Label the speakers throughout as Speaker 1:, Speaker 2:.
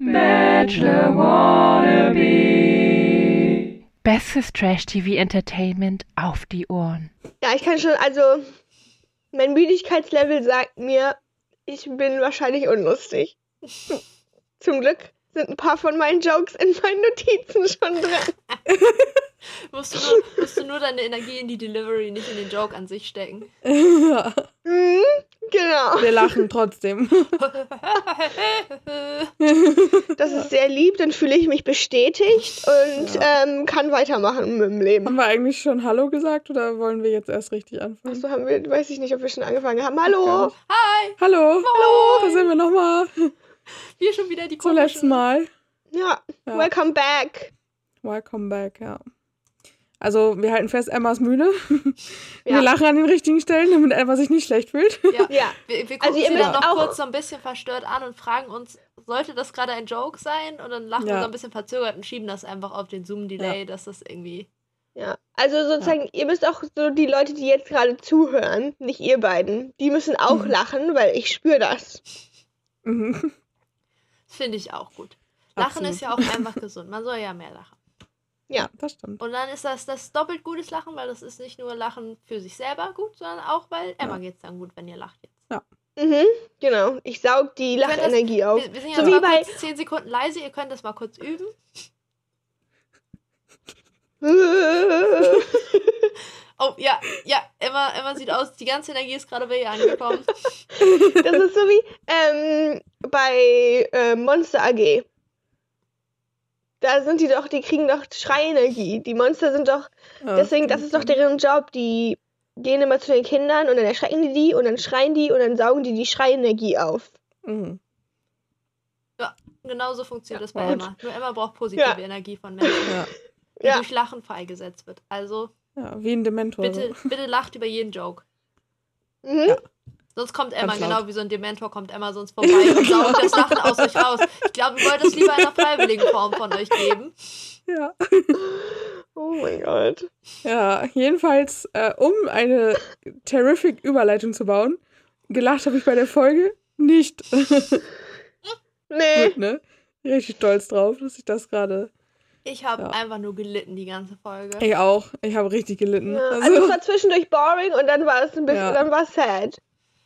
Speaker 1: Bachelor Wannabe. Bestes Trash-TV-Entertainment auf die Ohren.
Speaker 2: Ja, ich kann schon, also mein Müdigkeitslevel sagt mir, ich bin wahrscheinlich unlustig. Zum Glück sind ein paar von meinen Jokes in meinen Notizen schon drin.
Speaker 3: musst, du nur, musst du nur deine Energie in die Delivery, nicht in den Joke an sich stecken.
Speaker 4: ja,
Speaker 2: Mhm, genau.
Speaker 4: wir lachen trotzdem.
Speaker 2: Das ist sehr lieb, dann fühle ich mich bestätigt und ähm, kann weitermachen mit dem Leben.
Speaker 4: Haben wir eigentlich schon Hallo gesagt oder wollen wir jetzt erst richtig anfangen?
Speaker 2: Achso, haben wir, weiß ich nicht, ob wir schon angefangen haben. Hallo!
Speaker 3: Hi,
Speaker 4: Hallo! Hallo! Da sind wir nochmal.
Speaker 3: wir schon wieder die
Speaker 4: Zum letzten Mal.
Speaker 2: Ja,
Speaker 4: Ja.
Speaker 2: welcome back.
Speaker 4: Welcome back, ja. Also, wir halten fest, Emma ist müde.
Speaker 2: Ja.
Speaker 4: Wir lachen an den richtigen Stellen, damit Emma sich nicht schlecht fühlt.
Speaker 3: Ja.
Speaker 2: Ja.
Speaker 3: Wir, wir
Speaker 2: Also
Speaker 3: gucken
Speaker 2: ihr
Speaker 3: sie
Speaker 2: müsst
Speaker 3: dann noch
Speaker 2: auch-
Speaker 3: kurz so ein bisschen verstört an und fragen uns, sollte das gerade ein Joke sein? Und dann lachen wir
Speaker 4: Ja.
Speaker 3: so ein bisschen verzögert und schieben das einfach auf den Zoom-Delay, dass das irgendwie.
Speaker 2: Ja, also sozusagen, ihr müsst auch so die Leute, die jetzt gerade zuhören, nicht ihr beiden, die müssen auch
Speaker 4: Mhm.
Speaker 2: lachen, weil ich spüre das.
Speaker 4: Mhm.
Speaker 3: Das finde ich auch gut. Lachen
Speaker 4: Absolut.
Speaker 3: ist ja auch einfach gesund. Man soll ja mehr lachen.
Speaker 2: Ja.
Speaker 4: Das stimmt.
Speaker 3: Und dann ist das das doppelt gutes Lachen, weil das ist nicht nur Lachen für sich selber gut, sondern auch, weil Emma
Speaker 4: Ja.
Speaker 3: geht's dann gut, wenn ihr lacht jetzt.
Speaker 2: Mhm, genau. Ich saug die Lachenergie auf.
Speaker 3: Wir, wir sind
Speaker 2: So
Speaker 3: jetzt
Speaker 2: wie
Speaker 3: mal
Speaker 2: bei-
Speaker 3: kurz 10 Sekunden leise, ihr könnt das mal kurz üben. Oh, ja, ja, Emma, Emma sieht aus, die ganze Energie ist gerade bei ihr angekommen.
Speaker 2: Das ist so wie ähm, bei äh, Monster AG. Da sind die doch, die kriegen doch Schreienergie. Die Monster sind doch,
Speaker 4: Ja,
Speaker 2: deswegen, das ist doch deren Job. Die gehen immer zu den Kindern und dann erschrecken die die und dann schreien die und dann saugen die die Schreienergie auf.
Speaker 4: Mhm.
Speaker 3: Genauso funktioniert
Speaker 4: Ja,
Speaker 3: das bei
Speaker 4: gut.
Speaker 3: Emma. Nur Emma braucht positive
Speaker 2: Ja.
Speaker 3: Energie von Menschen,
Speaker 4: Ja.
Speaker 3: die
Speaker 2: Ja.
Speaker 3: durch Lachen freigesetzt wird. Also
Speaker 4: ja, wie ein Dementor.
Speaker 3: bitte,
Speaker 4: so.
Speaker 3: bitte lacht über jeden Joke.
Speaker 2: Mhm.
Speaker 4: Ja.
Speaker 3: Sonst kommt Emma,
Speaker 4: Ganz laut.
Speaker 3: genau wie so ein Dementor, kommt Emma sonst vorbei und saugt das Lachen aus euch raus. Ich glaube, wir wollen das lieber in einer freiwilligen Form von euch geben.
Speaker 4: Ja.
Speaker 2: Oh mein Gott.
Speaker 4: ja, jedenfalls, äh, um eine terrific Überleitung zu bauen, gelacht habe ich bei der Folge nicht.
Speaker 2: Nee.
Speaker 4: Gut, ne? Richtig stolz drauf, dass ich das gerade.
Speaker 3: Ich habe
Speaker 4: Ja.
Speaker 3: einfach nur gelitten die ganze Folge.
Speaker 4: Ich auch. Ich habe richtig gelitten.
Speaker 2: Ja, also,
Speaker 4: Also,
Speaker 2: es war zwischendurch boring und dann war es ein bisschen,
Speaker 4: Ja.
Speaker 2: dann war es sad.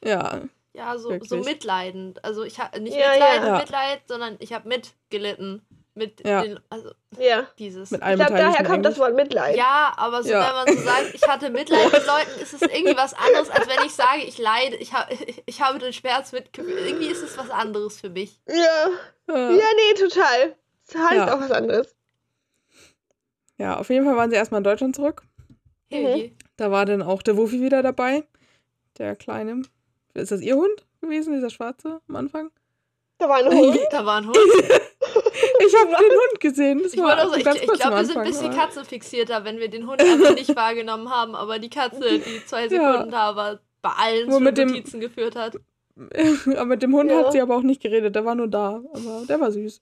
Speaker 4: Ja.
Speaker 3: Ja, so, so mitleidend. Also ich habe nicht
Speaker 2: Ja,
Speaker 3: Mitleid,
Speaker 4: ja.
Speaker 3: Mitleid, sondern ich habe mitgelitten. Mit
Speaker 4: Ja.
Speaker 3: den, also
Speaker 2: Ja.
Speaker 3: dieses.
Speaker 4: Mit
Speaker 2: Ich
Speaker 4: allem
Speaker 2: glaube, daher kommt das. Wort Mitleid.
Speaker 3: Ja, aber so,
Speaker 4: Ja.
Speaker 3: wenn man so sagt, ich hatte Mitleid mit Leuten, ist es irgendwie was anderes, als wenn ich sage, ich leide, ich, hab, ich habe den Schmerz mitgefühlt. Irgendwie ist es was anderes für mich.
Speaker 2: Ja.
Speaker 4: Ja.
Speaker 2: Ja, nee, total. Das heißt
Speaker 4: Ja.
Speaker 2: auch was anderes.
Speaker 4: ja, auf jeden Fall waren sie erstmal in Deutschland zurück.
Speaker 3: Hey,
Speaker 4: Da war dann auch der Wuffi wieder dabei. Der Kleine. Ist das ihr Hund gewesen, dieser Schwarze am Anfang?
Speaker 2: Da war ein Hund.
Speaker 3: Da war ein Hund.
Speaker 4: Ich habe den Hund gesehen. Das
Speaker 3: Ich,
Speaker 4: war
Speaker 3: wollte auch so, ich, ich glaube, wir sind ein bisschen katzenfixierter, wenn wir den Hund einfach nicht wahrgenommen haben, aber die Katze, die zwei
Speaker 4: Ja.
Speaker 3: Sekunden da war, bei allen zu
Speaker 4: mit dem-
Speaker 3: Notizen geführt hat.
Speaker 4: aber mit dem Hund
Speaker 2: Ja.
Speaker 4: hat sie aber auch nicht geredet, der war nur da. Aber der war süß.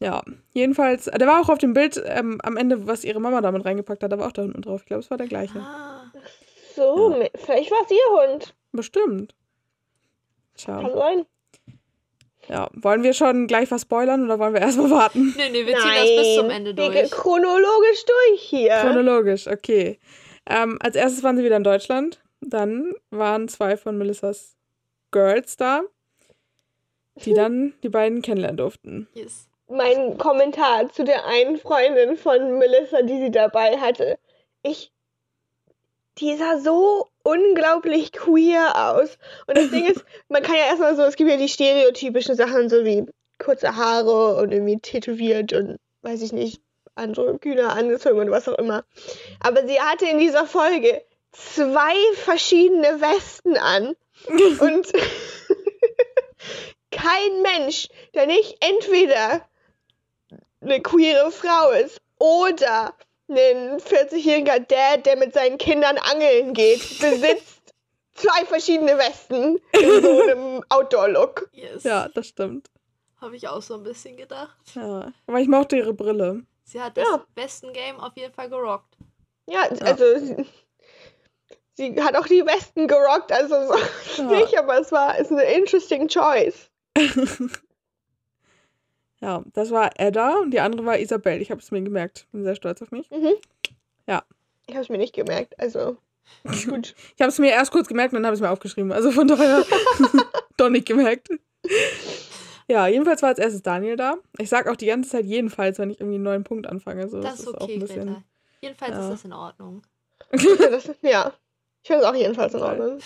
Speaker 4: Ja, jedenfalls, der war auch auf dem Bild ähm, am Ende, was ihre Mama damit reingepackt hat, da war auch der Hund drauf. Ich glaube, es war der gleiche.
Speaker 3: Ah,
Speaker 2: So,
Speaker 4: Ja.
Speaker 2: vielleicht war es ihr Hund.
Speaker 4: Bestimmt.
Speaker 2: Kann
Speaker 4: Tja.
Speaker 2: sein.
Speaker 4: Ja, wollen wir schon gleich was spoilern oder wollen wir erstmal warten?
Speaker 3: nee, nee, wir ziehen das bis zum Ende
Speaker 2: wir gehen
Speaker 3: durch.
Speaker 2: chronologisch durch hier.
Speaker 4: Chronologisch, okay. Ähm, als erstes waren sie wieder in Deutschland. Dann waren zwei von Melissas Girls da, die dann die beiden kennenlernen durften.
Speaker 3: Yes.
Speaker 2: mein Kommentar zu der einen Freundin von Melissa, die sie dabei hatte. Ich. Die sah so unglaublich queer aus. Und das Ding ist, man kann ja erstmal so, es gibt ja die stereotypischen Sachen, so wie kurze Haare und irgendwie tätowiert und weiß ich nicht, androgyner angezogen und was auch immer. Aber sie hatte in dieser Folge zwei verschiedene Westen an. Und kein Mensch, der nicht entweder eine queere Frau ist oder ein 40-jähriger Dad, der mit seinen Kindern angeln geht, besitzt zwei verschiedene Westen in so einem Outdoor-Look.
Speaker 3: Yes.
Speaker 4: Ja, das stimmt.
Speaker 3: Habe ich auch so ein bisschen gedacht.
Speaker 4: Ja. Aber ich mochte ihre Brille.
Speaker 3: Sie hat das
Speaker 2: Ja.
Speaker 3: besten Game auf jeden Fall gerockt.
Speaker 2: Ja, also sie, sie hat auch die Westen gerockt, also so
Speaker 4: Ja.
Speaker 2: nicht, aber es war ist eine interesting choice.
Speaker 4: Ja, das war Edda und die andere war Isabel. Ich habe es mir gemerkt. Bin sehr stolz auf mich.
Speaker 2: Mhm.
Speaker 4: Ja.
Speaker 2: Ich habe es mir nicht gemerkt, also gut.
Speaker 4: Ich habe es mir erst kurz gemerkt und dann habe ich es mir aufgeschrieben. Also von daher doch nicht gemerkt. Ja, jedenfalls war als erstes Daniel da. Ich sag auch die ganze Zeit jedenfalls, wenn ich irgendwie einen neuen Punkt anfange. So,
Speaker 3: Das ist
Speaker 4: auch
Speaker 3: okay,
Speaker 4: ein bisschen.
Speaker 3: Greta. Jedenfalls
Speaker 4: ja.
Speaker 3: ist das in Ordnung.
Speaker 2: Ja, das, ja. ich finde es auch jedenfalls in Ordnung.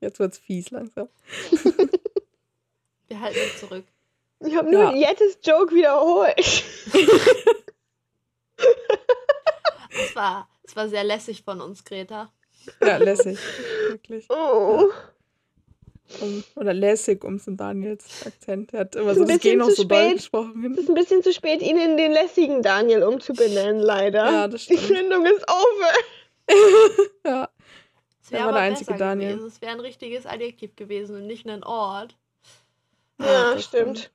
Speaker 4: Jetzt wird's fies langsam.
Speaker 3: Wir halten uns zurück.
Speaker 2: Ich habe nur
Speaker 4: Ja.
Speaker 2: Jettes Joke wiederholt.
Speaker 3: Es war, es war sehr lässig von uns, Greta.
Speaker 4: Ja, lässig. Wirklich.
Speaker 2: Oh.
Speaker 4: Um, oder lässig, um in Daniels Akzent. Er hat immer so das G noch so doll
Speaker 2: spät.
Speaker 4: gesprochen.
Speaker 2: Es ist ein bisschen zu spät, ihn in den lässigen Daniel umzubenennen, leider.
Speaker 4: Ja, das
Speaker 2: Die
Speaker 4: stimmt.
Speaker 2: Sendung ist over.
Speaker 4: Ja,
Speaker 3: Es wäre
Speaker 4: der einzige Daniel.
Speaker 3: gewesen. Es wäre ein richtiges Adjektiv gewesen und nicht ein Ort.
Speaker 2: Ja,
Speaker 4: das
Speaker 2: stimmt.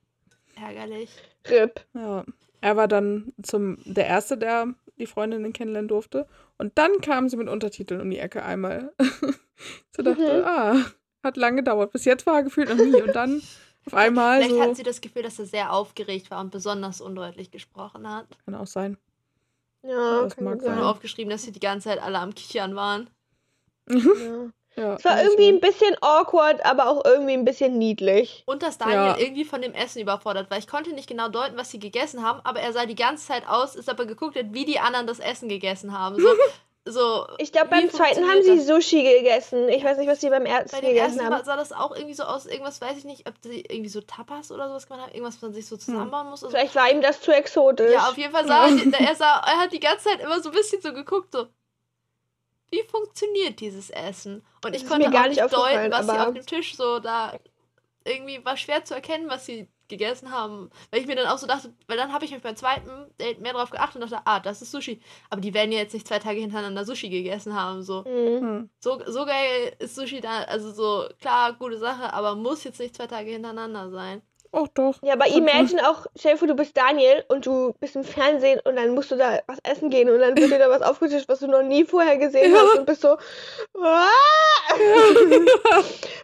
Speaker 3: Ärgerlich.
Speaker 2: RIP.
Speaker 4: ja. Er war dann zum der Erste, der die Freundinnen kennenlernen durfte. Und dann kam sie mit Untertiteln um die Ecke einmal. so dachte,
Speaker 2: Mhm.
Speaker 4: ah, hat lange gedauert. Bis jetzt war er gefühlt noch nie. Und dann auf einmal
Speaker 3: Vielleicht
Speaker 4: so.
Speaker 3: hat sie das Gefühl, dass er sehr aufgeregt war und besonders undeutlich gesprochen hat.
Speaker 4: Kann auch sein.
Speaker 2: Ja,
Speaker 4: Das
Speaker 2: kann
Speaker 4: mag
Speaker 2: gut
Speaker 3: Ich habe
Speaker 2: sein.
Speaker 3: nur aufgeschrieben, dass sie die ganze Zeit alle am Kichern waren.
Speaker 2: Ja.
Speaker 4: Ja,
Speaker 2: Es war irgendwie
Speaker 4: bisschen.
Speaker 2: ein bisschen awkward, aber auch irgendwie ein bisschen niedlich.
Speaker 3: Und dass Daniel
Speaker 4: Ja.
Speaker 3: irgendwie von dem Essen überfordert war. Ich konnte nicht genau deuten, was sie gegessen haben, aber er sah die ganze Zeit aus, ist aber geguckt hat, wie die anderen das Essen gegessen haben. So, so
Speaker 2: Ich glaube, beim zweiten haben sie Sushi gegessen. Ich weiß nicht, was sie beim
Speaker 3: bei
Speaker 2: ersten
Speaker 3: dem
Speaker 2: gegessen
Speaker 3: ersten
Speaker 2: haben.
Speaker 3: war- sah das auch irgendwie so aus, irgendwas weiß ich nicht, ob sie irgendwie so Tapas oder sowas gemacht haben, irgendwas, was man sich so zusammenbauen muss. Also,
Speaker 2: Vielleicht war ihm das zu exotisch.
Speaker 3: ja, auf jeden Fall sah er, er, sah, er hat die ganze Zeit immer so ein bisschen so geguckt, so, wie funktioniert dieses Essen? Und ich konnte
Speaker 2: mir gar
Speaker 3: auch
Speaker 2: nicht
Speaker 3: deuten, was sie auf dem Tisch so da, irgendwie war schwer zu erkennen, was sie gegessen haben. Weil ich mir dann auch so dachte, weil dann habe ich mich beim zweiten Date mehr drauf geachtet und dachte, ah, das ist Sushi. Aber die werden ja jetzt nicht zwei Tage hintereinander Sushi gegessen haben, so.
Speaker 2: Mhm.
Speaker 4: Hm.
Speaker 3: So, so geil ist Sushi da, also so, klar, gute Sache, aber muss jetzt nicht zwei Tage hintereinander sein.
Speaker 4: Oh, doch.
Speaker 2: Ja, aber imagine auch, stell dir vor, du bist Daniel und du bist im Fernsehen und dann musst du da was essen gehen und dann wird dir da was aufgetischt, was du noch nie vorher gesehen
Speaker 4: Ja.
Speaker 2: hast und bist so.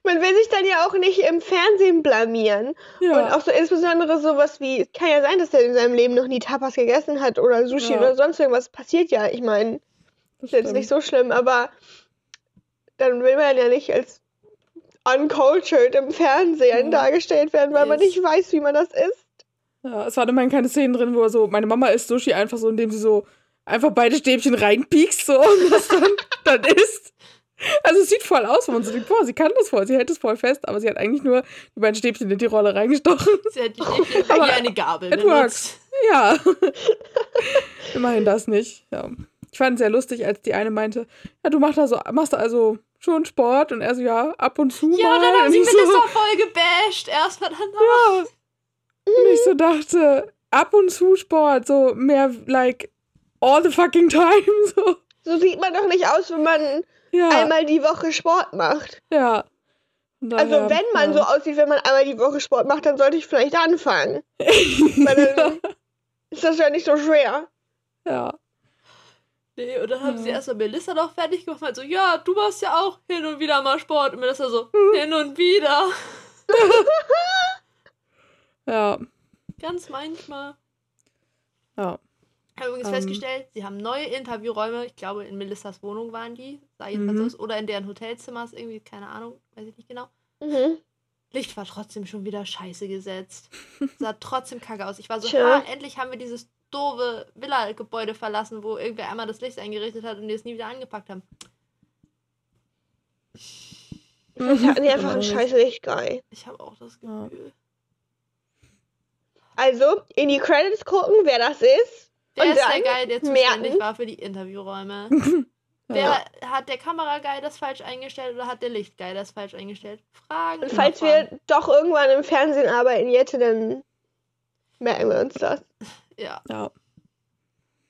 Speaker 2: Man will sich dann ja auch nicht im Fernsehen blamieren. Und
Speaker 4: Ja.
Speaker 2: auch so insbesondere sowas wie, es kann ja sein, dass er in seinem Leben noch nie Tapas gegessen hat oder Sushi oder sonst irgendwas. Passiert ja. Ich meine,
Speaker 4: das
Speaker 2: ist jetzt nicht so schlimm, aber dann will man ja nicht als uncultured im Fernsehen
Speaker 4: Mhm.
Speaker 2: dargestellt werden, weil man
Speaker 3: Yes.
Speaker 2: nicht weiß, wie man das isst.
Speaker 4: Ja, es waren immerhin keine Szenen drin, wo er so, meine Mama isst Sushi einfach so, indem sie so einfach beide Stäbchen reinpiekst so und das dann, dann isst. Also es sieht voll aus, wenn man so denkt, boah, sie kann das voll, sie hält es voll fest, aber sie hat eigentlich nur die beiden Stäbchen in die Rolle reingestochen.
Speaker 3: Sie hat die Stäbchen wie eine Gabel
Speaker 4: it
Speaker 3: benutzt.
Speaker 4: Ja. immerhin das nicht. Ja. Ich fand es sehr lustig, als die eine meinte, ja, du machst also, machst also schon Sport und er so, ja, ab und zu
Speaker 3: Ja,
Speaker 4: mal.
Speaker 3: dann haben sie
Speaker 4: ich
Speaker 3: mir
Speaker 4: so,
Speaker 3: das voll gebasht. Erstmal dann
Speaker 4: Ja. Und ich so dachte, ab und zu Sport, so mehr like all the fucking time. So.
Speaker 2: So sieht man doch nicht aus, wenn man
Speaker 4: Ja.
Speaker 2: einmal die Woche Sport macht.
Speaker 4: ja. Von
Speaker 2: Also
Speaker 4: daher,
Speaker 2: wenn man
Speaker 4: ja.
Speaker 2: so aussieht, wenn man einmal die Woche Sport macht, dann sollte ich vielleicht anfangen. Weil dann ist das ja nicht so schwer.
Speaker 4: ja.
Speaker 3: Nee, und dann haben sie
Speaker 4: Ja.
Speaker 3: erstmal Melissa noch fertig gemacht. Meint so, ja, du machst ja auch hin und wieder mal Sport. Und Melissa so,
Speaker 4: Mhm.
Speaker 3: hin und wieder.
Speaker 4: Ja.
Speaker 3: Ganz manchmal.
Speaker 4: Ja.
Speaker 3: Ich habe übrigens
Speaker 4: Ähm.
Speaker 3: festgestellt, sie haben neue Interviewräume. Ich glaube, in Melissas Wohnung waren die. Sah jedenfalls
Speaker 4: Mhm.
Speaker 3: aus. Oder in deren Hotelzimmers. Irgendwie, keine Ahnung. Weiß ich nicht genau.
Speaker 2: Mhm.
Speaker 3: Licht war trotzdem schon wieder scheiße gesetzt. Sah trotzdem kacke aus. Ich war so, ha, endlich haben wir dieses doofe Villa-Gebäude verlassen, wo irgendwer einmal das Licht eingerichtet hat und die es nie wieder angepackt haben.
Speaker 2: Vielleicht hatten die einfach einen
Speaker 4: noch
Speaker 2: scheiß Lichtguy.
Speaker 3: Ich habe auch das
Speaker 4: Ja.
Speaker 3: Gefühl.
Speaker 2: Also, in die Credits gucken, wer das ist.
Speaker 3: Der
Speaker 2: Und
Speaker 3: ist der Guy, der zuständig
Speaker 2: merken.
Speaker 3: war für die Interviewräume.
Speaker 4: Ja.
Speaker 3: Wer hat der Kameraguy das falsch eingestellt oder hat der Lichtguy das falsch eingestellt? Fragen.
Speaker 2: Und falls
Speaker 3: Fragen.
Speaker 2: wir doch irgendwann im Fernsehen arbeiten, Jette, dann merken wir uns das.
Speaker 3: Ja,
Speaker 4: ja.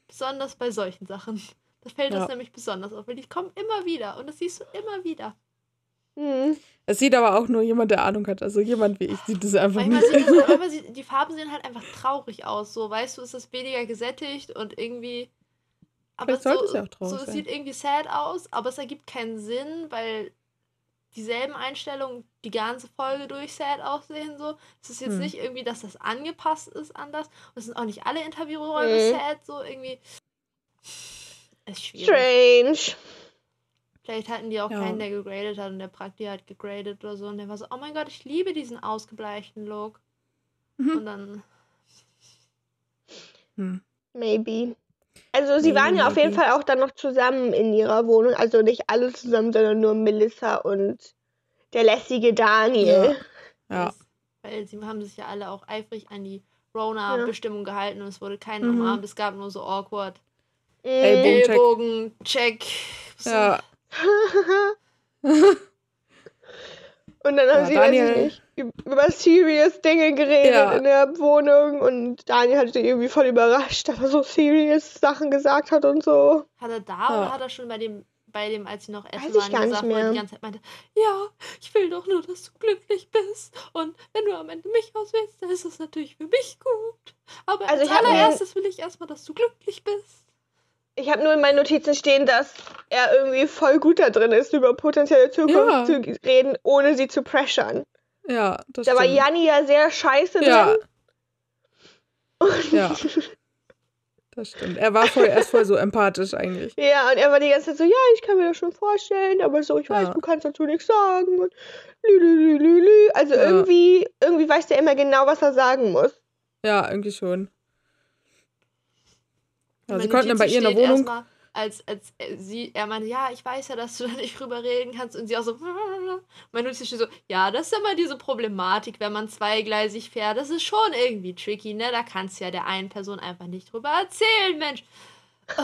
Speaker 3: besonders bei solchen Sachen. Da fällt
Speaker 4: Ja.
Speaker 3: das nämlich besonders auf, weil die kommen immer wieder und das siehst du immer wieder.
Speaker 2: Hm.
Speaker 4: Es sieht aber auch nur jemand, der Ahnung hat. Also jemand wie ich sieht das einfach
Speaker 3: Manchmal
Speaker 4: nicht.
Speaker 3: das, manchmal sieht, die Farben sehen halt einfach traurig aus. So, weißt du, es ist weniger gesättigt und irgendwie. Aber
Speaker 4: Vielleicht sollte
Speaker 3: so,
Speaker 4: es ja auch traurig
Speaker 3: so es sieht irgendwie sad aus, aber es ergibt keinen Sinn, weil dieselben Einstellungen die ganze Folge durch sad aussehen. So. Es ist jetzt
Speaker 4: Hm.
Speaker 3: nicht irgendwie, dass das angepasst ist an das. Und es sind auch nicht alle Interviewräume
Speaker 2: Mhm.
Speaker 3: sad. So irgendwie. Ist schwierig.
Speaker 2: Strange.
Speaker 3: Vielleicht hatten die auch
Speaker 4: Ja.
Speaker 3: keinen, der gegradet hat und der Prakti hat gegradet oder so. Und der war so, oh mein Gott, ich liebe diesen ausgebleichten Look.
Speaker 4: Mhm.
Speaker 3: Und dann,
Speaker 4: Hm.
Speaker 2: Maybe. Also sie waren ja auf jeden. Fall auch dann noch zusammen in ihrer Wohnung. Also nicht alle zusammen, sondern nur Melissa und der lässige Daniel.
Speaker 4: Ja.
Speaker 3: das- weil sie haben sich ja alle auch eifrig an die Rona-Bestimmung gehalten und es wurde kein
Speaker 4: Mhm.
Speaker 3: umarmt. Es gab nur so awkward
Speaker 2: Mhm.
Speaker 4: Ellbogen. Check.
Speaker 3: Ellbogen, Check.
Speaker 4: Ja.
Speaker 2: Und dann haben
Speaker 4: Ja,
Speaker 2: sie,
Speaker 4: Daniel-
Speaker 2: üb- über serious Dinge geredet
Speaker 4: Ja.
Speaker 2: in der Wohnung und Daniel hatte irgendwie voll überrascht, dass er so serious Sachen gesagt hat und so.
Speaker 3: Hat er da
Speaker 4: Ja.
Speaker 3: oder hat er schon bei dem, bei dem, als sie noch essen
Speaker 2: Weiß
Speaker 3: waren, gesagt, wo er
Speaker 2: mehr.
Speaker 3: die ganze Zeit meinte, ja, ich will doch nur, dass du glücklich bist. Und wenn du am Ende mich auswählst, dann ist das natürlich für mich gut. Aber
Speaker 2: Also
Speaker 3: als allererstes will ich erstmal, dass du glücklich bist.
Speaker 2: Ich habe nur in meinen Notizen stehen, dass er irgendwie voll gut da drin ist, über potenzielle Zukunft
Speaker 4: Ja.
Speaker 2: zu reden, ohne sie zu pressern.
Speaker 4: Ja, das
Speaker 2: Da war
Speaker 4: stimmt.
Speaker 2: Janni ja sehr scheiße
Speaker 4: Ja,
Speaker 2: drin. Und
Speaker 4: Ja. das stimmt. Er war voll, erst voll so empathisch eigentlich.
Speaker 2: Ja, und er war die ganze Zeit so, ja, ich kann mir das schon vorstellen, aber so, ich weiß,
Speaker 4: Ja.
Speaker 2: du kannst dazu nichts sagen. Und lü, lü, lü, lü, lü. Also
Speaker 4: Ja.
Speaker 2: irgendwie, irgendwie weiß der immer genau, was er sagen muss.
Speaker 4: Ja, irgendwie schon. Ja, sie konnten dann bei ihr in der Wohnung.
Speaker 3: erstmal, Als, als sie, er meinte, ja, ich weiß ja, dass du da nicht drüber reden kannst. Und sie auch so, Notizen steht so, ja, das ist immer diese Problematik, wenn man zweigleisig fährt. Das ist schon irgendwie tricky, ne? Da kannst du ja der einen Person einfach nicht drüber erzählen, Mensch.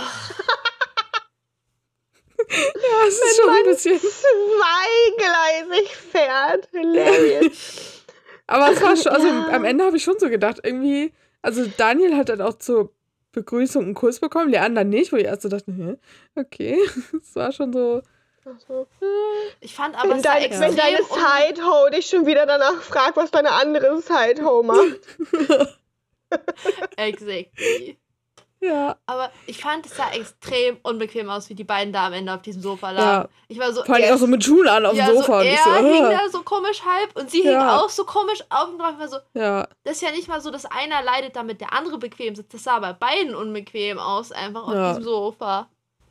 Speaker 4: Ja, es ist schon ein bisschen.
Speaker 2: Zweigleisig fährt. Hilarious.
Speaker 4: Aber es war schon, also
Speaker 2: Ja.
Speaker 4: am Ende habe ich schon so gedacht, irgendwie, also Daniel hat dann auch zur Begrüßung einen Kuss bekommen, Leander nicht, wo ich erst so dachte, hä, okay, es war schon so,
Speaker 2: Ach so.
Speaker 3: Ich fand aber,
Speaker 2: Wenn, dein, wenn deine Side-Ho dich schon wieder danach fragt, was deine andere Side-Ho macht.
Speaker 3: Exactly.
Speaker 4: Ja,
Speaker 3: Aber ich fand, es sah extrem unbequem aus, wie die beiden da am Ende auf diesem Sofa
Speaker 4: ja.
Speaker 3: lagen. Ich war so,
Speaker 4: Vor allem auch so mit Schuhen an auf
Speaker 3: ja,
Speaker 4: dem Sofa.
Speaker 3: So,
Speaker 4: und
Speaker 3: er
Speaker 4: ich so,
Speaker 3: hing da so komisch halb und sie hing
Speaker 4: Ja.
Speaker 3: auch so komisch auf und drauf. Ich war so,
Speaker 4: ja,
Speaker 3: das ist ja nicht mal so, dass einer leidet, damit der andere bequem sitzt. Das sah bei beiden unbequem aus, einfach auf
Speaker 4: Ja.
Speaker 3: diesem Sofa.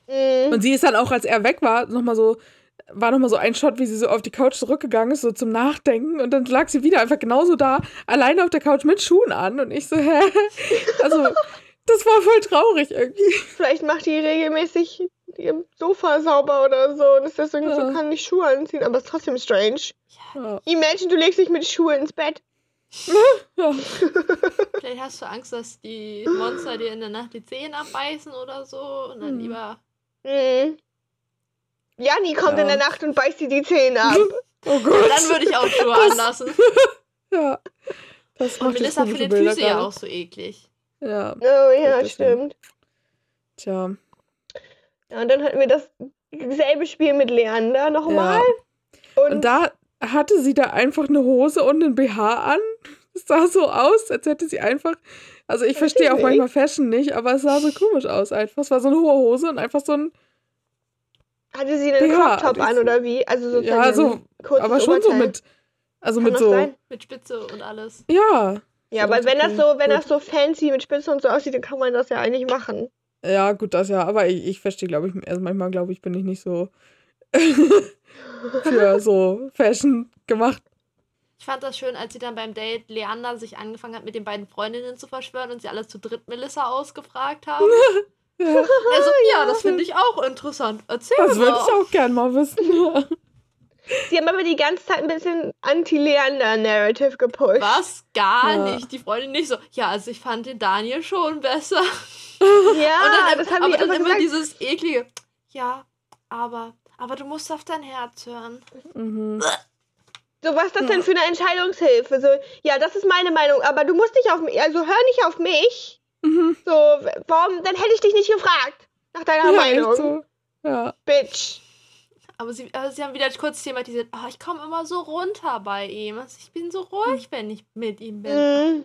Speaker 2: Mhm.
Speaker 4: Und sie ist dann auch, als er weg war, nochmal so, war nochmal so ein Shot, wie sie so auf die Couch zurückgegangen ist, so zum Nachdenken. Und dann lag sie wieder einfach genauso da, alleine auf der Couch mit Schuhen an. Und ich so, hä? Also, das war voll traurig irgendwie.
Speaker 2: Vielleicht macht die regelmäßig ihr Sofa sauber oder so und ist deswegen
Speaker 4: Ja.
Speaker 2: so, kann nicht Schuhe anziehen, aber ist trotzdem strange.
Speaker 4: Ja.
Speaker 2: Imagine, du legst dich mit Schuhe ins Bett.
Speaker 4: ja.
Speaker 3: Vielleicht hast du Angst, dass die Monster dir in der Nacht die Zähne abbeißen oder so. Und dann
Speaker 4: Hm.
Speaker 3: lieber.
Speaker 2: Mhm. Janni kommt
Speaker 4: Ja.
Speaker 2: in der Nacht und beißt dir die Zähne ab.
Speaker 4: Oh Gott.
Speaker 3: Dann würde ich auch Schuhe anlassen.
Speaker 4: Ja. Das
Speaker 3: Und
Speaker 4: macht jetzt
Speaker 3: Melissa findet Füße ja auch so eklig.
Speaker 4: Ja,
Speaker 2: Oh ja, stimmt.
Speaker 4: tja.
Speaker 2: Ja, und dann hatten wir dasselbe Spiel mit Leander nochmal. Und,
Speaker 4: Und da hatte sie da einfach eine Hose und einen BH an. Es sah so aus, als hätte sie einfach. Also ich verstehe auch manchmal Fashion nicht, aber es sah so komisch aus einfach. Es war so eine hohe Hose und einfach so ein.
Speaker 2: hatte sie einen
Speaker 4: Ja,
Speaker 2: Crop Top
Speaker 4: das-
Speaker 2: an oder wie? Also sozusagen
Speaker 4: Ja, so, aber schon so
Speaker 2: Oberteil.
Speaker 4: mit. Also
Speaker 2: Kann
Speaker 4: mit so.
Speaker 2: sein?
Speaker 3: Mit Spitze und alles.
Speaker 4: Ja.
Speaker 2: Ja, aber wenn das so, wenn das so fancy mit Spitze und so aussieht, dann kann man das ja eigentlich machen.
Speaker 4: Ja, gut, das ja. Aber ich, ich verstehe, glaube ich, also manchmal, glaube ich, bin ich nicht so für so Fashion gemacht.
Speaker 3: Ich fand das schön, als sie dann beim Date Leander sich angefangen hat, mit den beiden Freundinnen zu verschwören und sie alle zu dritt Melissa ausgefragt haben.
Speaker 4: Ja,
Speaker 3: Also, ja, das finde ich auch interessant. Erzähl
Speaker 4: das würde
Speaker 3: mal.
Speaker 4: ich auch gern mal wissen.
Speaker 2: Sie haben aber die ganze Zeit ein bisschen Anti-Leander-Narrative gepusht.
Speaker 3: Was? Gar
Speaker 4: Ja.
Speaker 3: nicht. Die Freundin nicht so. Ja, also ich fand den Daniel schon besser.
Speaker 2: Ja,
Speaker 3: und dann,
Speaker 2: das haben
Speaker 3: aber
Speaker 2: die
Speaker 3: dann immer
Speaker 2: gesagt.
Speaker 3: dieses eklige. Ja, aber, aber du musst auf dein Herz hören.
Speaker 4: Mhm.
Speaker 2: So, was ist das denn für eine Entscheidungshilfe? So, ja, das ist meine Meinung, aber du musst nicht auf mich, also hör nicht auf mich.
Speaker 4: Mhm.
Speaker 2: So, warum, dann hätte ich dich nicht gefragt. Nach deiner
Speaker 4: Ja,
Speaker 2: Meinung.
Speaker 4: echt so. Ja.
Speaker 2: Bitch.
Speaker 3: Aber sie, aber sie haben wieder kurz thematisiert, oh, ich komme immer so runter bei ihm. Also ich bin so ruhig, wenn ich mit ihm bin.
Speaker 2: Mhm.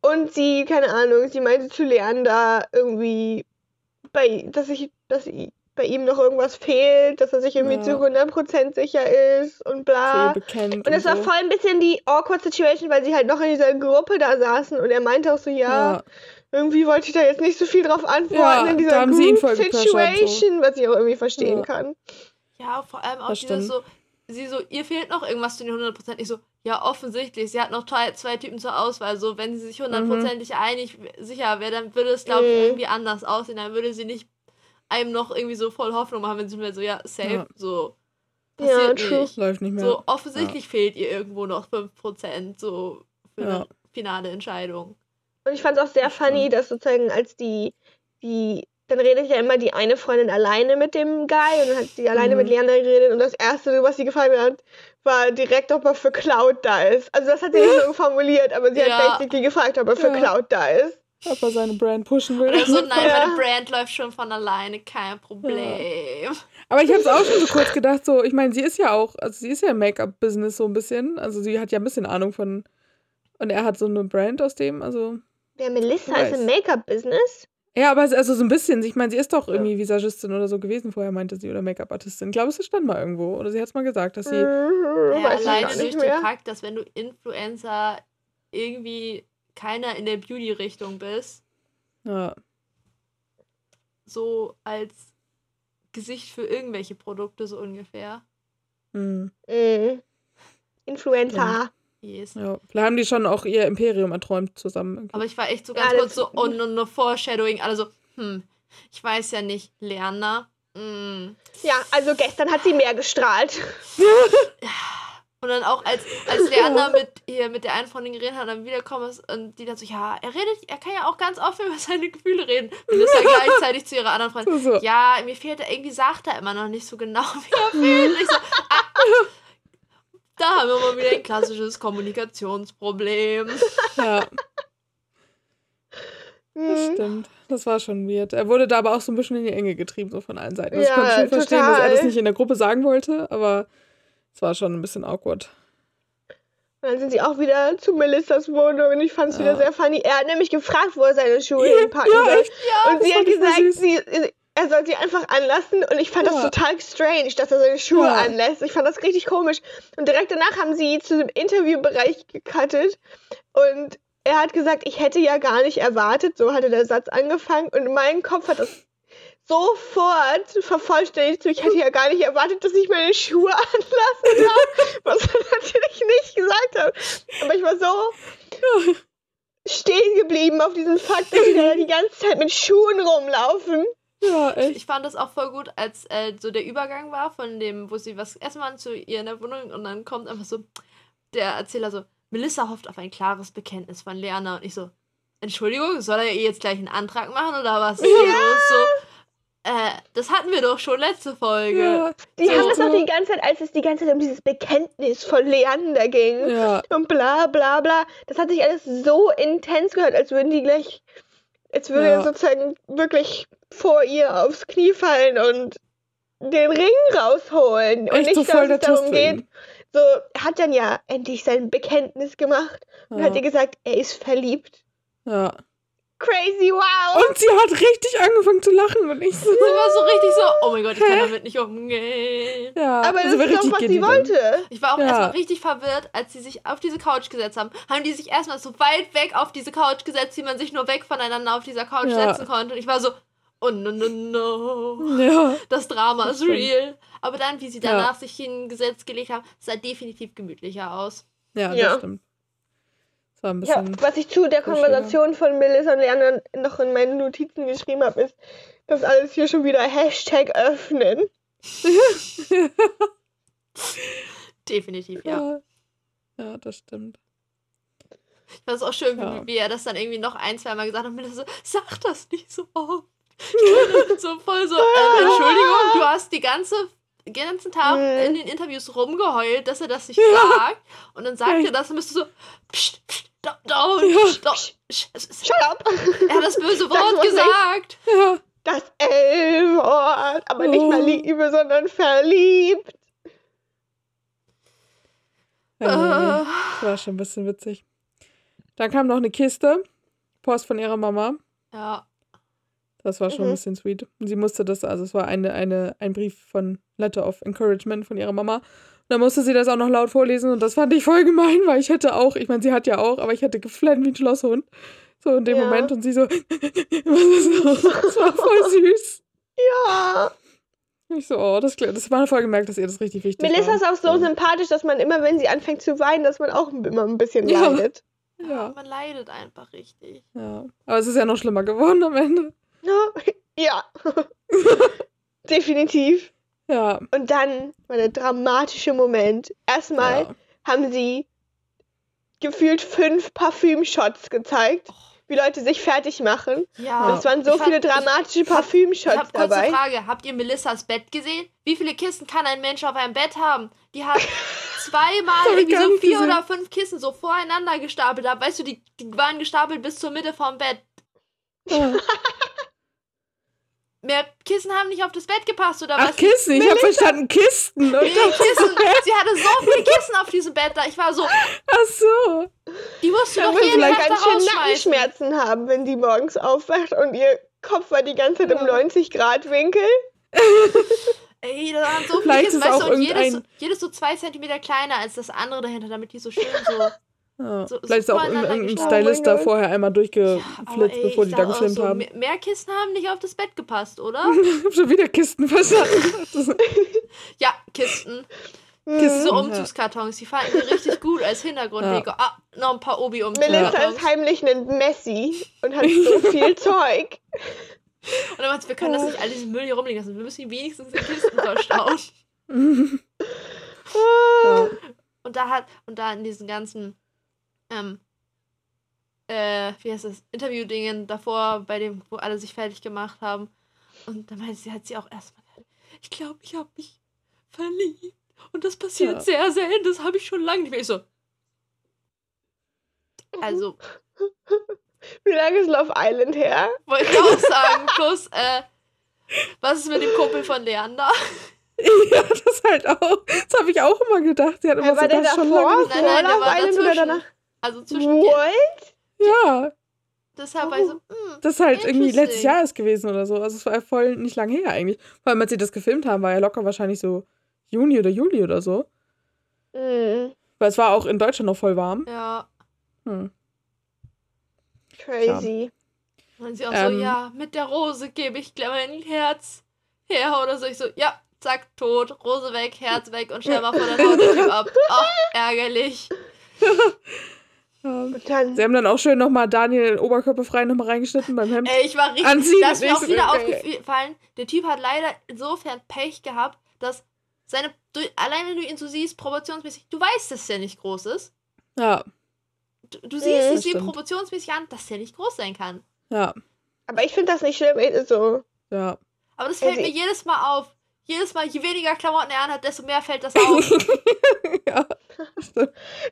Speaker 2: Und sie, keine Ahnung, sie meinte zu Leander irgendwie, bei, dass ich, dass sie, bei ihm noch irgendwas fehlt, dass er sich irgendwie
Speaker 4: Ja.
Speaker 2: zu 100% sicher ist und bla. Und es war
Speaker 4: so.
Speaker 2: voll ein bisschen die awkward Situation, weil sie halt noch in dieser Gruppe da saßen und er meinte auch so, ja,
Speaker 4: Ja,
Speaker 2: irgendwie wollte ich da jetzt nicht so viel drauf antworten
Speaker 4: Ja,
Speaker 2: in dieser Group Situation, was ich auch irgendwie verstehen
Speaker 4: Ja.
Speaker 2: kann.
Speaker 3: Ja, vor allem auch dieses so, sie so, ihr fehlt noch irgendwas zu den 100%. Ich so, ja, offensichtlich. Sie hat noch zwei, zwei Typen zur Auswahl. So, wenn sie sich hundertprozentig einig sicher wäre, dann würde es, glaube ich,
Speaker 2: Mhm.
Speaker 3: irgendwie anders aussehen. Dann würde sie nicht einem noch irgendwie so voll Hoffnung machen, wenn sie mir so, ja, safe,
Speaker 4: Ja.
Speaker 3: so.
Speaker 2: Ja,
Speaker 3: Passiert
Speaker 2: true.
Speaker 3: nicht.
Speaker 4: läuft nicht mehr.
Speaker 3: So, offensichtlich fehlt ihr irgendwo noch 5%, so für
Speaker 4: Ja.
Speaker 3: eine finale Entscheidung.
Speaker 2: Und ich fand es auch sehr funny, dass sozusagen als die, die, dann redet ja immer die eine Freundin alleine mit dem Guy und dann hat sie alleine
Speaker 4: Mhm.
Speaker 2: mit Leander geredet und das erste, was sie gefragt hat, war direkt, ob er für Cloud da ist. Also das hat sie nicht so formuliert, aber sie
Speaker 3: Ja.
Speaker 2: hat basically gefragt, ob er für
Speaker 4: Ja.
Speaker 2: Cloud da ist.
Speaker 4: Ob er seine Brand pushen will.
Speaker 3: Oder so, nein,
Speaker 2: Ja.
Speaker 3: meine Brand läuft schon von alleine, kein Problem.
Speaker 4: Aber ich habe es auch schon so kurz gedacht, so, ich meine, sie ist ja auch, also sie ist ja im Make-up-Business so ein bisschen. Also sie hat ja ein bisschen Ahnung von. Und er hat so eine Brand aus dem, also.
Speaker 2: Wer Melissa ist im. Make-up-Business?
Speaker 4: Ja, aber also so ein bisschen. Ich meine, sie ist doch irgendwie Visagistin oder so gewesen vorher, meinte sie, oder Make-up-Artistin. Ich glaube, es stand mal irgendwo. Oder sie hat es mal gesagt, dass sie.
Speaker 2: Mhm,
Speaker 3: Ja, alleine durch
Speaker 2: nicht
Speaker 3: den
Speaker 2: mehr.
Speaker 3: Fakt, dass wenn du Influencer irgendwie keiner in der Beauty-Richtung bist,
Speaker 4: Ja,
Speaker 3: so als Gesicht für irgendwelche Produkte so ungefähr.
Speaker 4: hm,
Speaker 2: Mhm. Influencer.
Speaker 3: Yes.
Speaker 4: ja. Vielleicht haben die schon auch ihr Imperium erträumt zusammen.
Speaker 3: Aber ich war echt so
Speaker 2: Ja,
Speaker 3: ganz
Speaker 2: das-
Speaker 3: kurz so, oh, no, no, Foreshadowing, alle so, hm, ich weiß ja nicht, Lerner. Mm.
Speaker 2: Ja, also gestern hat sie mehr gestrahlt.
Speaker 3: Und dann auch als, als Lerner mit, hier, mit der einen Freundin geredet hat und dann wiederkommen ist und die dann so, ja, er redet, er kann ja auch ganz offen über seine Gefühle reden. Und ist ja gleichzeitig zu ihrer anderen Freundin.
Speaker 4: So.
Speaker 3: Ja, mir fehlt er, irgendwie sagt er immer noch nicht so genau, wie er fühlt. Und ich so, ah, da haben wir mal wieder ein klassisches Kommunikationsproblem.
Speaker 4: Ja, das
Speaker 2: Mhm.
Speaker 4: stimmt. Das war schon weird. Er wurde da aber auch so ein bisschen in die Enge getrieben, so von allen Seiten. Also
Speaker 2: Ja,
Speaker 4: ich konnte schon verstehen, dass er das
Speaker 2: total.
Speaker 4: nicht in der Gruppe sagen wollte, aber es war schon ein bisschen awkward.
Speaker 2: Dann sind sie auch wieder zu Melissas Wohnung und ich fand es
Speaker 4: Ja.
Speaker 2: wieder sehr funny. Er hat nämlich gefragt, wo er seine Schuhe
Speaker 4: Ja,
Speaker 2: hinpacken
Speaker 4: ja,
Speaker 2: soll.
Speaker 3: Ja,
Speaker 2: und sie
Speaker 4: das
Speaker 2: hat gesagt, sie, er soll sie einfach anlassen und ich fand
Speaker 4: Ja.
Speaker 2: das total strange, dass er seine Schuhe
Speaker 4: Ja.
Speaker 2: anlässt. Ich fand das richtig komisch. Und direkt danach haben sie zu dem Interviewbereich gecuttet und er hat gesagt, ich hätte ja gar nicht erwartet, so hatte der Satz angefangen und in meinem Kopf hat das sofort vervollständigt, ich hätte ja gar nicht erwartet, dass ich meine Schuhe anlassen darf, was er natürlich nicht gesagt hat. Aber ich war so stehen geblieben auf diesem Fakt, dass sie da die ganze Zeit mit Schuhen rumlaufen.
Speaker 4: Ja,
Speaker 3: Ich,
Speaker 4: echt.
Speaker 3: ich fand das auch voll gut, als äh, so der Übergang war von dem, wo sie was essen waren, zu ihr in der Wohnung und dann kommt einfach so der Erzähler so, Melissa hofft auf ein klares Bekenntnis von Lerner und ich so, Entschuldigung, soll er ihr jetzt gleich einen Antrag machen oder was los? So, äh, das hatten wir doch schon letzte Folge.
Speaker 4: Ja,
Speaker 2: Die
Speaker 4: So.
Speaker 2: haben das auch die ganze Zeit, als es die ganze Zeit um dieses Bekenntnis von Leander ging.
Speaker 4: ja,
Speaker 2: Und bla bla bla. Das hat sich alles so intens gehört, als würden die gleich, als würde
Speaker 4: Ja.
Speaker 2: er sozusagen wirklich vor ihr aufs Knie fallen und den Ring rausholen. Und
Speaker 4: echt
Speaker 2: nicht,
Speaker 4: so
Speaker 2: dass es darum
Speaker 4: für
Speaker 2: geht. So, hat dann ja endlich sein Bekenntnis gemacht und
Speaker 4: Ja.
Speaker 2: hat ihr gesagt, er ist verliebt.
Speaker 4: Ja.
Speaker 2: Crazy, wow!
Speaker 4: Und sie hat richtig angefangen zu lachen und ich so.
Speaker 3: Sie war so richtig so, oh mein Gott, ich kann damit nicht umgehen.
Speaker 4: Ja,
Speaker 2: Aber das
Speaker 4: also war
Speaker 2: ist doch,
Speaker 4: richtig
Speaker 2: was sie
Speaker 4: dann.
Speaker 2: wollte.
Speaker 3: Ich war auch
Speaker 4: Ja.
Speaker 3: erstmal richtig verwirrt, als sie sich auf diese Couch gesetzt haben. Haben die sich erstmal so weit weg auf diese Couch gesetzt, wie man sich nur weg voneinander auf dieser Couch
Speaker 4: Ja.
Speaker 3: setzen konnte. Und ich war so, oh no, no, no.
Speaker 4: Ja,
Speaker 3: Das Drama
Speaker 4: Das
Speaker 3: ist real. Aber dann, wie sie
Speaker 4: Ja.
Speaker 3: danach sich hingesetzt gelegt haben, sah definitiv gemütlicher aus.
Speaker 4: ja,
Speaker 2: Ja.
Speaker 4: das stimmt. Das war ein
Speaker 2: Ja, was ich zu der. Konversation von Melissa und Leander noch in meinen Notizen geschrieben habe, ist, dass alles hier schon wieder Hashtag öffnen.
Speaker 3: Definitiv, ja.
Speaker 4: Ja. ja, das stimmt.
Speaker 3: Ich fand es auch schön,
Speaker 4: Ja.
Speaker 3: wie, wie er das dann irgendwie noch ein, zwei Mal gesagt hat. Und mir so, sag das nicht so oft. so voll so, äh, Entschuldigung, du hast die ganze den ganzen Tag in den Interviews rumgeheult, dass er das nicht sagt. Und dann sagt er das und bist du so, pst, pst, don't, don't, don't,
Speaker 2: Shut up!
Speaker 3: Er hat das böse Wort
Speaker 2: nicht.
Speaker 3: gesagt.
Speaker 4: Ja,
Speaker 2: Das L-Wort. Aber nicht mal
Speaker 4: Oh.
Speaker 2: Liebe, sondern verliebt.
Speaker 4: ja
Speaker 3: Äh,
Speaker 4: das war schon ein bisschen witzig. Dann kam noch eine Kiste. Post von ihrer Mama.
Speaker 3: ja.
Speaker 4: Das war schon ein
Speaker 2: Mhm.
Speaker 4: bisschen sweet. Und sie musste das, also es war eine, eine, ein Brief von Letter of Encouragement von ihrer Mama. Dann musste sie das auch noch laut vorlesen und das fand ich voll gemein, weil ich hätte auch, ich meine, sie hat ja auch, aber ich hätte geflennt wie ein Schlosshund. So in dem
Speaker 2: Ja.
Speaker 4: Moment und sie so, das war voll süß.
Speaker 2: Ja.
Speaker 4: Ich so, oh, das, das war voll gemerkt, dass ihr das richtig wichtig
Speaker 2: Melissa
Speaker 4: war.
Speaker 2: ist auch so sympathisch, dass man immer, wenn sie anfängt zu weinen, dass man auch immer ein bisschen
Speaker 4: Ja.
Speaker 2: leidet.
Speaker 4: Ja,
Speaker 3: Man leidet einfach richtig.
Speaker 4: ja. Aber es ist ja noch schlimmer geworden am Ende.
Speaker 2: Ja. ja. Definitiv.
Speaker 4: Ja.
Speaker 2: Und dann war der dramatische Moment. Erstmal
Speaker 4: ja.
Speaker 2: haben sie gefühlt fünf Parfümshots gezeigt, wie Leute sich fertig machen.
Speaker 3: Ja.
Speaker 2: Und es waren so
Speaker 3: Ich
Speaker 2: viele
Speaker 3: ich-
Speaker 2: dramatische
Speaker 3: Ich habe
Speaker 2: Parfümshots
Speaker 3: hab kurze
Speaker 2: dabei.
Speaker 3: Frage. Habt ihr Melissas Bett gesehen? Wie viele Kissen kann ein Mensch auf einem Bett haben? Die hat zweimal
Speaker 4: hab ich
Speaker 3: irgendwie so vier
Speaker 4: gesehen.
Speaker 3: oder fünf Kissen so voreinander gestapelt. Da weißt du, die, die waren gestapelt bis zur Mitte vom Bett.
Speaker 4: Ja.
Speaker 3: Mehr Kissen haben nicht auf das Bett gepasst oder
Speaker 4: Ach,
Speaker 3: was?
Speaker 4: Kissen, ich habe verstanden Kisten. Und
Speaker 3: Nee, Kissen. Sie hatte so viele Kissen auf diesem Bett da. Ich war so,
Speaker 4: Ach so.
Speaker 3: die musst du
Speaker 2: Da
Speaker 3: doch jeden
Speaker 2: vielleicht
Speaker 3: Tag
Speaker 2: ganz schön. Nackenschmerzen haben, wenn die morgens aufwacht und ihr Kopf war die ganze Zeit im
Speaker 4: Ja.
Speaker 2: 90-Grad-Winkel.
Speaker 3: Ey, da waren so viele
Speaker 4: Vielleicht
Speaker 3: Kissen,
Speaker 4: ist
Speaker 3: weißt du, und jedes, jedes so zwei Zentimeter kleiner als das andere dahinter, damit die so schön so.
Speaker 4: Ja.
Speaker 3: So-
Speaker 4: Vielleicht ist auch irgendein. Stylist da vorher einmal durchgeflitzt,
Speaker 3: ey,
Speaker 4: bevor die da gefilmt
Speaker 3: so,
Speaker 4: haben.
Speaker 3: Mehr, Kissen haben nicht auf das Bett gepasst, oder?
Speaker 4: Ich habe schon wieder Kisten verstanden.
Speaker 3: Ja, Kisten.
Speaker 2: Mhm.
Speaker 3: So Umzugskartons, die fanden wir richtig gut als Hintergrunddeko. Ah, noch ein paar
Speaker 2: Melissa
Speaker 3: Obi-Umzugskartons.
Speaker 2: ist heimlich ein Messi und hat so viel Zeug.
Speaker 3: Und dann meinte, wir können das nicht all diesen Müll hier rumliegen lassen. Wir müssen ihn wenigstens in Kisten verstauen.
Speaker 4: ja.
Speaker 3: Und da hat, und da in diesen ganzen, ähm, äh, wie heißt das, Interview-Dingen davor, bei dem, wo alle sich fertig gemacht haben. Und da meinte sie, hat sie auch erstmal, ich glaube, ich habe mich verliebt. Und das passiert
Speaker 4: Ja.
Speaker 3: sehr selten, das habe ich schon lange nicht mehr. Ich so. Also,
Speaker 2: Wie lange ist Love Island her?
Speaker 3: wollte ich auch sagen. Plus, äh, was ist mit dem Kumpel von Leander?
Speaker 4: ja, das halt auch. Das habe ich auch immer gedacht. Sie hat immer
Speaker 2: Ja,
Speaker 4: so das schon lange.
Speaker 3: Nein, nein, der
Speaker 2: Love
Speaker 3: war
Speaker 2: Island oder danach?
Speaker 3: Also zwischen.
Speaker 2: What?
Speaker 4: Ja,
Speaker 3: Deshalb war ich so, hm,
Speaker 4: das ist halt irgendwie letztes. Jahr ist gewesen oder so. Also es war voll nicht lang her eigentlich. Vor allem, als sie das gefilmt haben, war ja locker wahrscheinlich so Juni oder Juli oder so.
Speaker 2: Mhm.
Speaker 4: Weil es war auch in Deutschland noch voll warm.
Speaker 3: ja.
Speaker 4: Hm.
Speaker 2: Crazy.
Speaker 3: Und sie auch
Speaker 4: Ähm.
Speaker 3: so, ja, mit der Rose gebe ich gleich mein Herz her oder so. Ich so, ja, zack, tot, Rose weg, Herz weg und stell mal vor, haut der Typ ab. Ach, ärgerlich.
Speaker 4: Ja.
Speaker 2: Dann.
Speaker 4: Sie haben dann auch schön nochmal Daniel oberkörperfrei nochmal reingeschnitten beim Hemd.
Speaker 3: Ey, ich war richtig.
Speaker 4: Anziehen
Speaker 3: da ist mir auch wieder
Speaker 4: geil.
Speaker 3: aufgefallen, der Typ hat leider insofern Pech gehabt, dass seine, du, allein wenn du ihn so siehst, proportionsmäßig, du weißt, dass der nicht groß ist.
Speaker 4: Ja,
Speaker 3: Du, du siehst,
Speaker 2: Mhm.
Speaker 3: es
Speaker 4: Stimmt.
Speaker 3: proportionsmäßig an, dass der nicht groß sein kann.
Speaker 4: ja,
Speaker 2: Aber ich finde das nicht schlimm. So.
Speaker 4: ja.
Speaker 3: Aber das fällt
Speaker 2: Also
Speaker 3: mir jedes Mal auf. Jedes Mal, je weniger Klamotten er anhat, desto mehr fällt das auf.
Speaker 4: ja.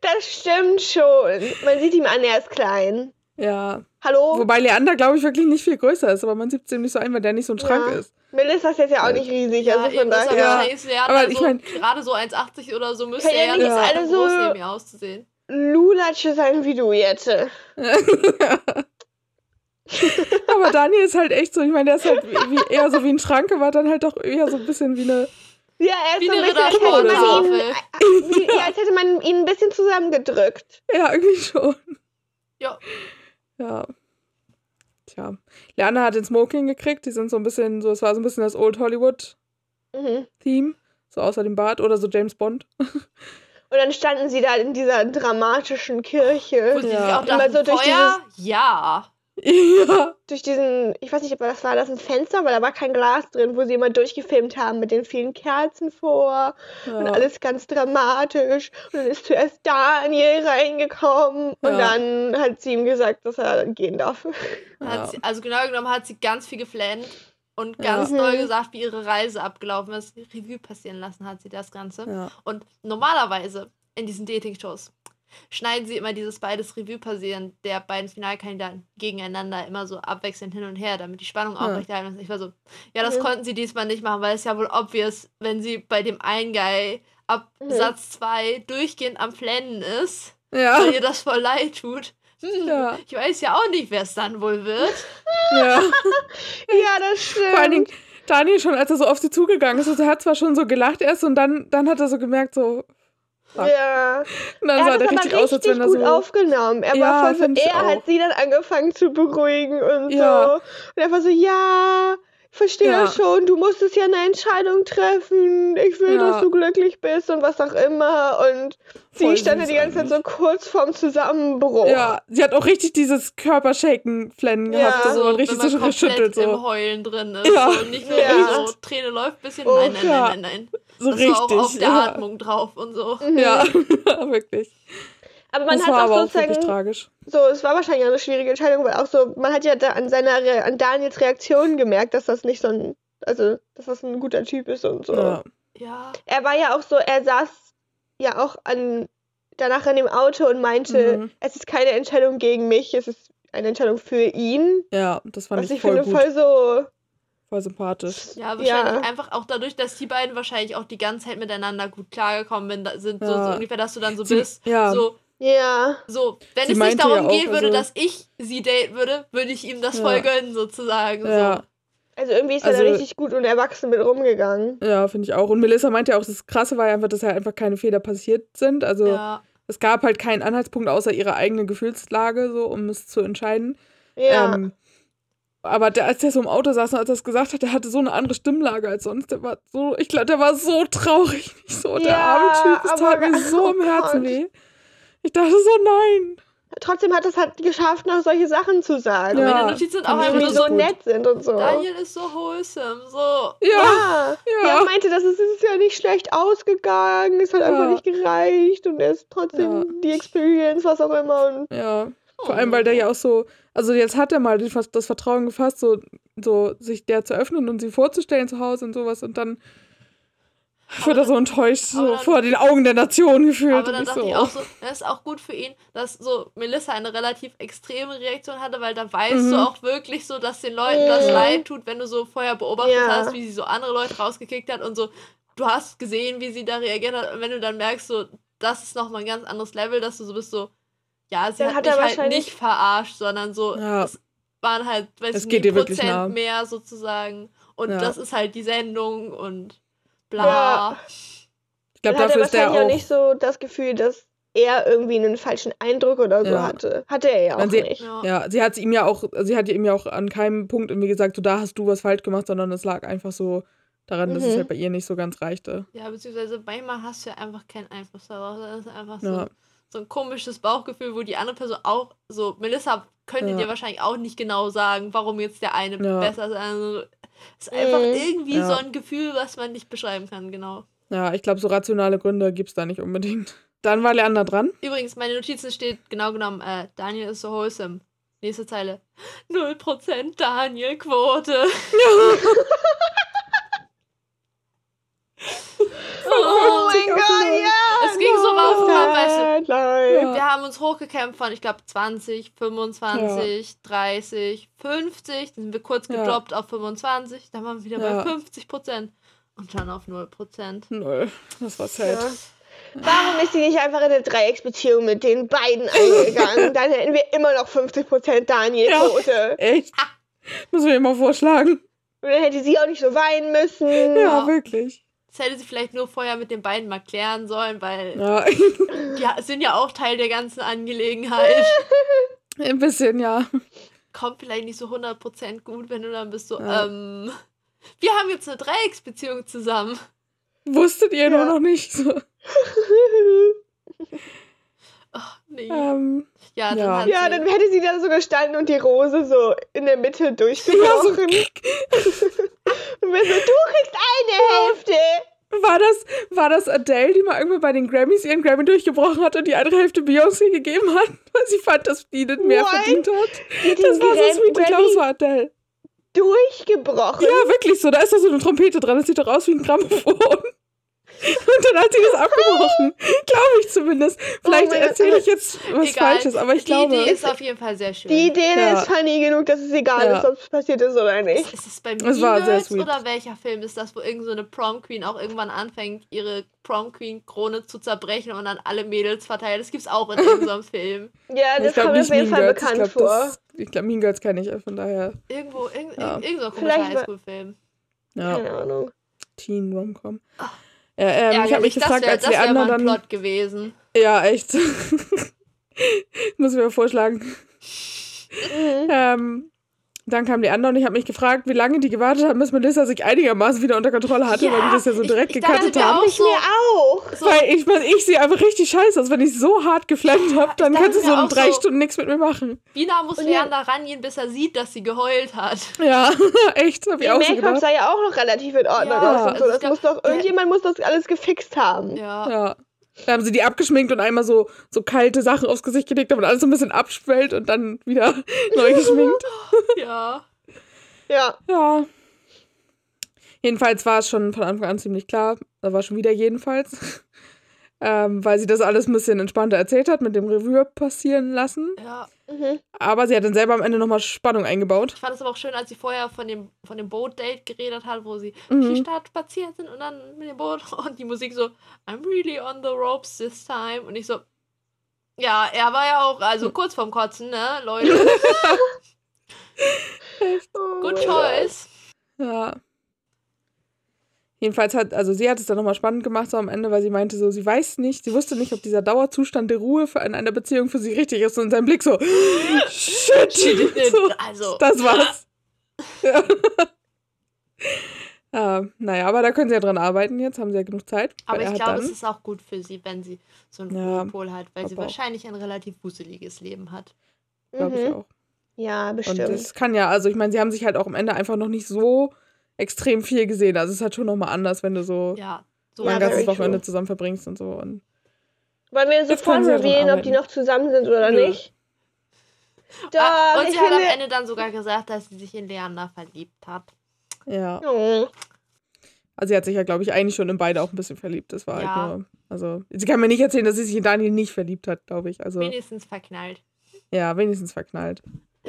Speaker 2: Das stimmt schon. Man sieht ihm an, er ist klein.
Speaker 4: Ja.
Speaker 2: Hallo?
Speaker 4: Wobei Leander, glaube ich, wirklich nicht viel größer ist, aber man sieht es ihm nicht so ein, weil der nicht so ein Schrank
Speaker 2: Ja.
Speaker 4: ist.
Speaker 2: Melissa ist jetzt ja auch nicht riesig.
Speaker 3: Ja,
Speaker 2: also von daher.
Speaker 4: Ja.
Speaker 3: Leander
Speaker 4: Aber ich
Speaker 3: so,
Speaker 4: mein-
Speaker 3: gerade so 1,80 oder so müsste
Speaker 2: Können ja
Speaker 3: er
Speaker 2: nicht
Speaker 3: ja
Speaker 2: alle
Speaker 3: nicht
Speaker 2: so-
Speaker 3: groß neben mir auszusehen.
Speaker 2: Lulatsche sein wie du jetzt.
Speaker 4: aber Daniel ist halt echt so, ich meine, der ist halt wie, wie, eher so wie ein Schrank, aber dann halt doch eher so ein bisschen wie eine.
Speaker 2: Ja, er ist
Speaker 3: Wie
Speaker 2: so bisschen, als hätte man ihn,
Speaker 3: Rittersporttafel.
Speaker 2: wie, ja, als hätte man ihn ein bisschen zusammengedrückt.
Speaker 4: Ja, irgendwie schon.
Speaker 3: Ja.
Speaker 4: Ja. Tja. Leander hat den Smoking gekriegt, die sind so ein bisschen, so, es war so ein bisschen das Old Hollywood-Theme.
Speaker 2: Mhm.
Speaker 4: So außer dem Bart oder so James Bond.
Speaker 2: Und dann standen sie da in dieser dramatischen Kirche.
Speaker 3: Wo sie
Speaker 4: Ja.
Speaker 3: sich auch
Speaker 2: Immer
Speaker 3: dachten,
Speaker 2: so durch
Speaker 3: Feuer? Ja.
Speaker 4: ja.
Speaker 2: durch diesen, ich weiß nicht, ob das war das ein Fenster, weil da war kein Glas drin, wo sie immer durchgefilmt haben mit den vielen Kerzen vor und
Speaker 4: ja.
Speaker 2: alles ganz dramatisch. Und dann ist zuerst Daniel reingekommen und
Speaker 4: Ja.
Speaker 2: dann hat sie ihm gesagt, dass er gehen darf.
Speaker 3: Hat
Speaker 4: Ja.
Speaker 3: sie, also genau genommen hat sie ganz viel geflennt und ganz
Speaker 2: Mhm.
Speaker 3: doll gesagt, wie ihre Reise abgelaufen ist. Revue passieren lassen hat sie das Ganze.
Speaker 4: Ja.
Speaker 3: Und normalerweise in diesen Dating-Shows schneiden sie immer dieses beides Revue passieren der beiden Finalkandidaten gegeneinander immer so abwechselnd hin und her, damit die Spannung
Speaker 4: Ja.
Speaker 3: aufrechterhalten ist. Ich war so, ja, das
Speaker 2: Mhm.
Speaker 3: konnten sie diesmal nicht machen, weil es ja wohl obvious, wenn sie bei dem einen Guy ab
Speaker 2: Mhm.
Speaker 3: Satz 2 durchgehend am Flennen ist,
Speaker 4: Ja.
Speaker 3: weil ihr das voll leid tut, Hm,
Speaker 4: Ja.
Speaker 3: Ich weiß ja auch nicht, wer es dann wohl wird.
Speaker 4: Ja.
Speaker 2: Ja, das stimmt.
Speaker 4: Vor allen Dingen, Daniel schon, als er so auf sie zugegangen ist, also er hat zwar schon so gelacht erst und dann, dann hat er so gemerkt, so. Fuck.
Speaker 2: ja.
Speaker 4: Und dann
Speaker 2: Er
Speaker 4: sah
Speaker 2: hat
Speaker 4: der richtig aus, als wenn er
Speaker 2: gut
Speaker 4: so.
Speaker 2: aufgenommen. Er
Speaker 4: Ja,
Speaker 2: war voll so, er hat sie dann angefangen zu beruhigen und
Speaker 4: Ja.
Speaker 2: so. Und er war so, ja, ich verstehe
Speaker 4: Ja.
Speaker 2: schon, du musstest ja eine Entscheidung treffen. Ich will,
Speaker 4: Ja.
Speaker 2: dass du glücklich bist und was auch immer. Und
Speaker 4: Voll
Speaker 2: sie stand ja die ganze Zeit so
Speaker 4: eigentlich.
Speaker 2: kurz vorm Zusammenbruch.
Speaker 4: Ja, sie hat auch richtig dieses Körpershaken-Flennen
Speaker 2: Ja.
Speaker 4: gehabt, so, und richtig
Speaker 3: wenn
Speaker 4: so geschüttelt.
Speaker 3: komplett im
Speaker 4: So,
Speaker 3: Heulen drin ist.
Speaker 4: Ja.
Speaker 3: Und nicht nur
Speaker 2: Ja.
Speaker 3: so, Träne läuft ein bisschen.
Speaker 2: Oh,
Speaker 3: nein, nein,
Speaker 4: ja.
Speaker 3: nein, nein, nein.
Speaker 4: So
Speaker 3: Das
Speaker 4: richtig.
Speaker 3: war auch auf der
Speaker 4: ja.
Speaker 3: Atmung drauf und so.
Speaker 2: Mhm.
Speaker 4: Ja, wirklich.
Speaker 2: Aber man
Speaker 4: das
Speaker 2: hat
Speaker 4: war
Speaker 2: auch
Speaker 4: aber auch wirklich
Speaker 2: sozusagen
Speaker 4: tragisch.
Speaker 2: so, es war wahrscheinlich auch eine schwierige Entscheidung, weil auch so, man hat ja da an seiner, Re an Daniels Reaktion gemerkt, dass das nicht so ein, also, dass das ein guter Typ ist und so.
Speaker 4: Ja.
Speaker 3: Ja.
Speaker 2: Er war ja auch so, er saß ja auch an, danach in dem Auto und meinte,
Speaker 4: Mhm.
Speaker 2: es ist keine Entscheidung gegen mich, es ist eine Entscheidung für ihn.
Speaker 4: ja, das fand
Speaker 2: Was
Speaker 4: ich
Speaker 2: ich
Speaker 4: voll
Speaker 2: finde
Speaker 4: gut.
Speaker 2: voll so,
Speaker 4: Voll sympathisch.
Speaker 3: Ja, wahrscheinlich
Speaker 2: Ja.
Speaker 3: einfach auch dadurch, dass die beiden wahrscheinlich auch die ganze Zeit miteinander gut klargekommen sind, so,
Speaker 4: Ja.
Speaker 3: so ungefähr, dass du dann so
Speaker 4: Sie-
Speaker 3: bist.
Speaker 4: ja.
Speaker 3: So,
Speaker 2: ja.
Speaker 3: so, wenn
Speaker 4: Sie
Speaker 3: es nicht darum
Speaker 4: ja auch,
Speaker 3: gehen würde,
Speaker 4: also-
Speaker 3: dass ich sie daten würde, würde ich ihm das
Speaker 4: Ja.
Speaker 3: voll gönnen, sozusagen.
Speaker 4: Ja.
Speaker 2: Also irgendwie ist er
Speaker 4: Also-
Speaker 2: da richtig gut und erwachsen mit rumgegangen.
Speaker 4: Ja, finde ich auch. Und Melissa meinte ja auch, das Krasse war ja einfach, dass ja einfach keine Fehler passiert sind. Also
Speaker 3: So. Ja.
Speaker 4: es gab halt keinen Anhaltspunkt außer ihre eigene Gefühlslage, so um es zu entscheiden.
Speaker 2: Ja.
Speaker 4: Ähm, aber der, als der so im Auto saß und als er das gesagt hat, der hatte so eine andere Stimmlage als sonst. Der war so, ich glaube, der war so traurig. Nicht so, der
Speaker 2: Ja,
Speaker 4: arme Typ,
Speaker 2: aber-
Speaker 4: tat mir so im
Speaker 2: oh
Speaker 4: Herzen weh. Ich dachte so, nein.
Speaker 2: Trotzdem hat es halt geschafft, noch solche Sachen zu sagen.
Speaker 4: Ja.
Speaker 3: Meine Notizen auch
Speaker 4: ich
Speaker 3: einfach nur
Speaker 2: so
Speaker 4: gut.
Speaker 2: nett sind und so.
Speaker 3: Daniel ist so wholesome, so.
Speaker 4: Ja,
Speaker 2: Ja.
Speaker 4: ja.
Speaker 2: Er meinte, das ist, es ist ja nicht schlecht ausgegangen, es hat einfach
Speaker 4: Ja.
Speaker 2: nicht gereicht und er ist trotzdem
Speaker 4: Ja.
Speaker 2: die Experience, was auch immer. Und
Speaker 4: Ja. Vor allem, weil der ja auch so, also jetzt hat er mal das das Vertrauen gefasst, so, so sich der zu öffnen und sie vorzustellen zu Hause und sowas und dann wird er so enttäuscht, so
Speaker 3: dann-
Speaker 4: vor den Augen der Nation gefühlt.
Speaker 3: Aber
Speaker 4: und
Speaker 3: dann
Speaker 4: ich
Speaker 3: dachte
Speaker 4: so,
Speaker 3: ich auch so, das ist auch gut für ihn, dass so Melissa eine relativ extreme Reaktion hatte, weil da weißt
Speaker 4: Mhm.
Speaker 3: du auch wirklich so, dass den Leuten das
Speaker 2: Mhm.
Speaker 3: leid tut, wenn du so vorher beobachtet
Speaker 2: Ja.
Speaker 3: hast, wie sie so andere Leute rausgekickt hat und so, du hast gesehen, wie sie da reagiert hat und wenn du dann merkst, so, das ist nochmal ein ganz anderes Level, dass du so bist so, ja, sie
Speaker 2: Dann
Speaker 3: hat,
Speaker 2: hat
Speaker 3: mich halt nicht verarscht, sondern so,
Speaker 4: Ja.
Speaker 3: es waren halt, weiß
Speaker 4: Es
Speaker 3: ich
Speaker 4: geht
Speaker 3: nicht,
Speaker 4: dir
Speaker 3: Prozent
Speaker 4: nah.
Speaker 3: mehr sozusagen und
Speaker 4: Ja.
Speaker 3: das ist halt die Sendung und bla.
Speaker 2: Ja.
Speaker 4: ich glaube,
Speaker 2: er
Speaker 4: dafür ist der auch.
Speaker 2: auch nicht so das Gefühl, dass er irgendwie einen falschen Eindruck oder so
Speaker 4: Ja.
Speaker 2: hatte. Hatte er ja auch
Speaker 4: sie-
Speaker 2: nicht.
Speaker 3: Ja.
Speaker 4: Ja, sie hat ihm ja auch, sie hat ihm ja auch an keinem Punkt irgendwie gesagt, so da hast du was falsch gemacht, sondern es lag einfach so daran, dass es
Speaker 2: Mhm.
Speaker 4: halt bei ihr nicht so ganz reichte.
Speaker 3: Ja, beziehungsweise manchmal hast du ja einfach keinen Einfluss darauf. Das ist einfach so,
Speaker 4: Ja.
Speaker 3: So ein komisches Bauchgefühl, wo die andere Person auch so, Melissa könnte
Speaker 4: Ja.
Speaker 3: dir wahrscheinlich auch nicht genau sagen, warum jetzt der eine
Speaker 4: Ja.
Speaker 3: besser ist. Also, es ist einfach
Speaker 2: Mhm.
Speaker 3: irgendwie
Speaker 4: Ja.
Speaker 3: so ein Gefühl, was man nicht beschreiben kann, genau.
Speaker 4: Ja, ich glaube, so rationale Gründe gibt es da nicht unbedingt. Dann war Leander dran.
Speaker 3: Übrigens, meine Notizen steht genau genommen, äh, Daniel ist so wholesome. Nächste Zeile. 0% Daniel-Quote.
Speaker 2: Oh mein
Speaker 4: auf
Speaker 2: Gott, ja!
Speaker 3: Es ging so rauf und runter, weißt du.
Speaker 4: Ja.
Speaker 3: Wir haben uns hochgekämpft von, ich glaube, 20, 25, 30, 50. Dann sind wir kurz
Speaker 4: Ja.
Speaker 3: gedroppt auf 25. Dann waren wir wieder
Speaker 4: Ja.
Speaker 3: bei 50 Prozent. Und dann auf 0 Prozent.
Speaker 4: Null. Das war
Speaker 2: Ja.
Speaker 4: sad.
Speaker 2: Warum ist sie nicht einfach in eine Dreiecksbeziehung mit den beiden eingegangen? Dann hätten wir immer noch 50% Daniel-Quote.
Speaker 4: Echt? Muss mir immer vorschlagen.
Speaker 2: Und dann hätte sie auch nicht so weinen müssen.
Speaker 4: Ja,
Speaker 3: Ja.
Speaker 4: wirklich.
Speaker 3: Das hätte sie vielleicht nur vorher mit den beiden mal klären sollen, weil
Speaker 4: Ja,
Speaker 3: die sind ja auch Teil der ganzen Angelegenheit.
Speaker 4: ein bisschen, ja.
Speaker 3: Kommt vielleicht nicht so 100% gut, wenn du dann bist so,
Speaker 4: Ja.
Speaker 3: ähm, wir haben jetzt eine Dreiecksbeziehung zusammen.
Speaker 4: Wusstet ihr nur
Speaker 2: Ja.
Speaker 4: noch nicht. So.
Speaker 3: Ach, nee.
Speaker 4: Ähm,
Speaker 3: ja, dann
Speaker 4: ja.
Speaker 3: hat
Speaker 2: Ja,
Speaker 3: sie,
Speaker 2: dann hätte sie da so gestanden und die Rose so in der Mitte
Speaker 4: ja, so,
Speaker 2: durchgebrochen. Und wir so, du kriegst eine Hälfte.
Speaker 4: war, das, war das Adele, die mal irgendwann bei den Grammys ihren Grammy durchgebrochen hat und die andere Hälfte Beyoncé gegeben hat, weil sie fand, dass die nicht mehr
Speaker 2: What?
Speaker 4: verdient hat?
Speaker 2: Die
Speaker 4: Das war so sweet. Ich glaube, es war Adele.
Speaker 2: durchgebrochen.
Speaker 4: Ja, wirklich so. Da ist doch so eine Trompete dran. Das sieht doch aus wie ein Grammophon. Und dann hat sie das abgebrochen. Glaube ich zumindest. Vielleicht
Speaker 2: Gott,
Speaker 4: erzähle ich jetzt was
Speaker 3: Egal.
Speaker 4: Falsches, aber ich
Speaker 3: die
Speaker 4: glaube.
Speaker 3: Idee ist auf jeden Fall sehr schön.
Speaker 2: Die Idee
Speaker 4: Ja.
Speaker 2: ist funny genug, dass es egal
Speaker 4: Ja.
Speaker 2: ist, ob es passiert ist oder nicht.
Speaker 3: ist es bei
Speaker 4: Es war sehr sweet.
Speaker 3: oder welcher Film ist das, wo irgend so eine Prom Queen auch irgendwann anfängt, ihre Prom Queen Krone zu zerbrechen und dann alle Mädels verteilt? Das gibt's auch in irgendeinem Film.
Speaker 2: Ja, das kommt auf jeden Fall
Speaker 4: Girls.
Speaker 2: bekannt
Speaker 4: ich glaube,
Speaker 2: vor.
Speaker 4: das- ich glaube, Mean Girls kenne ich, von daher.
Speaker 3: Irgendwo, irgend,
Speaker 4: Ja.
Speaker 3: irgend, irgend so ein komischer Highschool-Film.
Speaker 4: Ja,
Speaker 2: Keine Ahnung.
Speaker 4: Teen Romcom. Ja, ähm, ich habe mich gefragt,
Speaker 3: wär-
Speaker 4: als wir anderen
Speaker 3: ein
Speaker 4: dann.
Speaker 3: Plot gewesen.
Speaker 4: Ja, echt. Muss ich mir vorschlagen.
Speaker 2: Mhm.
Speaker 4: Ähm, dann kamen die anderen und ich habe mich gefragt, wie lange die gewartet haben, bis Melissa sich einigermaßen wieder unter Kontrolle hatte,
Speaker 3: Ja,
Speaker 4: weil die das ja so direkt
Speaker 3: mir
Speaker 4: haben.
Speaker 2: Ich
Speaker 3: so.
Speaker 2: mir auch.
Speaker 3: So,
Speaker 4: Weil ich, mein, ich sehe einfach richtig scheiße aus. Wenn ich so hart geflammt habe, dann kannst du so in drei
Speaker 3: so-
Speaker 4: Stunden nichts mit mir machen.
Speaker 3: wie nah muss
Speaker 2: Und
Speaker 3: Leander rangehen, bis er sieht, dass sie geheult hat?
Speaker 4: Ja, echt,
Speaker 2: Die
Speaker 4: ich auch so
Speaker 2: Make-up sah ja auch noch relativ in Ordnung
Speaker 3: Ja,
Speaker 2: aus und
Speaker 3: also
Speaker 2: so.
Speaker 3: ich
Speaker 2: Das
Speaker 3: glaub,
Speaker 2: muss doch, irgendjemand muss das alles gefixt haben.
Speaker 3: Ja.
Speaker 4: Ja. Da haben sie die abgeschminkt und einmal so, so kalte Sachen aufs Gesicht gelegt, damit alles so ein bisschen abschwellt und dann wieder neu geschminkt.
Speaker 3: ja.
Speaker 2: Ja.
Speaker 4: Ja. Jedenfalls war es schon von Anfang an ziemlich klar. Da war schon wieder jedenfalls. ähm, weil sie das alles ein bisschen entspannter erzählt hat, mit dem Revue passieren lassen.
Speaker 3: ja.
Speaker 2: Mhm.
Speaker 4: Aber sie hat dann selber am Ende nochmal Spannung eingebaut.
Speaker 3: Ich fand es aber auch schön, als sie vorher von dem, von dem Boot-Date geredet hat, wo sie
Speaker 4: Mhm.
Speaker 3: durch die Stadt spaziert sind und dann mit dem Boot und die Musik so, I'm really on the ropes this time. Und ich so, ja, er war ja auch, also kurz vorm Kotzen, ne, Leute. Good choice.
Speaker 4: Ja. Jedenfalls hat, also sie hat es dann nochmal spannend gemacht, so am Ende, weil sie meinte so, sie weiß nicht, sie wusste nicht, ob dieser Dauerzustand der Ruhe für in einer Beziehung für sie richtig ist. Und sein Blick so, shit, so,
Speaker 3: Also,
Speaker 4: das war's. ja. ja, naja, aber da können sie ja dran arbeiten jetzt, haben sie ja genug Zeit.
Speaker 3: aber
Speaker 4: er
Speaker 3: ich glaube, es ist auch gut für sie, wenn sie so einen
Speaker 4: Ja,
Speaker 3: Ruhepol hat, weil sie
Speaker 4: auch.
Speaker 3: wahrscheinlich ein relativ wuseliges Leben hat.
Speaker 4: glaube ich
Speaker 2: Mhm.
Speaker 4: auch.
Speaker 2: Ja,
Speaker 4: Und
Speaker 2: bestimmt.
Speaker 4: das kann ja, also ich meine, sie haben sich halt auch am Ende einfach noch nicht so extrem viel gesehen. Also es ist halt schon nochmal anders, wenn du so
Speaker 3: Ja, so
Speaker 4: mein
Speaker 2: Ja,
Speaker 4: ganzes
Speaker 2: true.
Speaker 4: Wochenende zusammen verbringst und so. Und
Speaker 2: Wollen wir sofort revealen, ob die noch zusammen sind oder
Speaker 4: Nö.
Speaker 2: nicht? Doch,
Speaker 3: Ah, und
Speaker 2: ich
Speaker 3: sie hat am. Ende dann sogar gesagt, dass sie sich in Leander verliebt hat.
Speaker 4: ja.
Speaker 2: Oh.
Speaker 4: Also sie hat sich ja, glaube ich, eigentlich schon in beide auch ein bisschen verliebt. Das war
Speaker 3: Ja.
Speaker 4: halt nur. Also, sie kann mir nicht erzählen, dass sie sich in Daniel nicht verliebt hat, glaube ich. Also,
Speaker 3: Wenigstens verknallt.
Speaker 4: ja, wenigstens verknallt.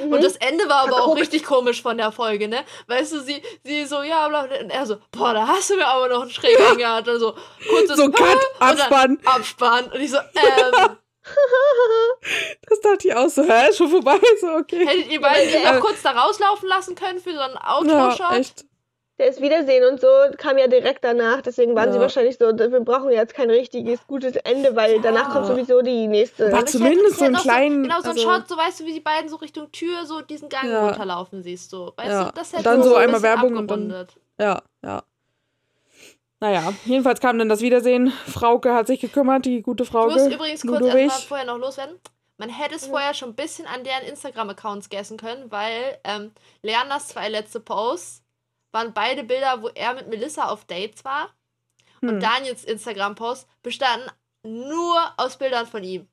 Speaker 2: Mhm.
Speaker 3: Und das Ende war aber auch richtig komisch von der Folge, ne? Weißt du, sie, sie so, ja, bla, bla, und er so, boah, da hast du mir aber noch einen Schräg gehabt. Und so, kurzes
Speaker 4: So, Cut,
Speaker 3: und dann
Speaker 4: Abspann.
Speaker 3: Abspann. Und ich so, ähm,
Speaker 4: Das dachte ich auch so, hä, schon vorbei? So, okay.
Speaker 3: hättet ihr beide ihn
Speaker 4: Ja.
Speaker 3: auch kurz da rauslaufen lassen können für so einen
Speaker 4: Ja,
Speaker 3: Outro-Shot?
Speaker 4: echt.
Speaker 2: Das Wiedersehen und so kam ja direkt danach, deswegen waren
Speaker 4: Ja.
Speaker 2: sie wahrscheinlich so, wir brauchen jetzt kein richtiges, gutes Ende, weil
Speaker 3: Ja.
Speaker 2: danach kommt sowieso die nächste.
Speaker 3: Ich
Speaker 4: zumindest so einen kleinen,
Speaker 3: Genau, so ein
Speaker 4: also-
Speaker 3: Shot, so weißt du, wie die beiden so Richtung Tür so diesen Gang
Speaker 4: Ja.
Speaker 3: runterlaufen siehst, so. Weißt
Speaker 4: Ja.
Speaker 3: du, das hätte
Speaker 4: dann
Speaker 3: so
Speaker 4: so
Speaker 3: ein
Speaker 4: einmal
Speaker 3: bisschen
Speaker 4: Werbung und dann-
Speaker 3: abgerundet.
Speaker 4: Ja, ja. Naja, jedenfalls kam dann das Wiedersehen. Frauke hat sich gekümmert, die gute
Speaker 3: Ich muss
Speaker 4: Frauke.
Speaker 3: übrigens kurz erstmal vorher noch loswerden. Man hätte es vorher schon ein bisschen an deren Instagram-Accounts guessen können, weil ähm, Leanders zwei letzte Posts waren beide Bilder, wo er mit Melissa auf Dates war. Und
Speaker 4: Hm.
Speaker 3: Daniels Instagram-Post bestanden nur aus Bildern von ihm.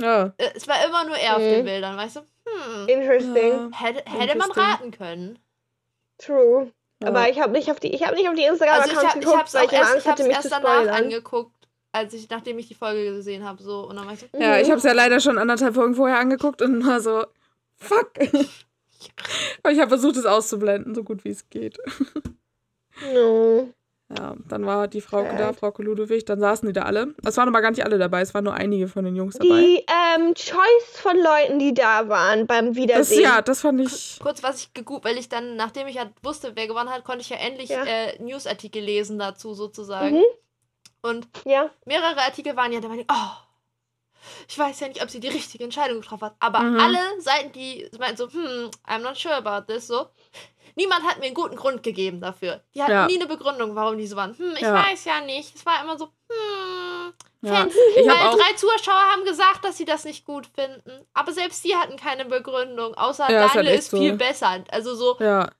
Speaker 4: Ja.
Speaker 3: Äh, Es war immer nur er auf
Speaker 2: Mhm.
Speaker 3: den Bildern, weißt du? Hm,
Speaker 2: Interesting.
Speaker 3: Hätte, hätte man
Speaker 4: Interesting.
Speaker 3: raten können.
Speaker 2: True.
Speaker 4: Ja.
Speaker 2: Aber ich habe nicht auf die, ich habe nicht auf die Instagram
Speaker 3: Also ich,
Speaker 2: Accounts
Speaker 3: hab, ich
Speaker 2: geguckt,
Speaker 3: hab's
Speaker 2: weil ich
Speaker 3: erst,
Speaker 2: Angst
Speaker 3: ich hab's
Speaker 2: hatte, mich
Speaker 3: erst
Speaker 2: zu
Speaker 3: danach angeguckt, als ich, nachdem ich die Folge gesehen habe, so und dann war ich so,
Speaker 4: Ja, ich
Speaker 2: Mhm.
Speaker 4: habe es ja leider schon anderthalb Folgen vorher angeguckt und war so, fuck. Aber ich habe versucht, es auszublenden, so gut wie es geht.
Speaker 2: No.
Speaker 4: Ja, dann war die
Speaker 2: Sad.
Speaker 4: da, Frauke Ludwig, dann saßen die da alle. Es waren aber gar nicht alle dabei, es waren nur einige von den Jungs dabei.
Speaker 2: Die ähm, Choice von Leuten, die da waren beim
Speaker 4: Das,
Speaker 2: Wiedersehen.
Speaker 4: ja, das fand ich.
Speaker 3: kurz, was ich gegoogelt, weil ich dann, nachdem ich ja wusste, wer gewonnen hat, konnte ich ja endlich
Speaker 2: Ja.
Speaker 3: Äh, Newsartikel lesen dazu sozusagen.
Speaker 2: Mhm.
Speaker 3: Und
Speaker 2: Ja.
Speaker 3: mehrere Artikel waren ja da, meine, oh, ich weiß ja nicht, ob sie die richtige Entscheidung getroffen hat. Aber
Speaker 4: Mhm.
Speaker 3: alle Seiten, die meinten so, hm, I'm not sure about this, so. Niemand hat mir einen guten Grund gegeben dafür. Die hatten
Speaker 4: Ja.
Speaker 3: nie eine Begründung, warum die so waren. Hm, ich
Speaker 4: Ja.
Speaker 3: weiß ja nicht. Es war immer so, hm,
Speaker 4: Ja.
Speaker 3: Fans.
Speaker 4: Ich
Speaker 3: Weil
Speaker 4: auch.
Speaker 3: drei Zuschauer haben gesagt, dass sie das nicht gut finden. Aber selbst die hatten keine Begründung, außer
Speaker 4: Ja, ist halt
Speaker 3: Daniel ist
Speaker 4: so.
Speaker 3: viel besser. Also so,
Speaker 4: Ja,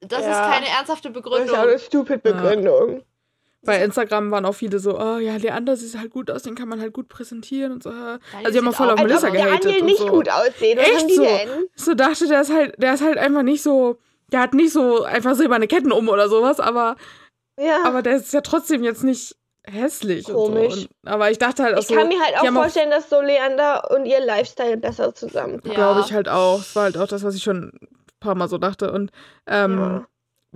Speaker 3: das
Speaker 2: Ja.
Speaker 3: ist keine ernsthafte
Speaker 2: Das ist
Speaker 3: Begründung.
Speaker 2: auch eine stupid Begründung.
Speaker 4: Bei Instagram waren auch viele so, oh ja, Leander sieht halt gut aus, den kann man halt gut präsentieren und so.
Speaker 3: Daniel
Speaker 4: Also die haben auch voll auf Melissa
Speaker 2: Daniel
Speaker 4: gehatet und
Speaker 2: nicht
Speaker 4: so.
Speaker 2: gut aussehen. Was
Speaker 4: Echt
Speaker 2: haben die
Speaker 4: so?
Speaker 2: denn?
Speaker 4: So dachte, der ist halt, der ist halt einfach nicht so, der hat nicht so einfach silberne Ketten um oder sowas, aber,
Speaker 2: Ja.
Speaker 4: aber der ist ja trotzdem jetzt nicht hässlich.
Speaker 2: Komisch.
Speaker 4: Und so. Und, aber ich dachte halt auch
Speaker 2: Ich
Speaker 4: so,
Speaker 2: kann mir halt auch
Speaker 4: haben auch-
Speaker 2: vorstellen, dass so Leander und ihr Lifestyle besser zusammenkommen.
Speaker 3: Ja.
Speaker 4: glaube ich halt auch. Das war halt auch das, was ich schon ein paar Mal so dachte. Und ähm,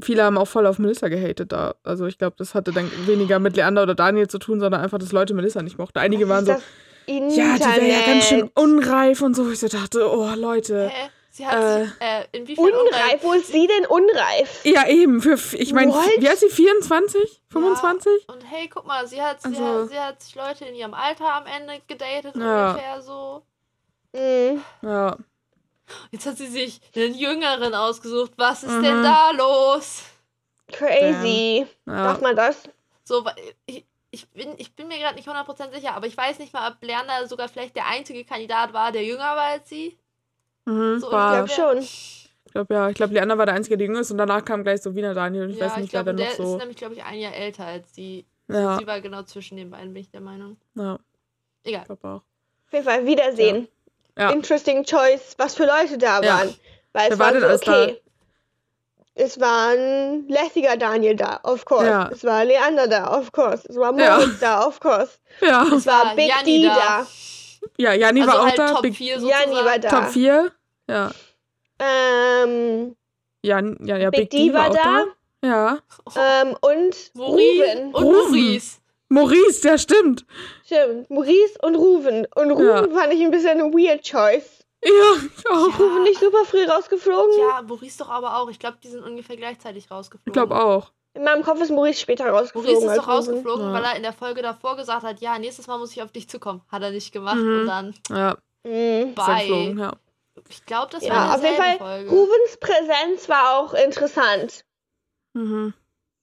Speaker 4: viele haben auch voll auf Melissa gehatet da. Also ich glaube, das hatte dann weniger mit Leander oder Daniel zu tun, sondern einfach, dass Leute Melissa nicht mochten. Einige waren so,
Speaker 2: Das
Speaker 4: ja, die wäre ja ganz schön
Speaker 2: Internet.
Speaker 4: unreif und so. Ich so dachte, oh Leute.
Speaker 3: Hä? Sie hat
Speaker 4: Äh,
Speaker 3: sich, äh, inwiefern unreif?
Speaker 2: Unreif, wo ist sie denn unreif?
Speaker 4: Ja, eben. Für, ich meine, wie alt ist sie? 24? 25?
Speaker 3: Und hey, guck mal, sie hat, sie,
Speaker 4: Also-
Speaker 3: hat, sie hat sich Leute in ihrem Alter am Ende gedatet,
Speaker 4: Ja.
Speaker 3: ungefähr so.
Speaker 2: Mhm.
Speaker 4: Ja.
Speaker 3: Jetzt hat sie sich einen Jüngeren ausgesucht. Was ist
Speaker 4: Mhm.
Speaker 3: denn da los?
Speaker 2: Crazy.
Speaker 4: ja.
Speaker 2: Sagt man das?
Speaker 3: So, ich, ich, bin, ich bin mir gerade nicht 100% sicher, aber ich weiß nicht mal, ob Leander sogar vielleicht der einzige Kandidat war, der jünger war als sie.
Speaker 4: Mhm,
Speaker 3: So,
Speaker 2: Ich
Speaker 4: war,
Speaker 2: glaube schon.
Speaker 4: ich glaube, ja. Ich glaube, Leander war der Einzige, der jünger ist und danach kam gleich so Wiener Daniel. Ich
Speaker 3: ja,
Speaker 4: weiß
Speaker 3: ich
Speaker 4: nicht, wer
Speaker 3: glaube,
Speaker 4: dann
Speaker 3: der
Speaker 4: noch so.
Speaker 3: ist nämlich, glaube ich, ein Jahr älter als sie.
Speaker 4: Ja,
Speaker 3: Sie war genau zwischen den beiden, bin ich der Meinung.
Speaker 4: ja,
Speaker 3: Egal.
Speaker 4: ich glaube auch.
Speaker 2: Auf jeden Fall Wiedersehen.
Speaker 4: Ja.
Speaker 2: Interesting choice, was für Leute da
Speaker 4: Ja.
Speaker 2: waren. Weil
Speaker 4: Wer
Speaker 2: es
Speaker 4: war
Speaker 2: war
Speaker 4: denn
Speaker 2: so,
Speaker 4: alles da?
Speaker 2: okay. Es war ein lässiger Daniel da, of course.
Speaker 4: Ja.
Speaker 2: Es war Leander da, of course. Es war
Speaker 4: Ja.
Speaker 2: Moritz da, of course.
Speaker 4: Ja,
Speaker 2: Es war
Speaker 3: war
Speaker 2: Big
Speaker 3: Janni
Speaker 2: D
Speaker 3: da.
Speaker 2: da.
Speaker 4: ja Janni
Speaker 3: Also
Speaker 4: war auch
Speaker 3: halt
Speaker 4: da.
Speaker 3: Top
Speaker 4: Big
Speaker 3: 4 sozusagen.
Speaker 2: Janni war da.
Speaker 4: Top 4. Ja.
Speaker 2: Ähm,
Speaker 4: Jan, ja, ja,
Speaker 2: Big, D war
Speaker 4: auch
Speaker 2: da.
Speaker 4: Ja.
Speaker 2: Ähm, und Ruven.
Speaker 3: und
Speaker 4: Ruven.
Speaker 3: Maurice.
Speaker 4: Maurice, der stimmt.
Speaker 2: Stimmt. Maurice und Ruven. Und Ruven
Speaker 4: Ja.
Speaker 2: fand ich ein bisschen ein weird choice.
Speaker 4: Ja, ich auch.
Speaker 2: Ruven nicht super früh rausgeflogen.
Speaker 3: Ja, Maurice doch aber auch. Ich glaube, die sind ungefähr gleichzeitig rausgeflogen.
Speaker 4: Ich glaube auch.
Speaker 2: In meinem Kopf ist Maurice später rausgeflogen.
Speaker 3: Maurice ist doch rausgeflogen,
Speaker 4: Ja.
Speaker 3: weil er in der Folge davor gesagt hat, ja, nächstes Mal muss ich auf dich zukommen. Hat er nicht gemacht
Speaker 4: Mhm.
Speaker 3: und dann
Speaker 4: Ja.
Speaker 2: Mhm.
Speaker 4: ist
Speaker 3: bye.
Speaker 4: ja.
Speaker 3: Ich glaube, das war
Speaker 2: Ja,
Speaker 3: in
Speaker 2: auf jeden Fall.
Speaker 3: Folge.
Speaker 2: Ruvens Präsenz war auch interessant.
Speaker 4: Mhm.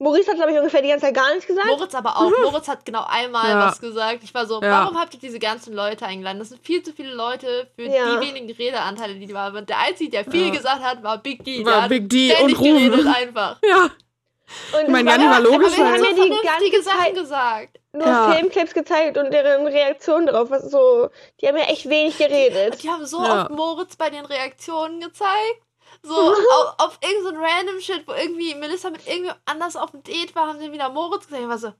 Speaker 2: Maurice hat, glaube ich, ungefähr die ganze Zeit gar nichts gesagt.
Speaker 3: Moritz aber auch. Moritz hat genau einmal
Speaker 4: Ja.
Speaker 3: was gesagt. Ich war so,
Speaker 4: Ja.
Speaker 3: warum habt ihr diese ganzen Leute eingeladen? Das sind viel zu viele Leute für
Speaker 2: Ja.
Speaker 3: die wenigen Redeanteile, die die waren. Der Einzige, der viel
Speaker 4: Ja.
Speaker 3: gesagt hat, war Big D.
Speaker 4: War
Speaker 3: der
Speaker 4: Big D und
Speaker 3: geredet einfach.
Speaker 4: Ja,
Speaker 2: Und
Speaker 4: Ich mein,
Speaker 2: es
Speaker 4: Janni war logisch,
Speaker 3: aber wir haben ja
Speaker 2: die ganze
Speaker 3: Sachen
Speaker 2: Zeit-
Speaker 3: gesagt.
Speaker 2: nur
Speaker 4: Ja.
Speaker 2: Filmclips gezeigt und deren Reaktion darauf. Was so, die haben ja echt wenig geredet.
Speaker 3: Die haben so
Speaker 4: Ja.
Speaker 3: oft Moritz bei den Reaktionen gezeigt. So auf, auf irgendein so random Shit, wo irgendwie Melissa mit irgendjemand anders auf dem Date war, haben sie wieder Moritz gesehen. Ich war so,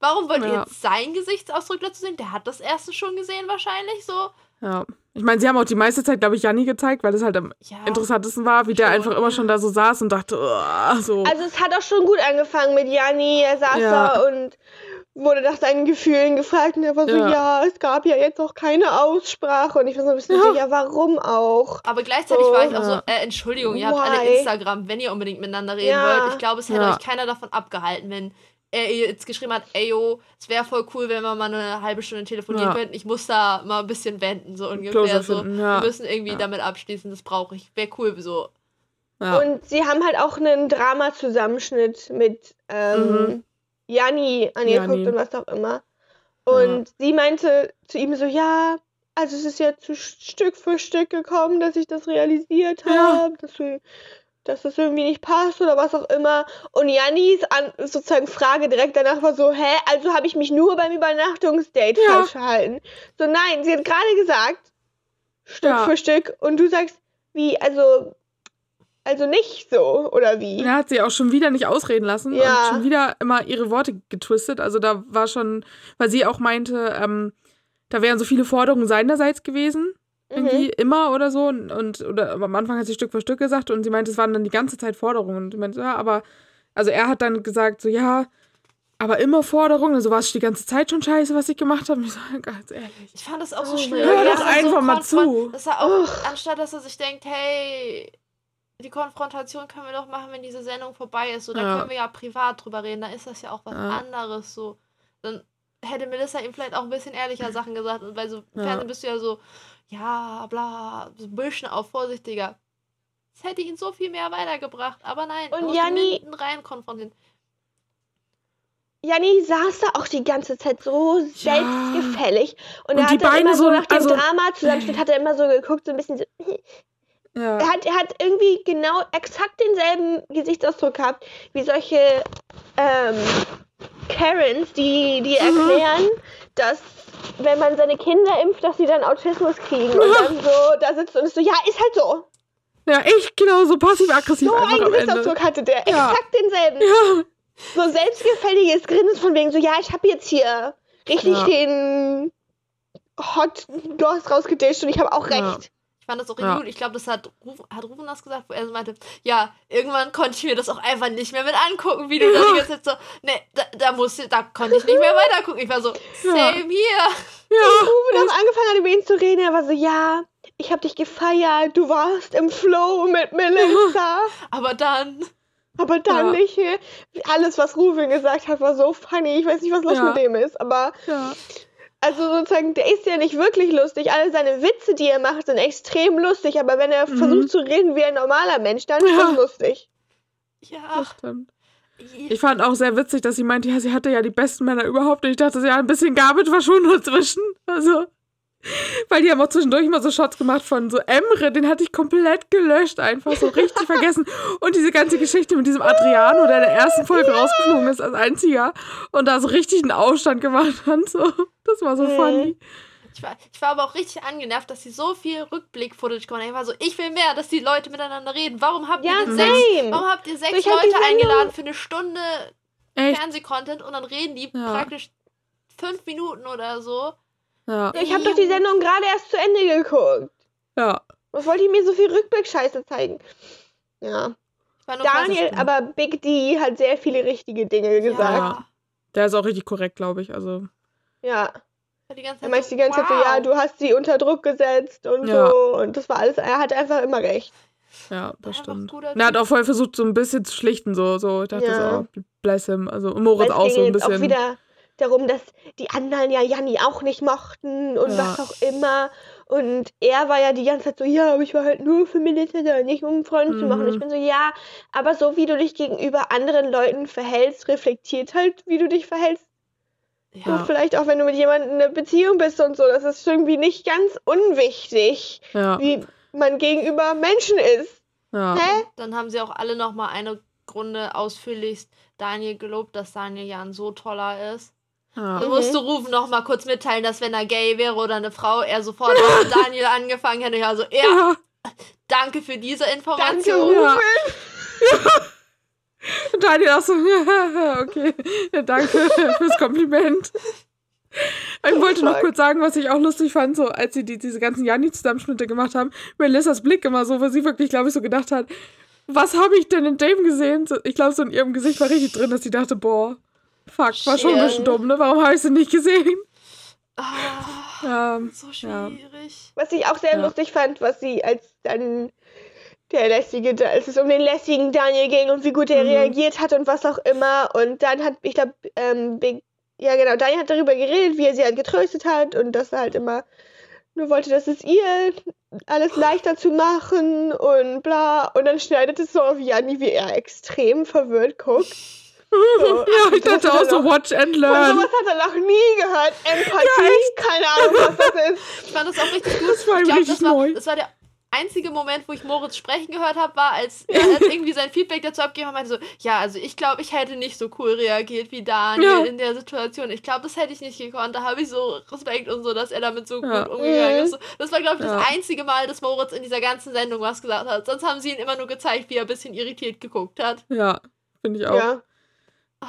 Speaker 3: warum wollt ihr
Speaker 4: Ja.
Speaker 3: jetzt seinen Gesichtsausdruck dazu sehen? Der hat das erste schon gesehen wahrscheinlich so.
Speaker 4: ja. Ich meine, sie haben auch die meiste Zeit, glaube ich, Janni gezeigt, weil das halt am
Speaker 3: Ja.
Speaker 4: interessantesten war, wie der
Speaker 3: schon,
Speaker 4: einfach immer schon da so saß und dachte, oh, so.
Speaker 2: Also es hat auch schon gut angefangen mit Janni. Er saß
Speaker 4: Ja.
Speaker 2: da und wurde nach seinen Gefühlen gefragt und er war so,
Speaker 4: Ja.
Speaker 2: ja, es gab ja jetzt auch keine Aussprache. Und ich war so ein bisschen
Speaker 4: Ja.
Speaker 2: so, ja, warum auch?
Speaker 3: Aber gleichzeitig
Speaker 2: So.
Speaker 3: war ich auch so, äh, Entschuldigung, ihr habt alle
Speaker 2: Why?
Speaker 3: Instagram, wenn ihr unbedingt miteinander reden
Speaker 2: Ja.
Speaker 3: wollt. Ich glaube, es hätte
Speaker 4: Ja.
Speaker 3: euch keiner davon abgehalten, wenn er jetzt geschrieben hat, ey yo, es wäre voll cool, wenn wir mal eine halbe Stunde telefonieren
Speaker 4: Ja.
Speaker 3: könnten. Ich muss da mal ein bisschen wenden, so ungefähr. So. Wir müssen irgendwie
Speaker 4: Ja.
Speaker 3: damit abschließen, das brauche ich. Wäre cool, so.
Speaker 4: ja.
Speaker 2: Und sie haben halt auch einen Drama-Zusammenschnitt mit ähm,
Speaker 4: Mhm.
Speaker 2: Janni angeguckt
Speaker 4: Janni.
Speaker 2: und was auch immer. Und sie meinte zu ihm so, ja, also es ist jetzt so Stück für Stück gekommen, dass ich das realisiert
Speaker 4: Ja.
Speaker 2: habe, dass, wir- dass das irgendwie nicht passt oder was auch immer. Und Jannis an, sozusagen Frage direkt danach war so, hä, also habe ich mich nur beim Übernachtungsdate
Speaker 4: Ja.
Speaker 2: falsch verhalten? So, nein, sie hat gerade gesagt, Stück
Speaker 4: Ja.
Speaker 2: für Stück. Und du sagst, wie, also, also nicht so, oder wie?
Speaker 4: Er hat sie auch schon wieder nicht ausreden lassen
Speaker 2: Ja.
Speaker 4: und schon wieder immer ihre Worte getwistet. Also da war schon, weil sie auch meinte, ähm, da wären so viele Forderungen seinerseits gewesen. Irgendwie
Speaker 2: Mhm.
Speaker 4: immer oder so. Und, und oder am Anfang hat sie Stück für Stück gesagt und sie meinte, es waren dann die ganze Zeit Forderungen. Und ich meinte, ja, aber, also er hat dann gesagt, so, ja, aber immer Forderungen. Also war es die ganze Zeit schon scheiße, was ich gemacht habe. Ich so, ganz ehrlich.
Speaker 3: Ich fand das auch so
Speaker 2: Oh
Speaker 3: schwierig.
Speaker 2: mein
Speaker 4: Hör doch einfach mal
Speaker 3: konfront-
Speaker 4: zu.
Speaker 3: Dass er auch,
Speaker 2: Uch.
Speaker 3: anstatt dass er sich denkt, hey, die Konfrontation können wir doch machen, wenn diese Sendung vorbei ist. So, dann
Speaker 4: Ja.
Speaker 3: können wir ja privat drüber reden. Da ist das ja auch was
Speaker 4: Ja.
Speaker 3: anderes. So, dann hätte Melissa ihm vielleicht auch ein bisschen ehrlicher Sachen gesagt. Und bei so
Speaker 4: Ja.
Speaker 3: Fernsehen bist du ja so, ja, bla, so ein bisschen auch vorsichtiger. Das hätte ihn so viel mehr weitergebracht. Aber nein,
Speaker 2: Und Janni-
Speaker 3: rein konfrontieren.
Speaker 2: Janni saß da auch die ganze Zeit so selbstgefällig. Und,
Speaker 4: Und
Speaker 2: er
Speaker 4: die
Speaker 2: hat dann
Speaker 4: Beine
Speaker 2: immer so
Speaker 4: so-
Speaker 2: nach dem
Speaker 4: also-
Speaker 2: Drama-Zusammenschnitt hat er immer so geguckt, so ein bisschen so.
Speaker 4: Ja.
Speaker 2: Er hat, er hat irgendwie genau exakt denselben Gesichtsausdruck gehabt wie solche ähm, Karens, die, die
Speaker 4: Mhm.
Speaker 2: erklären, dass wenn man seine Kinder impft, dass sie dann Autismus kriegen. Und
Speaker 4: Ja.
Speaker 2: dann so da sitzt und ist so, ja, ist halt so.
Speaker 4: ja, echt genau so passiv-aggressiv
Speaker 2: So einen. Gesichtsausdruck hatte der.
Speaker 4: Ja.
Speaker 2: Exakt denselben.
Speaker 4: Ja,
Speaker 2: so selbstgefälliges Grinsen von wegen so, ja, ich habe jetzt hier richtig
Speaker 4: Ja.
Speaker 2: den Hot Doss rausgedischt und ich habe auch recht.
Speaker 3: Ich fand das auch
Speaker 4: Ja.
Speaker 3: richtig gut. Ich glaube, das hat, Ruf, hat Rufen das gesagt, wo er so meinte, ja, irgendwann konnte ich mir das auch einfach nicht mehr mit angucken, wie du da die ganze Zeit so, ne, da, da musste, da konnte ich nicht mehr weiter gucken. Ich war so, same hier.
Speaker 4: Ja.
Speaker 2: Uwe dann angefangen hat, über ihn zu reden, er war so, ja, ich habe dich gefeiert, du warst im Flow mit Melissa,
Speaker 3: Aber dann,
Speaker 2: aber dann
Speaker 4: Ja.
Speaker 2: nicht. Alles, was Rufen gesagt hat, war so funny. Ich weiß nicht, was los
Speaker 4: Ja.
Speaker 2: mit dem ist, aber
Speaker 4: Ja.
Speaker 2: Also sozusagen, der ist ja nicht wirklich lustig. Alle seine Witze, die er macht, sind extrem lustig, aber wenn er
Speaker 4: Mhm.
Speaker 2: versucht zu reden wie ein normaler Mensch, dann ist
Speaker 4: Ja.
Speaker 2: das lustig.
Speaker 3: ja,
Speaker 4: Das stimmt. Ich fand auch sehr witzig, dass sie meinte, ja, sie hatte ja die besten Männer überhaupt. Und ich dachte, ja, ein bisschen Garbage war schon nur zwischen. Also, weil die haben auch zwischendurch immer so Shots gemacht von so Emre, den hatte ich komplett gelöscht, einfach so richtig vergessen. Und diese ganze Geschichte mit diesem Adriano, der in der ersten Folge rausgeflogen ist als einziger und da so richtig einen Aufstand gemacht hat. So. Das war so
Speaker 2: Mhm.
Speaker 4: funny.
Speaker 3: Ich war, ich war aber auch richtig angenervt, dass sie so viel Rückblick-Footage gemacht haben. Ich war so, ich will mehr, dass die Leute miteinander reden. Warum habt ihr
Speaker 2: Ja,
Speaker 3: denn sechs, warum habt ihr sechs
Speaker 2: Ich
Speaker 3: Leute eingeladen für eine Stunde? Fernsehcontent und dann reden die
Speaker 4: Ja.
Speaker 3: praktisch fünf Minuten oder so.
Speaker 4: Ja.
Speaker 2: Ich habe doch die Sendung gerade erst zu Ende geguckt.
Speaker 4: Ja.
Speaker 2: Was wollte ich mir so viel Rückblick-Scheiße zeigen? Ja. Daniel, aber Big D hat sehr viele richtige Dinge gesagt.
Speaker 3: Ja.
Speaker 4: Der ist auch richtig korrekt, glaube ich. Also,
Speaker 2: Ja.
Speaker 3: Die ganze
Speaker 2: Er
Speaker 3: Zeit
Speaker 2: meinte
Speaker 3: so,
Speaker 2: die ganze Zeit so,
Speaker 3: wow.
Speaker 2: ja, du hast sie unter Druck gesetzt und
Speaker 4: Ja.
Speaker 2: so. Und das war alles, er hatte einfach immer recht.
Speaker 4: ja, das stimmt. er hat auch voll versucht, so ein bisschen zu schlichten, so. so. Ich dachte
Speaker 2: Ja.
Speaker 4: so, oh, bless him. Also, und Moritz auch so ein
Speaker 2: jetzt auch
Speaker 4: bisschen.
Speaker 2: wieder darum, dass die anderen ja Janni auch nicht mochten und
Speaker 4: Ja.
Speaker 2: was auch immer. Und er war ja die ganze Zeit so, ja, aber ich war halt nur für da, nicht um Freunde zu machen. Und
Speaker 4: Mhm.
Speaker 2: ich bin so, ja, aber so wie du dich gegenüber anderen Leuten verhältst, reflektiert halt, wie du dich verhältst.
Speaker 3: Ja.
Speaker 2: Und vielleicht auch, wenn du mit jemandem in einer Beziehung bist und so. Das ist irgendwie nicht ganz unwichtig,
Speaker 4: Ja,
Speaker 2: wie man gegenüber Menschen ist.
Speaker 4: ja.
Speaker 2: Hä?
Speaker 3: Dann haben sie auch alle nochmal eine Grunde ausführlichst Daniel gelobt, dass Daniel ja ein so toller ist.
Speaker 4: Ja.
Speaker 3: Du
Speaker 2: Mhm.
Speaker 3: musst du Rufen nochmal kurz mitteilen, dass wenn er gay wäre oder eine Frau, er sofort mit Daniel angefangen hätte. Ja, so, ja,
Speaker 4: Ja.
Speaker 3: danke für diese
Speaker 2: Danke,
Speaker 3: Information.
Speaker 4: Ja.
Speaker 2: Rufen.
Speaker 4: Und Daniel auch so, okay, ja, danke fürs Kompliment. Ich wollte noch kurz sagen, was ich auch lustig fand, so als sie die, diese ganzen Janni-Zusammenschnitte gemacht haben. Melissas Blick immer so, wo sie wirklich, glaube ich, so gedacht hat, was habe ich denn in dem gesehen? Ich glaube, so in ihrem Gesicht war richtig drin, dass sie dachte, boah, fuck, war schon ein bisschen dumm, ne? Warum habe ich sie nicht gesehen?
Speaker 3: Ah,
Speaker 4: Ja,
Speaker 3: so
Speaker 4: ja.
Speaker 3: schwierig.
Speaker 2: Was ich auch sehr
Speaker 4: Ja.
Speaker 2: lustig fand, was sie als dann der lässige, als es um den lässigen Daniel ging und wie gut er
Speaker 4: Mhm.
Speaker 2: reagiert hat und was auch immer. Und dann hat, ich glaube, ähm, Big, ja genau, Daniel hat darüber geredet, wie er sie halt getröstet hat und dass er halt immer nur wollte, dass es ihr alles leichter zu machen und bla. Und dann schneidet es so auf Janni, wie er extrem verwirrt guckt. So,
Speaker 4: ja ich dachte auch so, watch and learn.
Speaker 2: sowas hat er noch nie gehört. Empathie, keine Ahnung, was das ist.
Speaker 3: Ich fand das auch richtig gut.
Speaker 4: Das war
Speaker 3: ich glaub, das war,
Speaker 4: neu.
Speaker 3: Das war der einzige Moment, wo ich Moritz sprechen gehört habe, war, als er hat irgendwie sein Feedback dazu abgegeben hat und meinte so, ja, also ich glaube, ich hätte nicht so cool reagiert wie Daniel
Speaker 4: Ja.
Speaker 3: in der Situation. Ich glaube, das hätte ich nicht gekonnt. Da habe ich so Respekt und so, dass er damit so
Speaker 4: Ja.
Speaker 3: gut umgegangen
Speaker 2: Mhm.
Speaker 3: ist. Das war, glaube ich,
Speaker 4: Ja.
Speaker 3: das einzige Mal, dass Moritz in dieser ganzen Sendung was gesagt hat. Sonst haben sie ihn immer nur gezeigt, wie er ein bisschen irritiert geguckt hat.
Speaker 4: Ja, finde ich auch.
Speaker 2: Ja.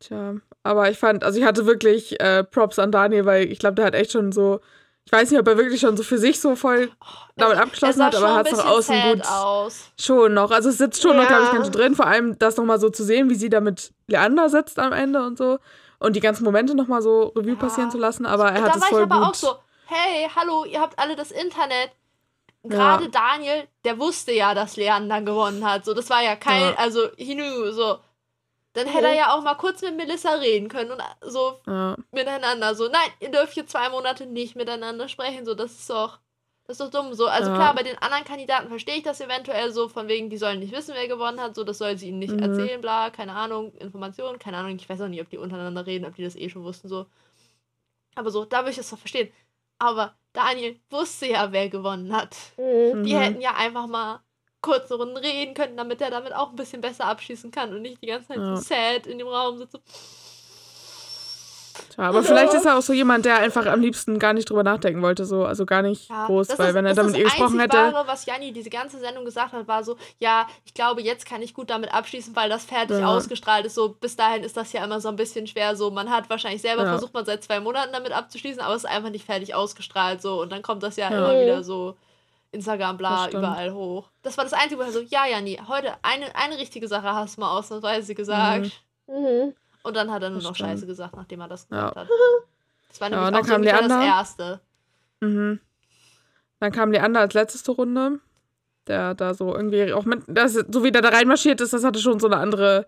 Speaker 4: Tja, aber ich fand, also ich hatte wirklich äh, Props an Daniel, weil ich glaube, der hat echt schon so, ich weiß nicht, ob er wirklich schon so für sich so voll damit
Speaker 3: Er-
Speaker 4: abgeschlossen hat, aber er hat es nach außen gut
Speaker 3: aus.
Speaker 4: schon noch. Also es sitzt schon noch, glaube ich,
Speaker 2: Ja.
Speaker 4: ganz schön drin, vor allem das nochmal so zu sehen, wie sie da mit Leander sitzt am Ende und so und die ganzen Momente nochmal so Revue
Speaker 3: Ja.
Speaker 4: passieren zu lassen, aber er hat
Speaker 3: da
Speaker 4: es
Speaker 3: war
Speaker 4: voll
Speaker 3: ich aber
Speaker 4: gut.
Speaker 3: auch so, hey, hallo, ihr habt alle das Internet. Gerade
Speaker 4: Ja.
Speaker 3: Daniel, der wusste ja, dass Leander gewonnen hat. So, das war ja kein,
Speaker 4: Ja.
Speaker 3: also he knew, so. Dann hätte er
Speaker 2: Mhm.
Speaker 3: ja auch mal kurz mit Melissa reden können und so
Speaker 4: Ja,
Speaker 3: miteinander. So, nein, ihr dürft hier zwei Monate nicht miteinander sprechen. So, das ist doch, das ist doch dumm. So, also
Speaker 4: Ja.
Speaker 3: klar, bei den anderen Kandidaten verstehe ich das eventuell so, von wegen, die sollen nicht wissen, wer gewonnen hat. So, das soll sie ihnen nicht
Speaker 4: Mhm.
Speaker 3: erzählen, bla, keine Ahnung, Informationen, keine Ahnung. Ich weiß auch nicht, ob die untereinander reden, ob die das eh schon wussten, so. Aber so, da würde ich das doch verstehen. Aber Daniel wusste ja, wer gewonnen hat.
Speaker 2: Mhm.
Speaker 3: Die
Speaker 4: Mhm.
Speaker 3: hätten ja einfach mal kurze Runden reden können, damit er damit auch ein bisschen besser abschießen kann und nicht die ganze Zeit
Speaker 4: Ja.
Speaker 3: so sad in dem Raum sitzt.
Speaker 4: Tja, aber vielleicht ist er auch so jemand, der einfach am liebsten gar nicht drüber nachdenken wollte, so, also gar nicht
Speaker 3: Ja,
Speaker 4: groß, weil
Speaker 3: ist-
Speaker 4: wenn er
Speaker 3: das
Speaker 4: da
Speaker 3: ist
Speaker 4: mit ihr gesprochen hätte.
Speaker 3: Wahre, was Janni diese ganze Sendung gesagt hat, war so, ja, ich glaube, jetzt kann ich gut damit abschließen, weil das fertig
Speaker 4: Ja.
Speaker 3: ausgestrahlt ist. So, bis dahin ist das ja immer so ein bisschen schwer. So, man hat wahrscheinlich selber
Speaker 4: Ja.
Speaker 3: versucht, man seit zwei Monaten damit abzuschließen, aber es ist einfach nicht fertig ausgestrahlt. So, und dann kommt das ja, immer wieder so Instagram, bla, überall hoch. Das war das Einzige, wo er so, ja, Janni, heute eine, eine richtige Sache hast du mal ausnahmsweise gesagt.
Speaker 4: Mhm.
Speaker 2: Mhm.
Speaker 3: Und dann hat er nur
Speaker 4: Das
Speaker 3: noch
Speaker 4: stimmt.
Speaker 3: Scheiße gesagt, nachdem er das
Speaker 4: Ja.
Speaker 3: gesagt hat. Das war
Speaker 4: Ja,
Speaker 3: nämlich
Speaker 4: und dann
Speaker 3: auch so
Speaker 4: kam
Speaker 3: ungefähr das
Speaker 4: Leander.
Speaker 3: Erste.
Speaker 4: Mhm. Dann kam Leander als letzte Runde, der da so irgendwie auch mit, das, so wie der da reinmarschiert ist, das hatte schon so eine andere.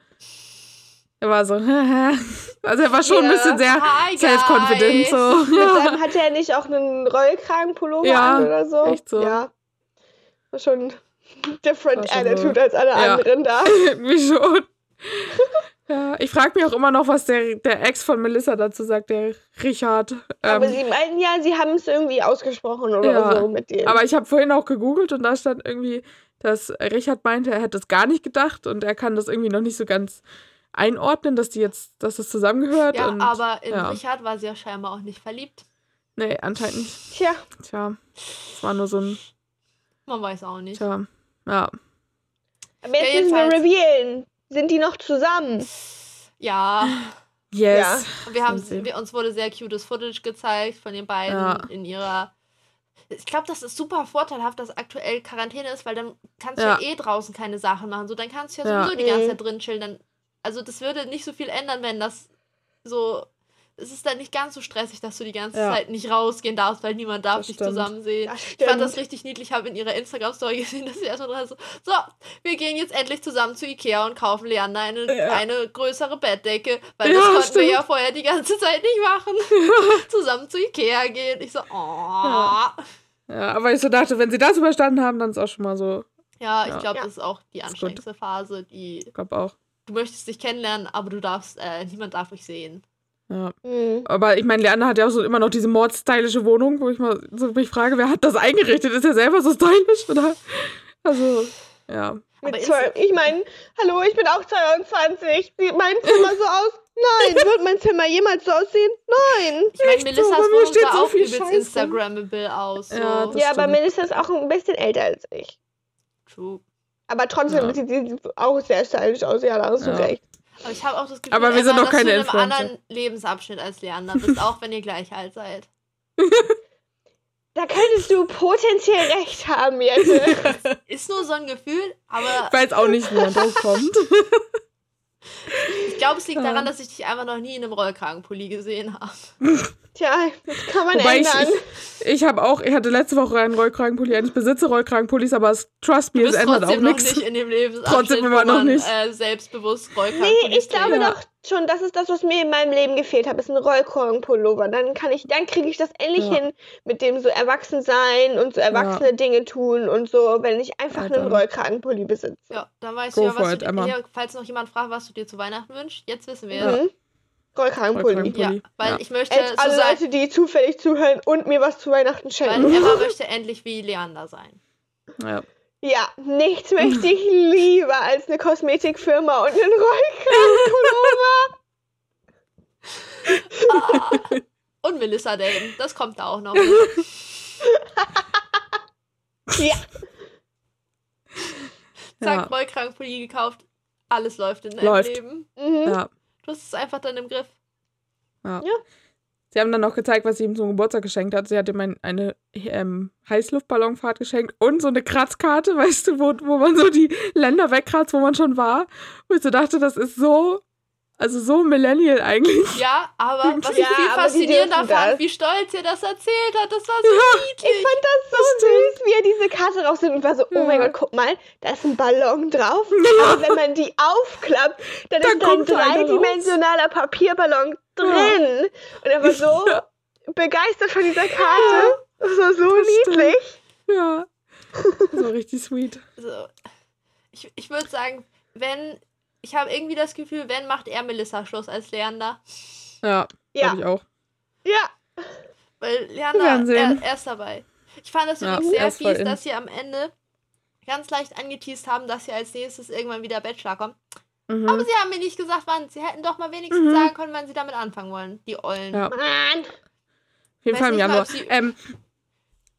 Speaker 4: Er war so, also er war schon ein
Speaker 2: Ja.
Speaker 4: bisschen sehr self-confident. So.
Speaker 2: Mit
Speaker 4: Ja.
Speaker 2: seinem, hat er nicht auch einen Rollkragenpullover
Speaker 4: Ja,
Speaker 2: an oder so?
Speaker 4: echt so.
Speaker 2: Ja. War schon different
Speaker 4: War schon
Speaker 2: attitude
Speaker 4: so.
Speaker 2: als alle
Speaker 4: Ja.
Speaker 2: anderen da.
Speaker 4: Irgendwie schon. Ja, ich frage mich auch immer noch, was der, der Ex von Melissa dazu sagt, der Richard.
Speaker 2: Aber
Speaker 4: Ähm,
Speaker 2: sie meinten ja, sie haben es irgendwie ausgesprochen oder
Speaker 4: Ja,
Speaker 2: so mit denen.
Speaker 4: aber ich habe vorhin auch gegoogelt und da stand irgendwie, dass Richard meinte, er hätte es gar nicht gedacht und er kann das irgendwie noch nicht so ganz einordnen, dass die jetzt, dass das zusammengehört.
Speaker 3: Ja,
Speaker 4: und,
Speaker 3: aber in
Speaker 4: ja.
Speaker 3: Richard war sie ja scheinbar auch nicht verliebt.
Speaker 4: Nee, anscheinend nicht.
Speaker 2: Tja,
Speaker 4: Tja, es war nur so ein,
Speaker 3: Man weiß auch nicht.
Speaker 4: tja, ja.
Speaker 2: aber jetzt
Speaker 3: Ja,
Speaker 2: müssen wir revealen. Sind die noch zusammen?
Speaker 3: Ja,
Speaker 4: Yes.
Speaker 2: Ja.
Speaker 3: und wir haben, wir, uns wurde sehr cutes Footage gezeigt von den beiden
Speaker 4: Ja.
Speaker 3: in ihrer. Ich glaube, das ist super vorteilhaft, dass aktuell Quarantäne ist, weil dann kannst du ja,
Speaker 4: Ja.
Speaker 3: eh draußen keine Sachen machen. So, dann kannst du ja,
Speaker 4: Ja.
Speaker 3: sowieso die ganze
Speaker 2: Mhm.
Speaker 3: Zeit drin chillen. Dann, also das würde nicht so viel ändern, wenn das so. Es ist dann nicht ganz so stressig, dass du die ganze
Speaker 4: Ja.
Speaker 3: Zeit nicht rausgehen darfst, weil niemand darf
Speaker 4: Das
Speaker 3: dich
Speaker 4: stimmt.
Speaker 3: zusammen sehen.
Speaker 2: Das
Speaker 3: Ich fand das richtig niedlich. Ich habe in ihrer Instagram-Story gesehen, dass sie erstmal dran so, so, wir gehen jetzt endlich zusammen zu Ikea und kaufen Leander eine,
Speaker 4: Ja.
Speaker 3: eine größere Bettdecke, weil
Speaker 4: Ja,
Speaker 3: das konnten wir
Speaker 4: stimmt.
Speaker 3: ja vorher die ganze Zeit nicht machen. zusammen zu Ikea gehen. Ich so, oh.
Speaker 4: Ja. Aber ich so dachte, wenn sie das überstanden haben, dann ist auch schon mal so,
Speaker 3: ich
Speaker 4: Ja.
Speaker 3: glaube,
Speaker 2: Ja.
Speaker 3: das ist auch die anstrengendste Phase, die
Speaker 4: ich glaube auch.
Speaker 3: Du möchtest dich kennenlernen, aber du darfst, äh, niemand darf dich sehen.
Speaker 4: Ja.
Speaker 2: Mhm.
Speaker 4: Aber ich meine, Leander hat ja auch so immer noch diese mordstylische Wohnung, wo ich mal so mich frage, wer hat das eingerichtet? Ist er selber so stylisch? Oder? Also, ja.
Speaker 2: Ich meine, hallo, ich bin auch 22. Sieht mein Zimmer so aus? Nein. Wird mein Zimmer jemals so aussehen? Nein.
Speaker 3: Ich meine,
Speaker 4: Echt so,
Speaker 3: Melissas
Speaker 4: bei mir
Speaker 3: Wohnung sah
Speaker 4: so
Speaker 3: auch übelst. Instagrammable aus. So.
Speaker 4: Ja,
Speaker 2: ja, aber. Melissa ist auch ein bisschen älter als ich.
Speaker 3: True.
Speaker 2: Aber trotzdem
Speaker 4: Ja.
Speaker 2: sieht sie auch sehr stylisch aus. Ja, da hast du
Speaker 4: Ja.
Speaker 2: recht.
Speaker 3: Aber ich habe auch das Gefühl,
Speaker 4: Aber wir
Speaker 3: Emma,
Speaker 4: sind doch
Speaker 3: dass
Speaker 4: keine
Speaker 3: du in einem anderen Lebensabschnitt als Leander bist, auch wenn ihr gleich alt seid.
Speaker 2: Da könntest du potenziell recht haben, Jette.
Speaker 3: Ist nur so ein Gefühl, aber
Speaker 4: Ich weiß auch nicht, wie man drauf kommt.
Speaker 3: ich glaube, es liegt daran, dass ich dich einfach noch nie in einem Rollkragenpulli gesehen habe.
Speaker 2: Tja, das kann man
Speaker 4: Wobei ich,
Speaker 2: ändern.
Speaker 4: ich, ich habe auch, ich hatte letzte Woche einen Rollkragenpulli. Ich besitze Rollkragenpullis, aber es, trust me, es ändert auch
Speaker 3: trotzdem noch
Speaker 4: nichts.
Speaker 3: nicht in dem Lebensabschnitt,
Speaker 4: Trotzdem immer noch
Speaker 3: man
Speaker 4: nicht.
Speaker 3: Äh, selbstbewusst Rollkragenpullis
Speaker 2: Nee, ich glaube doch schon, das ist das, was mir in meinem Leben gefehlt hat, ist ein Rollkragenpullover. Dann kann ich, dann kriege ich das endlich
Speaker 4: Ja.
Speaker 2: hin, mit dem so erwachsen sein und so erwachsene Dinge tun und so, wenn ich einfach
Speaker 4: Ja,
Speaker 2: einen. Rollkragenpulli besitze.
Speaker 3: Ja, dann weißt
Speaker 4: Go
Speaker 3: du ja, was
Speaker 4: it,
Speaker 3: du dir, falls noch jemand fragt, was du dir zu Weihnachten wünschst, jetzt wissen wir es.
Speaker 2: Mhm. Rollkragenpulli.
Speaker 4: Rollkragenpulli.
Speaker 3: Ja, weil
Speaker 4: ja.
Speaker 3: ich möchte
Speaker 2: Jetzt
Speaker 3: so
Speaker 2: alle
Speaker 3: sein,
Speaker 2: Leute, die zufällig zuhören und mir was zu Weihnachten
Speaker 3: weil
Speaker 2: schenken.
Speaker 3: Emma möchte endlich wie Leander sein.
Speaker 4: Ja.
Speaker 2: Ja, nichts möchte ich lieber als eine Kosmetikfirma und einen Rollkragenpullover.
Speaker 3: Ah. Und Melissa daten, das kommt da auch noch.
Speaker 2: ja,
Speaker 3: Zack,
Speaker 4: Ja.
Speaker 3: Rollkragenpulli gekauft, alles läuft in deinem
Speaker 4: Läuft.
Speaker 3: Leben.
Speaker 2: mhm.
Speaker 4: ja.
Speaker 3: Du hast es einfach dann im Griff.
Speaker 4: Sie haben dann noch gezeigt, was sie ihm zum Geburtstag geschenkt hat. Sie hat ihm ein, eine ähm, Heißluftballonfahrt geschenkt und so eine Kratzkarte, weißt du, wo, wo man so die Länder wegkratzt, wo man schon war. Wo ich so dachte, das ist so, also so Millennial eigentlich.
Speaker 3: Ja, aber was ich
Speaker 2: Ja,
Speaker 3: viel
Speaker 2: aber die
Speaker 3: faszinierender fand, wie stolz er das erzählt hat. Das war so niedlich.
Speaker 2: Ich fand das so süß, wie er diese Karte rausnimmt und war so, oh mein
Speaker 4: Ja.
Speaker 2: Gott, guck mal, da ist ein Ballon drauf. Aber wenn man die aufklappt, dann
Speaker 4: Da
Speaker 2: ist da ein dreidimensionaler Papierballon drin. Und er war so
Speaker 4: Ja.
Speaker 2: begeistert von dieser Karte. Das war so
Speaker 4: Das stimmt.
Speaker 2: niedlich.
Speaker 4: Ja. So richtig sweet.
Speaker 3: Also, ich ich würde sagen, wenn. Ich habe irgendwie das Gefühl, wenn macht er Melissa Schluss als Leander.
Speaker 4: Ja,
Speaker 2: Ja,
Speaker 4: glaube ich auch.
Speaker 2: ja.
Speaker 3: Weil Leander, er, er ist dabei. Ich fand das
Speaker 4: Ja,
Speaker 3: übrigens sehr fies,
Speaker 4: in.
Speaker 3: dass sie am Ende ganz leicht angeteased haben, dass sie als nächstes irgendwann wieder Bachelor kommt.
Speaker 4: Mhm.
Speaker 3: Aber sie haben mir nicht gesagt, wann. Sie hätten doch mal wenigstens
Speaker 4: Mhm.
Speaker 3: sagen können, wann sie damit anfangen wollen. Die Ollen.
Speaker 4: Ja.
Speaker 2: Mann.
Speaker 4: Auf jeden Fall im
Speaker 3: mal,
Speaker 4: Januar.
Speaker 3: sie-
Speaker 4: Ähm,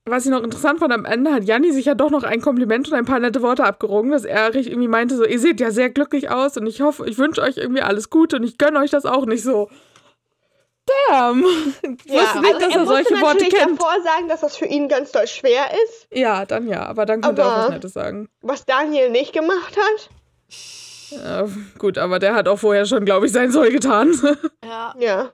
Speaker 4: was ich noch interessant fand, am Ende hat Janni sich ja doch noch ein Kompliment und ein paar nette Worte abgerungen, dass er irgendwie meinte, so, ihr seht ja sehr glücklich aus und ich hoffe, ich wünsche euch irgendwie alles Gute und ich gönne euch das auch nicht so. Damn. Ich
Speaker 2: Ja,
Speaker 4: wusste nicht,
Speaker 2: also
Speaker 4: dass
Speaker 2: er
Speaker 4: er solche Worte kennt.
Speaker 2: davor sagen, dass das für ihn ganz doll schwer ist,
Speaker 4: Ja, dann ja, aber dann könnte er auch was
Speaker 2: Aber-
Speaker 4: Nettes sagen.
Speaker 2: was Daniel nicht gemacht hat.
Speaker 4: Ja, gut, aber der hat auch vorher schon, glaube ich, sein Soll getan.
Speaker 3: Ja,
Speaker 2: Ja.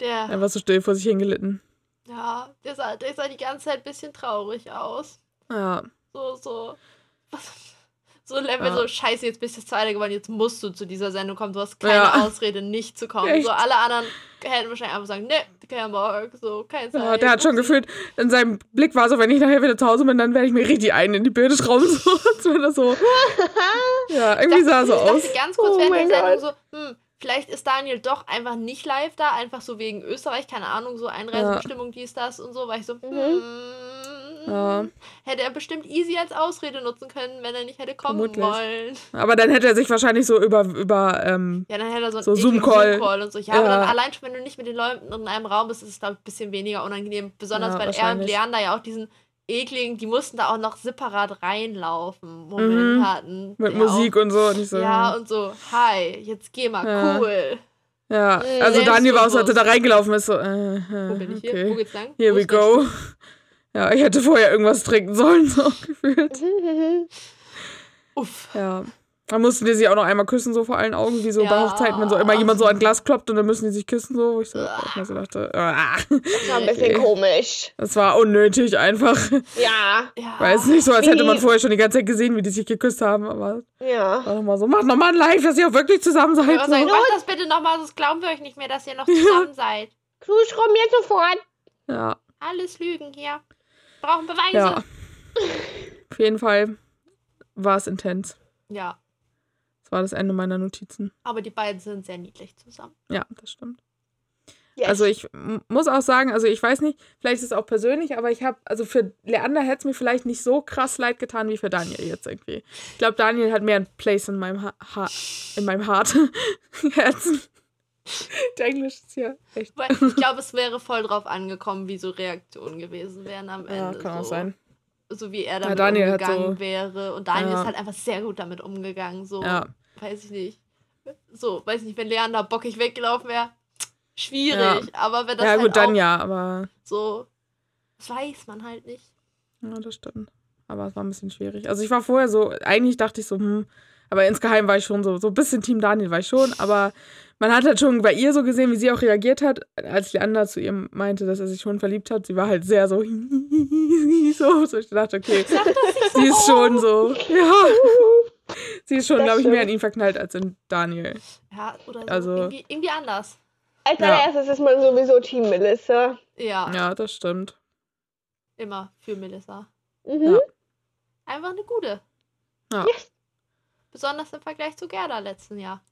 Speaker 3: der,
Speaker 4: Einfach so still vor sich hingelitten.
Speaker 3: Ja, der sah, der sah die ganze Zeit ein bisschen traurig aus.
Speaker 4: Ja.
Speaker 3: So, so. Was? So Level,
Speaker 4: Ja.
Speaker 3: so scheiße, jetzt bist du das zweite geworden, jetzt musst du zu dieser Sendung kommen. Du hast keine
Speaker 4: Ja.
Speaker 3: Ausrede, nicht zu kommen.
Speaker 4: Echt?
Speaker 3: So, alle anderen hätten wahrscheinlich einfach sagen, ne, kein Bock, so, keine Zeit.
Speaker 4: Ja, der hat schon gefühlt, in seinem Blick war so, wenn ich nachher wieder zu Hause bin, dann werde ich mir richtig einen in die Birne schrauben. So, als wenn er so. Ja, irgendwie sah er so
Speaker 3: ich
Speaker 4: aus.
Speaker 3: dachte ganz kurz
Speaker 2: Oh
Speaker 3: während der Sendung so, hm, vielleicht ist Daniel doch einfach nicht live da, einfach so wegen Österreich, keine Ahnung, so Einreisebestimmung, dies, das und so, weil ich so, hm,
Speaker 4: Ja.
Speaker 3: hätte er bestimmt easy als Ausrede nutzen können, wenn er nicht hätte kommen
Speaker 4: Vermutlich.
Speaker 3: wollen.
Speaker 4: Aber dann hätte er sich wahrscheinlich so über, über ähm,
Speaker 3: Ja, dann hätte er so
Speaker 4: So Zoom-Call.
Speaker 3: Zoom-Call und so. Ja,
Speaker 4: Ja.
Speaker 3: aber dann allein schon, wenn du nicht mit den Leuten in einem Raum bist, ist es, glaube ich, ein bisschen weniger unangenehm. Besonders,
Speaker 4: Ja,
Speaker 3: weil er und. Leander ja auch diesen ekligen, die mussten da auch noch separat reinlaufen, Moment
Speaker 4: Mhm.
Speaker 3: hatten.
Speaker 4: mit
Speaker 3: Ja,
Speaker 4: Musik und so. Und so
Speaker 3: Ja, und so, hi, jetzt geh mal,
Speaker 4: Ja.
Speaker 3: cool.
Speaker 4: ja. Also Daniel war auch so, als er da reingelaufen ist, so, äh, äh,
Speaker 3: Wo bin ich hier? Wo geht's lang?
Speaker 4: Here
Speaker 3: Wo
Speaker 4: we go. Ja, ich hätte vorher irgendwas trinken sollen, so gefühlt.
Speaker 3: Uff.
Speaker 4: Ja. Dann mussten die sich auch noch einmal küssen, so vor allen Augen, wie so bei
Speaker 3: Ja.
Speaker 4: Hochzeiten, wenn so immer jemand so an Glas kloppt und dann müssen die sich küssen, so, wo ich so, mal so dachte, ah,
Speaker 2: Das war ein bisschen
Speaker 4: Okay.
Speaker 2: komisch.
Speaker 4: das war unnötig einfach.
Speaker 2: Ja,
Speaker 3: Ja.
Speaker 4: Weiß nicht so, als hätte man vorher schon die ganze Zeit gesehen, wie die sich geküsst haben, aber
Speaker 2: ja.
Speaker 4: war nochmal so, macht nochmal ein Live, dass ihr auch wirklich zusammen seid.
Speaker 3: Sagen,
Speaker 4: So.
Speaker 3: macht das bitte nochmal, sonst glauben wir euch nicht mehr, dass ihr noch zusammen seid.
Speaker 2: Kruschrum jetzt sofort.
Speaker 4: Ja,
Speaker 3: Alles Lügen hier. Brauchen Beweise.
Speaker 4: ja. Auf jeden Fall war es intens.
Speaker 3: ja.
Speaker 4: Das war das Ende meiner Notizen.
Speaker 3: Aber die beiden sind sehr niedlich zusammen.
Speaker 4: Ja, das stimmt.
Speaker 2: Yes.
Speaker 4: Also ich muss auch sagen, also ich weiß nicht, vielleicht ist es auch persönlich, aber ich habe, also für Leander hätte es mir vielleicht nicht so krass leid getan wie für Daniel jetzt irgendwie. Ich glaube, Daniel hat mehr ein Place in meinem ha ha in meinem Hart Herzen. Der Englisch ist ja echt.
Speaker 3: Ich glaube, es wäre voll drauf angekommen, wie so Reaktionen gewesen wären am
Speaker 4: Ja,
Speaker 3: Ende.
Speaker 4: kann auch
Speaker 3: so.
Speaker 4: sein.
Speaker 3: So wie er damit
Speaker 4: Daniel hat
Speaker 3: umgegangen
Speaker 4: so-
Speaker 3: wäre. Und Daniel
Speaker 4: Ja.
Speaker 3: ist halt einfach sehr gut damit umgegangen. So,
Speaker 4: Ja.
Speaker 3: Weiß ich nicht. So, weiß ich nicht, wenn Leander bockig weggelaufen wäre, schwierig. Aber wenn das
Speaker 4: Ja,
Speaker 3: halt
Speaker 4: gut, dann ja, aber
Speaker 3: so, das weiß man halt nicht.
Speaker 4: ja, das stimmt. Aber es war ein bisschen schwierig. Also ich war vorher so, eigentlich dachte ich so, hm, aber insgeheim war ich schon so, so ein bisschen Team Daniel war ich schon, aber man hat halt schon bei ihr so gesehen, wie sie auch reagiert hat, als Leander zu ihr meinte, dass er sich schon verliebt hat. Sie war halt sehr so, so, so ich dachte, okay, sie ist schon so, ja, sie ist schon, glaube ich, mehr in ihn verknallt als in Daniel.
Speaker 3: Ja, oder so.
Speaker 4: Also-
Speaker 3: irgendwie, irgendwie anders.
Speaker 2: Als
Speaker 4: Ja.
Speaker 2: allererstes ist man sowieso Team Melissa.
Speaker 3: Ja,
Speaker 4: Ja, das stimmt.
Speaker 3: immer für Melissa.
Speaker 2: Mhm.
Speaker 4: Ja.
Speaker 3: Einfach eine gute.
Speaker 4: Ja.
Speaker 2: Yes.
Speaker 3: Besonders im Vergleich zu Gerda letzten Jahr.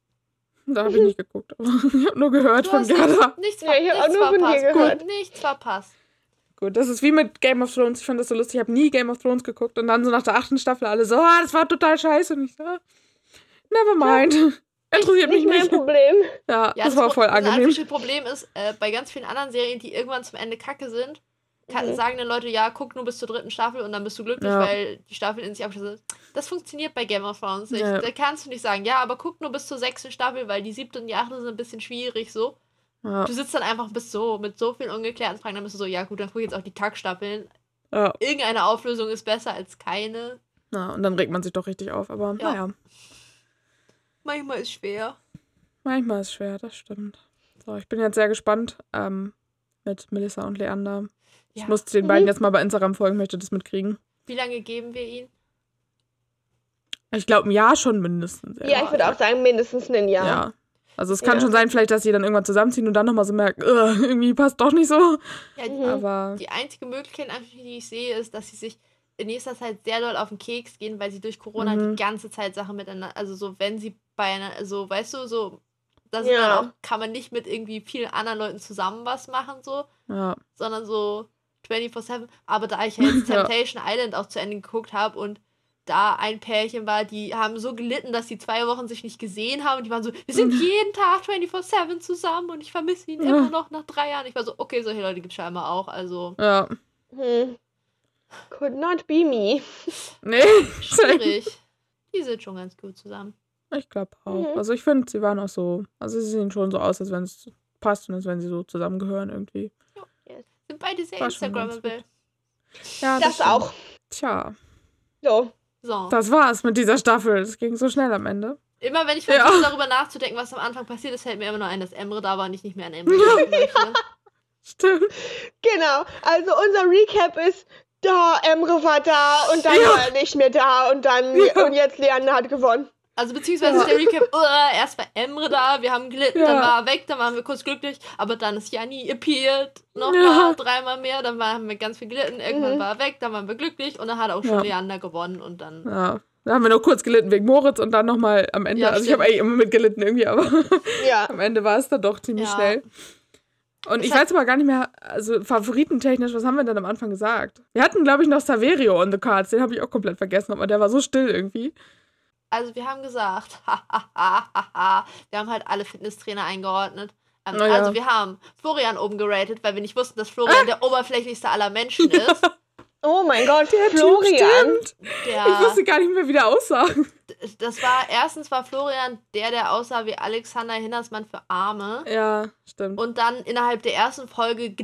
Speaker 4: Da habe ich nicht geguckt, aber ich habe nur gehört
Speaker 3: Du
Speaker 4: von
Speaker 3: hast
Speaker 4: Gerda.
Speaker 3: Nichts,
Speaker 2: Ja, ich hab auch
Speaker 3: nichts
Speaker 2: nur von dir
Speaker 3: verpasst. nichts verpasst.
Speaker 4: Gut, das ist wie mit Game of Thrones. Ich fand das so lustig. Ich habe nie Game of Thrones geguckt und dann so nach der achten Staffel alle so, ah, das war total scheiße. Und ich so, ah, never mind. Interessiert mich
Speaker 2: Nicht mein
Speaker 4: nicht.
Speaker 2: Problem.
Speaker 4: Ja,
Speaker 3: Ja,
Speaker 4: das war
Speaker 3: Pro-
Speaker 4: voll
Speaker 3: Das
Speaker 4: angenehm.
Speaker 3: einzige Problem ist, äh, bei ganz vielen anderen Serien, die irgendwann zum Ende kacke sind, kann,
Speaker 2: Mhm.
Speaker 3: sagen dann Leute, ja, guck nur bis zur dritten Staffel und dann bist du glücklich,
Speaker 4: Ja.
Speaker 3: weil die Staffel in sich abgeschlossen ist. Das funktioniert bei Game of Thrones nicht.
Speaker 4: Ja.
Speaker 3: Da kannst du nicht sagen, ja, aber guck nur bis zur sechsten Staffel, weil die siebte und die achte sind ein bisschen schwierig so.
Speaker 4: Ja,
Speaker 3: Du sitzt dann einfach bis so, mit so vielen ungeklärten Fragen, dann bist du so, ja gut, dann guck jetzt auch die Kackstaffeln.
Speaker 4: ja.
Speaker 3: Irgendeine Auflösung ist besser als keine.
Speaker 4: ja, und dann regt man sich doch richtig auf. Aber
Speaker 3: Ja.
Speaker 4: naja,
Speaker 3: Manchmal ist schwer.
Speaker 4: manchmal ist es schwer, das stimmt. So, ich bin jetzt sehr gespannt ähm, mit Melissa und Leander. Ich
Speaker 3: Ja.
Speaker 4: muss den
Speaker 2: Mhm.
Speaker 4: beiden jetzt mal bei Instagram folgen, möchte das mitkriegen.
Speaker 3: Wie lange geben wir ihn?
Speaker 4: Ich glaube, ein Jahr schon mindestens.
Speaker 2: Ja, ich würde auch sagen, mindestens ein Jahr.
Speaker 4: Ja. Also es kann
Speaker 2: Ja.
Speaker 4: schon sein, vielleicht, dass sie dann irgendwann zusammenziehen und dann nochmal so merken, "Ugh, irgendwie passt doch nicht so.
Speaker 3: Ja, die,
Speaker 2: Mhm.
Speaker 4: Aber
Speaker 3: Die einzige Möglichkeit, die ich sehe, ist, dass sie sich in nächster Zeit sehr doll auf den Keks gehen, weil sie durch Corona
Speaker 4: Mhm.
Speaker 3: die ganze Zeit Sachen miteinander, also so, wenn sie bei einer, also weißt du, so, da sind
Speaker 2: Ja.
Speaker 3: dann auch, kann man nicht mit irgendwie vielen anderen Leuten zusammen was machen, so,
Speaker 4: ja,
Speaker 3: sondern so 24-7. Aber da ich ja jetzt
Speaker 4: Ja.
Speaker 3: Temptation Island auch zu Ende geguckt habe und da ein Pärchen war, die haben so gelitten, dass sie zwei Wochen sich nicht gesehen haben. Die waren so, wir sind jeden Tag 24-7 zusammen und ich vermisse ihn
Speaker 4: Ja.
Speaker 3: immer noch nach drei Jahren. Ich war so, okay, solche Leute gibt es scheinbar auch. Also
Speaker 4: Ja.
Speaker 2: Hm. Could not be me.
Speaker 4: Nee.
Speaker 3: schwierig. die sind schon ganz gut zusammen.
Speaker 4: Ich glaube auch.
Speaker 2: Mhm.
Speaker 4: Also ich finde, sie waren auch so. Also sie sehen schon so aus, als wenn es passt und als wenn sie so zusammengehören irgendwie.
Speaker 3: Sind beide sehr Instagrammable.
Speaker 4: Ja,
Speaker 2: Das
Speaker 4: stimmt.
Speaker 2: auch.
Speaker 4: Tja,
Speaker 2: So.
Speaker 3: So.
Speaker 4: das war's mit dieser Staffel. Es ging so schnell am Ende.
Speaker 3: Immer wenn ich
Speaker 4: Ja.
Speaker 3: versuche, darüber nachzudenken, was am Anfang passiert ist, fällt mir immer nur ein, dass Emre da war und ich nicht mehr an Emre denken möchte.
Speaker 4: Stimmt.
Speaker 2: Genau. Also unser Recap ist, da, Emre war da und dann
Speaker 4: Ja.
Speaker 2: war er nicht mehr da und dann
Speaker 4: Ja.
Speaker 2: und jetzt Leander hat gewonnen.
Speaker 3: Also beziehungsweise
Speaker 4: Ja.
Speaker 3: der Recap, uh, erst war Emre da, wir haben gelitten,
Speaker 4: Ja.
Speaker 3: dann war er weg, dann waren wir kurz glücklich, aber dann ist Janni appeared, nochmal
Speaker 4: Ja.
Speaker 3: dreimal mehr, dann war, haben wir ganz viel gelitten, irgendwann
Speaker 2: Mhm.
Speaker 3: war er weg, dann waren wir glücklich und dann hat auch schon
Speaker 4: Ja.
Speaker 3: Leander gewonnen und dann.
Speaker 4: Ja. Da haben wir noch kurz gelitten wegen Moritz und dann nochmal am Ende. Also ich habe
Speaker 3: stimmt.
Speaker 4: eigentlich immer mitgelitten irgendwie, aber am Ende war es dann doch ziemlich schnell. Und ich
Speaker 3: hat-
Speaker 4: weiß aber gar nicht mehr, also favoritentechnisch, was haben wir denn am Anfang gesagt? Wir hatten, glaube ich, noch Saverio on the cards, den habe ich auch komplett vergessen, aber der war so still irgendwie.
Speaker 3: Also wir haben gesagt, wir haben halt alle Fitnesstrainer eingeordnet. Ähm,
Speaker 4: Oh ja.
Speaker 3: Also wir haben Florian oben geratet, weil wir nicht wussten, dass Florian der oberflächlichste aller Menschen ist.
Speaker 2: Oh mein Gott,
Speaker 4: Der
Speaker 2: Florian.
Speaker 3: Der,
Speaker 4: Ich wusste gar nicht mehr, wie der aussah.
Speaker 3: das war, erstens war Florian der, der aussah wie Alexander Hinnersmann für Arme.
Speaker 4: Ja, stimmt.
Speaker 3: und dann innerhalb der ersten Folge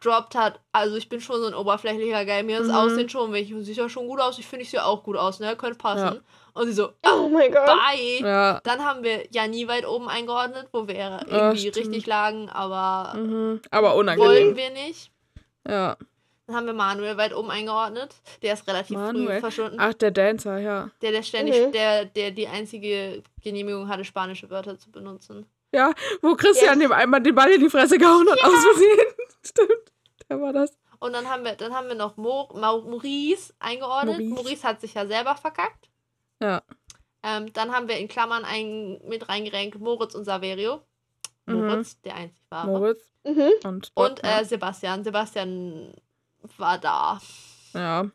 Speaker 3: gedroppt hat, also ich bin schon so ein oberflächlicher Guy, mir das
Speaker 4: Mhm.
Speaker 3: Aussehen schon, wenn ich sieht ja schon gut aus, ich finde ich sehe auch gut aus, ne, könnte passen.
Speaker 4: Ja.
Speaker 3: Und sie so,
Speaker 2: Oh mein Gott.
Speaker 3: bye.
Speaker 4: ja.
Speaker 3: Dann haben wir Janni weit oben eingeordnet, wo wir
Speaker 4: Ah,
Speaker 3: irgendwie richtig lagen, aber
Speaker 4: Mhm. Aber unangenehm.
Speaker 3: wir nicht.
Speaker 4: Ja.
Speaker 3: Dann haben wir Manuel weit oben eingeordnet. Der ist relativ früh
Speaker 4: Manuel?
Speaker 3: verschwunden.
Speaker 4: Ach, der Dancer, ja.
Speaker 3: Der, der ständig,
Speaker 2: Mhm.
Speaker 3: der, der die einzige Genehmigung hatte, spanische Wörter zu benutzen.
Speaker 4: Ja, wo Christian dem einmal den Ball in die Fresse gehauen hat, aus Versehen. Stimmt. Der war das.
Speaker 3: Und dann haben wir, dann haben wir noch Mo, Mau- Maurice eingeordnet.
Speaker 4: Maurice.
Speaker 3: Maurice. hat sich ja selber verkackt.
Speaker 4: Ja.
Speaker 3: Ähm, dann haben wir in Klammern ein, mit reingerenkt Moritz und Saverio.
Speaker 4: Mhm.
Speaker 3: Moritz, der einzig war.
Speaker 4: Moritz
Speaker 2: Mhm.
Speaker 4: und
Speaker 3: Und äh, Sebastian. Sebastian war da.
Speaker 4: Ja.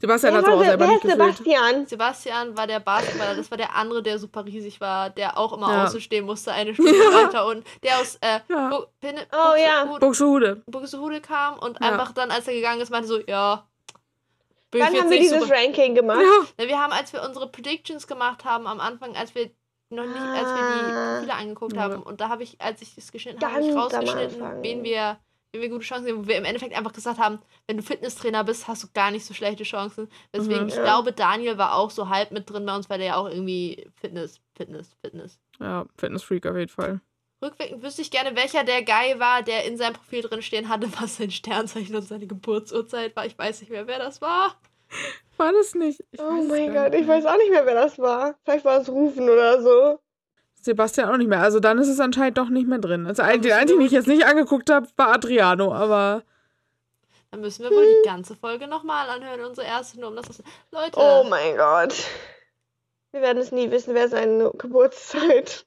Speaker 4: Sebastian hat es auch
Speaker 2: war,
Speaker 4: selber nicht gefühlt.
Speaker 2: Sebastian?
Speaker 3: Sebastian war der Basketballer, das war der andere, der super riesig war, der auch immer
Speaker 4: Ja.
Speaker 3: außen stehen musste, eine Stunde
Speaker 4: Ja.
Speaker 3: weiter und der aus äh,
Speaker 4: Ja.
Speaker 3: Bu-
Speaker 2: Oh, ja.
Speaker 3: Buxtehude-
Speaker 4: Buxtehude.
Speaker 3: Buxtehude kam und
Speaker 4: Ja.
Speaker 3: einfach dann, als er gegangen ist, meinte so, ja. Bin jetzt
Speaker 2: haben wir dieses
Speaker 3: super.
Speaker 2: Ranking gemacht?
Speaker 4: Ja.
Speaker 3: Wir haben, als wir unsere Predictions gemacht haben, am Anfang, als wir noch nicht, als wir die
Speaker 2: Ah.
Speaker 3: Profile angeguckt
Speaker 4: Ja.
Speaker 3: haben, und da habe ich, als ich das geschnitten habe, hab ich rausgeschnitten, wen wir, wen wir gute Chancen sehen, wo wir im Endeffekt einfach gesagt haben, wenn du Fitnesstrainer bist, hast du gar nicht so schlechte Chancen. Deswegen,
Speaker 4: Mhm.
Speaker 3: ich
Speaker 2: Ja.
Speaker 3: glaube, Daniel war auch so halb mit drin bei uns, weil der ja auch irgendwie Fitness, Fitness, Fitness.
Speaker 4: Ja, Fitnessfreak auf jeden Fall.
Speaker 3: Rückwirkend wüsste ich gerne, welcher der Guy war, der in seinem Profil drin stehen hatte, was sein Sternzeichen und seine Geburtsurzeit war. Ich weiß nicht mehr, wer das war.
Speaker 4: War das nicht? Ich
Speaker 2: Oh mein Gott,
Speaker 4: nicht
Speaker 2: ich weiß auch nicht mehr, wer das war. Vielleicht war es Rufen oder so.
Speaker 4: Sebastian auch nicht mehr. Also dann ist es anscheinend doch nicht mehr drin. Also ein, den
Speaker 3: wir-
Speaker 4: den ich jetzt nicht angeguckt habe, war Adriano, aber
Speaker 3: Dann müssen wir wohl die ganze Folge nochmal anhören, unsere erste, nur um das. Leute,
Speaker 2: Oh mein Gott. Wir werden es nie wissen, wer seine Geburtszeit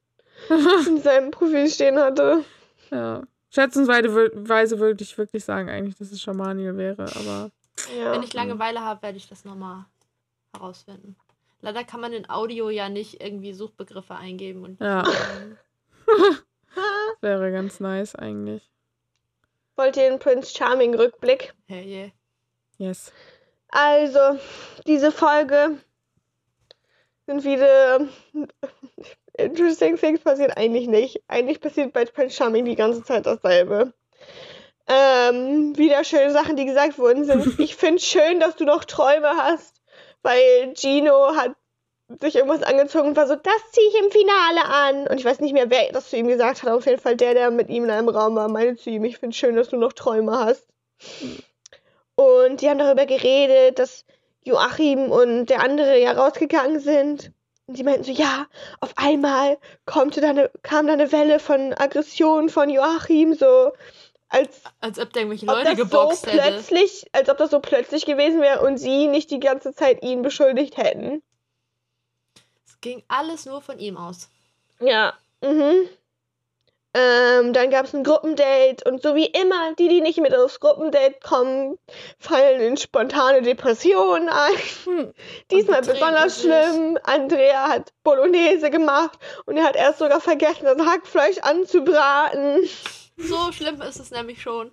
Speaker 2: in seinem Profil stehen hatte.
Speaker 4: ja. Schätzensweise wür- Weise würde ich wirklich sagen, eigentlich, dass es Schamaniel wäre, aber
Speaker 2: Ja.
Speaker 3: wenn ich Langeweile habe, werde ich das nochmal herausfinden. Leider kann man in Audio ja nicht irgendwie Suchbegriffe eingeben und
Speaker 4: Ja. das wäre ganz nice eigentlich.
Speaker 2: Wollt ihr den Prince Charming Rückblick?
Speaker 3: hey, yeah.
Speaker 4: Yes.
Speaker 2: Also, diese Folge sind viele interesting things passieren eigentlich nicht. Eigentlich passiert bei Prince Charming die ganze Zeit dasselbe. Ähm, wieder schöne Sachen, die gesagt worden sind. Ich finde schön, dass du noch Träume hast, weil Gino hat sich irgendwas angezogen und war so, das ziehe ich im Finale an. Und ich weiß nicht mehr, wer das zu ihm gesagt hat. Auf jeden Fall der, der mit ihm in einem Raum war, meinte zu ihm, ich finde schön, dass du noch Träume hast. Und die haben darüber geredet, dass Joachim und der andere ja rausgegangen sind. Und sie meinten so, ja, auf einmal kommt da eine, kam da eine Welle von Aggression von Joachim, so als
Speaker 3: Als ob der irgendwelche
Speaker 2: ob
Speaker 3: Leute
Speaker 2: das so
Speaker 3: geboxt hätte.
Speaker 2: plötzlich, als ob das so plötzlich gewesen wäre und sie nicht die ganze Zeit ihn beschuldigt hätten.
Speaker 3: Es ging alles nur von ihm aus.
Speaker 2: Ja. Mhm. Ähm, dann gab es ein Gruppendate und so wie immer, die, die nicht mit aufs Gruppendate kommen, fallen in spontane Depressionen ein.
Speaker 4: Hm.
Speaker 2: Diesmal besonders schlimm. Andrea hat Bolognese gemacht und er hat erst sogar vergessen, das Hackfleisch anzubraten.
Speaker 3: So schlimm ist es nämlich schon.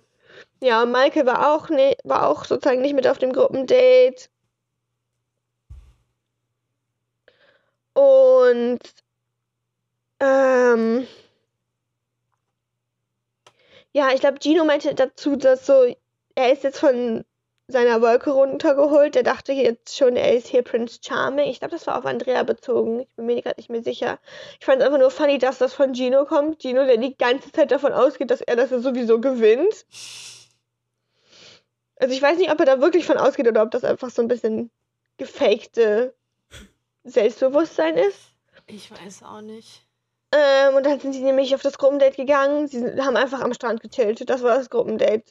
Speaker 2: Ja, und Maike war auch, ne, war auch sozusagen nicht mit auf dem Gruppendate. Und ähm, ja, ich glaube, Gino meinte dazu, dass so, er ist jetzt von seiner Wolke runtergeholt. Der dachte jetzt schon, er ist hier Prince Charming. Ich glaube, das war auf Andrea bezogen. Ich bin mir gerade nicht mehr sicher. Ich fand es einfach nur funny, dass das von Gino kommt. Gino, der die ganze Zeit davon ausgeht, dass er das ja sowieso gewinnt. Also ich weiß nicht, ob er da wirklich von ausgeht oder ob das einfach so ein bisschen gefakte Selbstbewusstsein ist.
Speaker 3: Ich weiß auch nicht.
Speaker 2: Ähm, und dann sind sie nämlich auf das Gruppendate gegangen. Sie haben einfach am Strand gechillt. Das war das Gruppendate.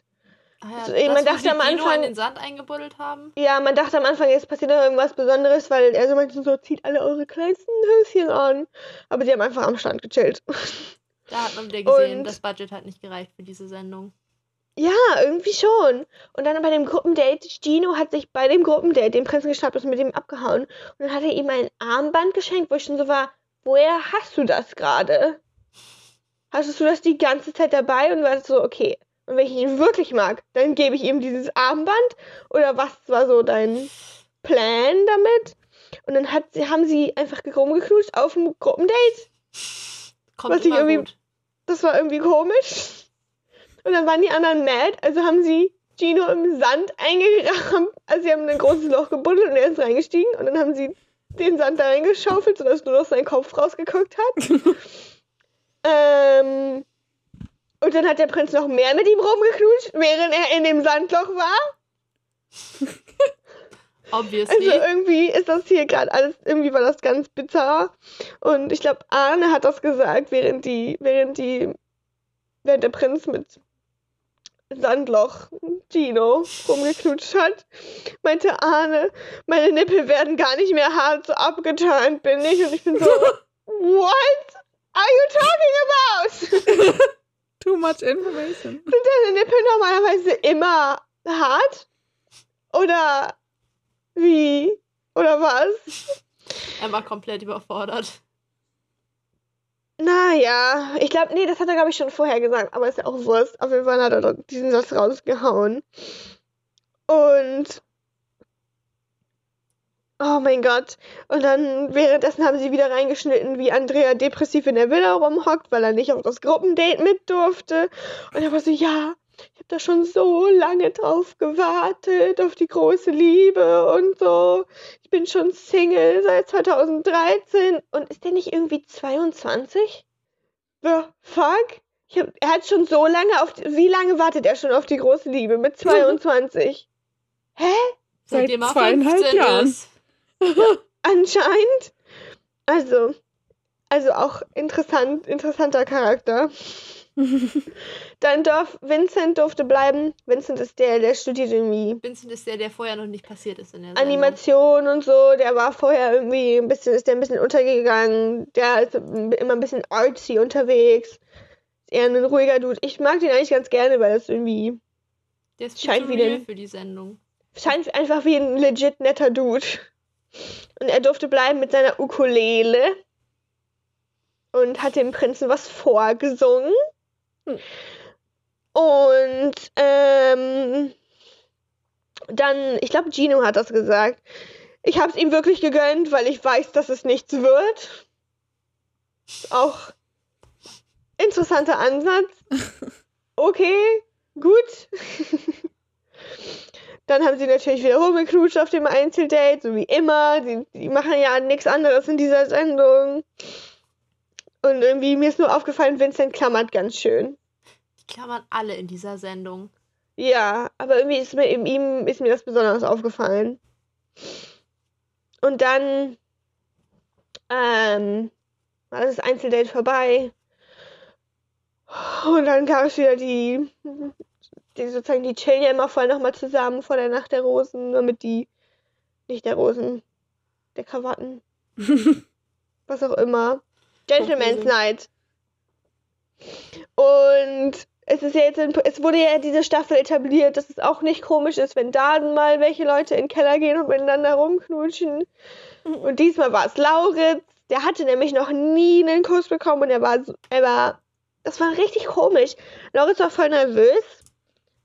Speaker 3: Ah ja,
Speaker 2: man dachte am Anfang-
Speaker 3: in den Sand eingebuddelt haben.
Speaker 2: Ja, man dachte am Anfang, jetzt passiert noch irgendwas Besonderes, weil er so meinte, so zieht alle eure kleinsten Höschen an. Aber die haben einfach am Strand gechillt.
Speaker 3: Da hat man wieder gesehen,
Speaker 2: Und-
Speaker 3: das Budget hat nicht gereicht für diese Sendung.
Speaker 2: Ja, irgendwie schon. Und dann bei dem Gruppendate, Gino hat sich bei dem Gruppendate den Prinzen geschnappt und mit ihm abgehauen. Und dann hat er ihm ein Armband geschenkt, wo ich schon so war, woher hast du das gerade? Hattest du das die ganze Zeit dabei und warst so, okay. Und wenn ich ihn wirklich mag, dann gebe ich ihm dieses Armband? Oder was war so dein Plan damit? Und dann hat haben sie einfach rumgeknutscht auf dem Gruppendate.
Speaker 3: Kommt
Speaker 2: Was ich irgendwie-
Speaker 3: gut.
Speaker 2: Das war irgendwie komisch. Und dann waren die anderen mad, also haben sie Gino im Sand eingerammt. Also sie haben ein großes Loch gebuddelt und er ist reingestiegen und dann haben sie den Sand da reingeschaufelt, sodass nur noch sein Kopf rausgeguckt hat. ähm, und dann hat der Prinz noch mehr mit ihm rumgeknutscht, während er in dem Sandloch war.
Speaker 3: Obviously.
Speaker 2: Also irgendwie ist das hier gerade alles, irgendwie war das ganz bizarr. Und ich glaube, Arne hat das gesagt, während die, während die, während der Prinz mit Sandloch Gino rumgeknutscht hat, meinte Arne, meine Nippel werden gar nicht mehr hart, so abgeturnt bin ich. Und ich bin so, what are you talking about?
Speaker 4: Too much information.
Speaker 2: Sind deine Nippel normalerweise immer hart? Oder wie? Oder was?
Speaker 3: er war komplett überfordert.
Speaker 2: Naja, ich glaube, nee, das hat er, glaube ich, schon vorher gesagt, aber ist ja auch Wurst. Auf jeden Fall hat er diesen Satz rausgehauen. Und. Oh mein Gott. Und dann währenddessen haben sie wieder reingeschnitten, wie Andrea depressiv in der Villa rumhockt, weil er nicht auf das Gruppendate mit durfte. Und er war so, ja, ich habe da schon so lange drauf gewartet, auf die große Liebe und so. Ich bin schon Single seit 2013. Und ist der nicht irgendwie 22? The fuck? Ich hab, er hat schon so lange auf. Die, wie lange wartet er schon auf die große Liebe? Mit 22? Hä?
Speaker 4: Seit
Speaker 3: Seitdem er
Speaker 4: zweieinhalb
Speaker 3: 15
Speaker 4: Jahren.
Speaker 3: Ist.
Speaker 2: Anscheinend. Also. Also auch interessant, interessanter Charakter. Dann darf Vincent durfte bleiben. Vincent ist der, der studiert irgendwie
Speaker 3: Vincent ist der, der vorher noch nicht passiert ist in der Sendung.
Speaker 2: Animation und so, der war vorher irgendwie ein bisschen, ist der ein bisschen untergegangen. Der ist immer ein bisschen artsy unterwegs. Ist eher ein ruhiger Dude. Ich mag den eigentlich ganz gerne, weil das irgendwie
Speaker 3: Der ist
Speaker 2: scheint wie den-
Speaker 3: für die Sendung.
Speaker 2: scheint einfach wie ein legit netter Dude. Und er durfte bleiben mit seiner Ukulele und hat dem Prinzen was vorgesungen.
Speaker 4: Hm.
Speaker 2: Und ähm, dann, ich glaube, Gino hat das gesagt. Ich habe es ihm wirklich gegönnt, weil ich weiß, dass es nichts wird. Auch interessanter Ansatz. Okay, gut. Dann haben sie natürlich wieder rumgeknutscht auf dem Einzeldate, so wie immer. Die, die machen ja nichts anderes in dieser Sendung. Und irgendwie, mir ist nur aufgefallen, Vincent klammert ganz schön.
Speaker 3: Die klammern alle in dieser Sendung.
Speaker 2: Ja, aber irgendwie ist mir in ihm ist mir das besonders aufgefallen. Und dann ähm, war das Einzeldate vorbei. Und dann gab es wieder die, die sozusagen, die chillen ja immer vorher nochmal zusammen vor der Nacht der Rosen, nur mit die, nicht der Rosen, der Krawatten, was auch immer. Gentleman's. Night. Und es ist ja jetzt, in, es wurde ja diese Staffel etabliert, dass es auch nicht komisch ist, wenn da mal welche Leute in den Keller gehen und miteinander rumknutschen. Und diesmal war es Lauritz. Der hatte nämlich noch nie einen Kuss bekommen und er war, so- er war, das war richtig komisch. Lauritz war voll nervös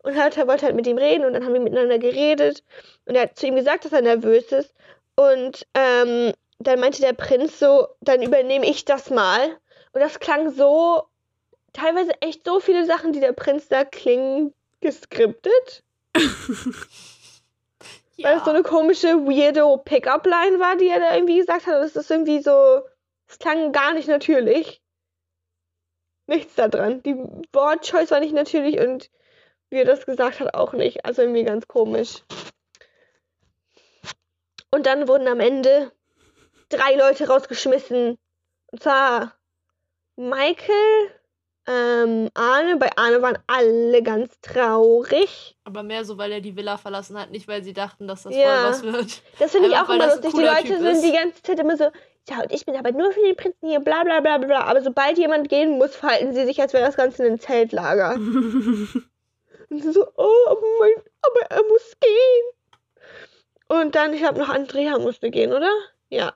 Speaker 2: und hat, er wollte halt mit ihm reden und dann haben wir miteinander geredet. Und er hat zu ihm gesagt, dass er nervös ist. Und ähm, dann meinte der Prinz so, dann übernehme ich das mal. Und das klang so, teilweise echt so viele Sachen, die der Prinz da klingen geskriptet, weil es so eine komische, weirdo Pickup-Line war, die er da irgendwie gesagt hat. Und es ist irgendwie so, es klang gar nicht natürlich. Nichts da dran. Die Wortchoice war nicht natürlich und wie er das gesagt hat, auch nicht. Also irgendwie ganz komisch. Und dann wurden am Ende drei Leute rausgeschmissen. Und zwar Michael, ähm, Arne. Bei Arne waren alle ganz traurig.
Speaker 3: Aber mehr so, weil er die Villa verlassen hat, nicht weil sie dachten, dass das
Speaker 2: Ja.
Speaker 3: voll was wird.
Speaker 2: Das finde ich auch immer lustig. Die Leute
Speaker 3: Typ
Speaker 2: sind die ganze Zeit immer so, ja, und ich bin aber nur für den Prinzen hier, bla bla bla bla bla. Aber sobald jemand gehen muss, verhalten sie sich, als wäre das Ganze ein Zeltlager. Und sie so, oh, aber, mein, aber er muss gehen. Und dann, ich glaube, noch Andrea musste gehen, oder? Ja.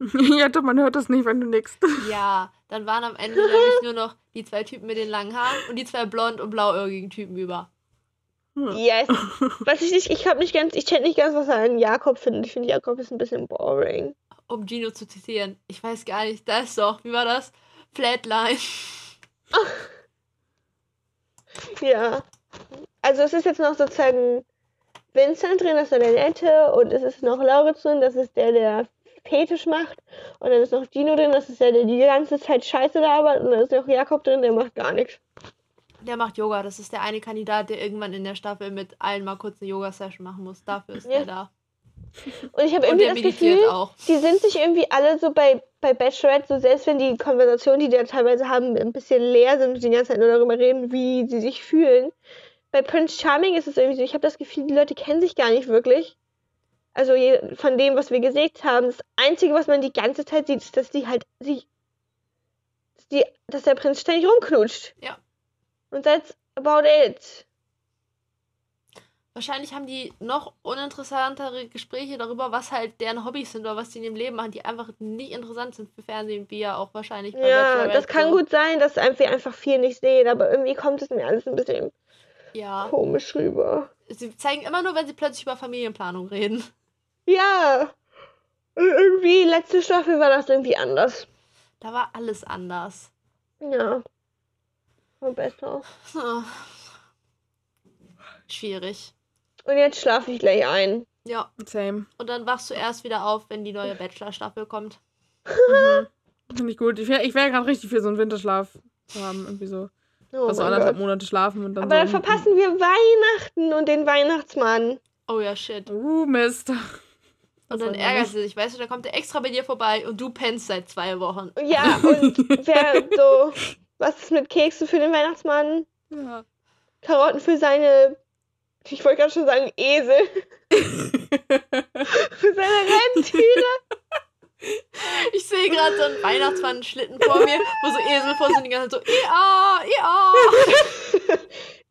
Speaker 4: ja, doch, man hört das nicht, wenn du nix.
Speaker 3: Ja, dann waren am Ende nämlich nur noch die zwei Typen mit den langen Haaren und die zwei blond- und blauäugigen Typen über.
Speaker 2: Yes. Was ich nicht, ich habe nicht ganz, ich check nicht ganz, was er an Jakob findet. Ich finde, Jakob ist ein bisschen boring.
Speaker 3: Um Gino zu zitieren. Ich weiß gar nicht, da ist doch, wie war das? Flatline.
Speaker 2: Ja. Also es ist jetzt noch sozusagen Vincent drin, das ist der Nette, und es ist noch Lauritz drin, das ist der, der Fetisch macht. Und dann ist noch Gino drin, das ist der, der die ganze Zeit Scheiße labert. Und dann ist noch Jakob drin, der macht gar nichts.
Speaker 3: Der macht Yoga. Das ist der eine Kandidat, der irgendwann in der Staffel mit allen mal kurz eine Yoga-Session machen muss. Dafür ist
Speaker 2: Ja.
Speaker 3: der da.
Speaker 2: Und ich habe irgendwie das Gefühl,
Speaker 3: auch.
Speaker 2: die sind sich irgendwie alle so bei, bei Bachelorette, so selbst wenn die Konversationen, die die da teilweise haben, ein bisschen leer sind und die ganze Zeit nur darüber reden, wie sie sich fühlen. Bei Prince Charming ist es irgendwie so, ich habe das Gefühl, die Leute kennen sich gar nicht wirklich. Also von dem, was wir gesehen haben, das Einzige, was man die ganze Zeit sieht, ist, dass die halt sich, dass, die, dass der Prinz ständig rumknutscht.
Speaker 3: Ja.
Speaker 2: Und that's about it.
Speaker 3: Wahrscheinlich haben die noch uninteressantere Gespräche darüber, was halt deren Hobbys sind oder was die in ihrem Leben machen, die einfach nicht interessant sind für Fernsehen, wie ja auch wahrscheinlich bei
Speaker 2: Ja, das kann gut sein, dass wir einfach viel nicht sehen, aber irgendwie kommt es mir alles ein bisschen
Speaker 3: Ja,
Speaker 2: komisch rüber.
Speaker 3: sie zeigen immer nur, wenn sie plötzlich über Familienplanung reden.
Speaker 2: Ja. Und irgendwie, letzte Staffel war das irgendwie anders.
Speaker 3: Da war alles anders.
Speaker 2: Ja. War besser.
Speaker 3: Schwierig.
Speaker 2: Und jetzt schlafe ich gleich ein.
Speaker 3: Ja,
Speaker 4: Same.
Speaker 3: und dann wachst du erst wieder auf, wenn die neue Bachelor-Staffel kommt.
Speaker 4: Mhm. Finde ich gut. Ich wäre ich wär gerade richtig für so einen Winterschlaf zu haben. Irgendwie so.
Speaker 2: Oh
Speaker 4: also anderthalb
Speaker 2: Gott.
Speaker 4: Monate schlafen und dann
Speaker 2: Aber dann
Speaker 4: so.
Speaker 2: verpassen wir Weihnachten und den Weihnachtsmann.
Speaker 3: Oh ja, shit.
Speaker 4: Uh, Mist.
Speaker 3: Und dann
Speaker 4: nicht.
Speaker 3: sie sich, weißt du, dann kommt er extra bei dir vorbei und du pennst seit zwei Wochen.
Speaker 2: Ja, und wer so, was ist mit Kekse für den Weihnachtsmann?
Speaker 4: Ja.
Speaker 2: Karotten für seine, ich wollte gerade schon sagen, Esel. für seine Rentiere.
Speaker 3: Ich sehe gerade so einen Weihnachtsmann-Schlitten vor mir, wo so Esel vor sind, die ganze Zeit so, ja, ja.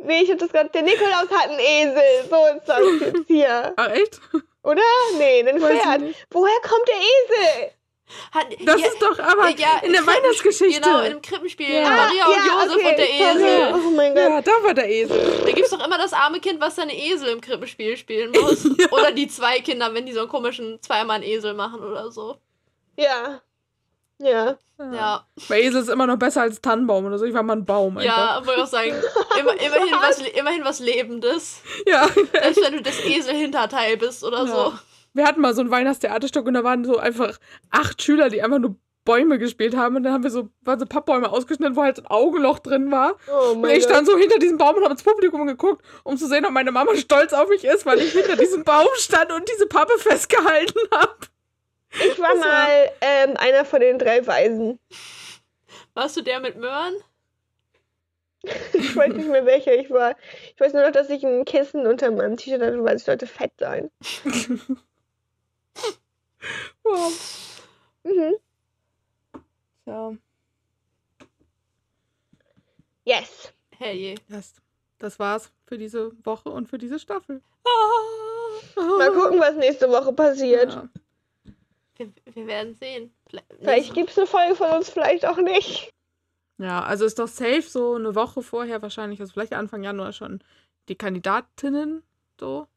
Speaker 2: Nee, ich hab das gerade, der Nikolaus hat einen Esel. So ist das jetzt hier.
Speaker 4: Ach, echt?
Speaker 2: Oder? Nee,
Speaker 4: ich
Speaker 2: Pferd. Woher kommt der Esel?
Speaker 3: Hat,
Speaker 4: Das
Speaker 3: ja,
Speaker 4: ist doch aber
Speaker 3: ja,
Speaker 4: in der Weihnachtsgeschichte.
Speaker 3: Genau, in dem Krippenspiel.
Speaker 4: Ja.
Speaker 3: Maria und Josef
Speaker 2: okay,
Speaker 3: und der. Esel.
Speaker 2: Oh mein Gott.
Speaker 4: ja, da war der Esel.
Speaker 3: Da gibt's doch immer das arme Kind, was seine Esel im Krippenspiel spielen muss. Oder die zwei Kinder, wenn die so einen komischen zweimal Esel machen oder so.
Speaker 2: Ja. Ja.
Speaker 3: Ja,
Speaker 4: Bei Esel ist immer noch besser als Tannenbaum oder so. Ich war mal ein Baum einfach.
Speaker 3: ja, wollte ich auch sagen. Immer, immerhin, was, immerhin was Lebendes.
Speaker 4: Ja.
Speaker 3: Selbst wenn du das Esel-Hinterteil bist oder so.
Speaker 4: Wir hatten mal so ein Weihnachtstheaterstück und da waren so einfach acht Schüler, die einfach nur Bäume gespielt haben. Und dann haben wir so, waren so Pappbäume ausgeschnitten, wo halt so ein Augenloch drin war.
Speaker 2: Oh
Speaker 4: Und ich stand so hinter diesem Baum und habe ins Publikum geguckt, um zu sehen, ob meine Mama stolz auf mich ist, weil ich hinter diesem Baum stand und diese Pappe festgehalten habe.
Speaker 2: Ich war
Speaker 4: Das war-
Speaker 2: mal ähm, einer von den drei Weisen.
Speaker 3: Warst du der mit Möhren?
Speaker 2: Ich weiß nicht mehr welcher ich war. Ich weiß nur noch, dass ich ein Kissen unter meinem T-Shirt hatte, weil ich sollte fett sein. Mhm.
Speaker 4: Ja.
Speaker 3: Hell je.
Speaker 4: Das, das war's für diese Woche und für diese Staffel.
Speaker 2: Mal gucken, was nächste Woche passiert.
Speaker 4: Ja.
Speaker 3: Wir, wir werden sehen.
Speaker 2: Vielleicht gibt es eine Folge von uns, vielleicht auch nicht.
Speaker 4: ja, also ist doch safe so eine Woche vorher wahrscheinlich, also vielleicht Anfang Januar schon die Kandidatinnen so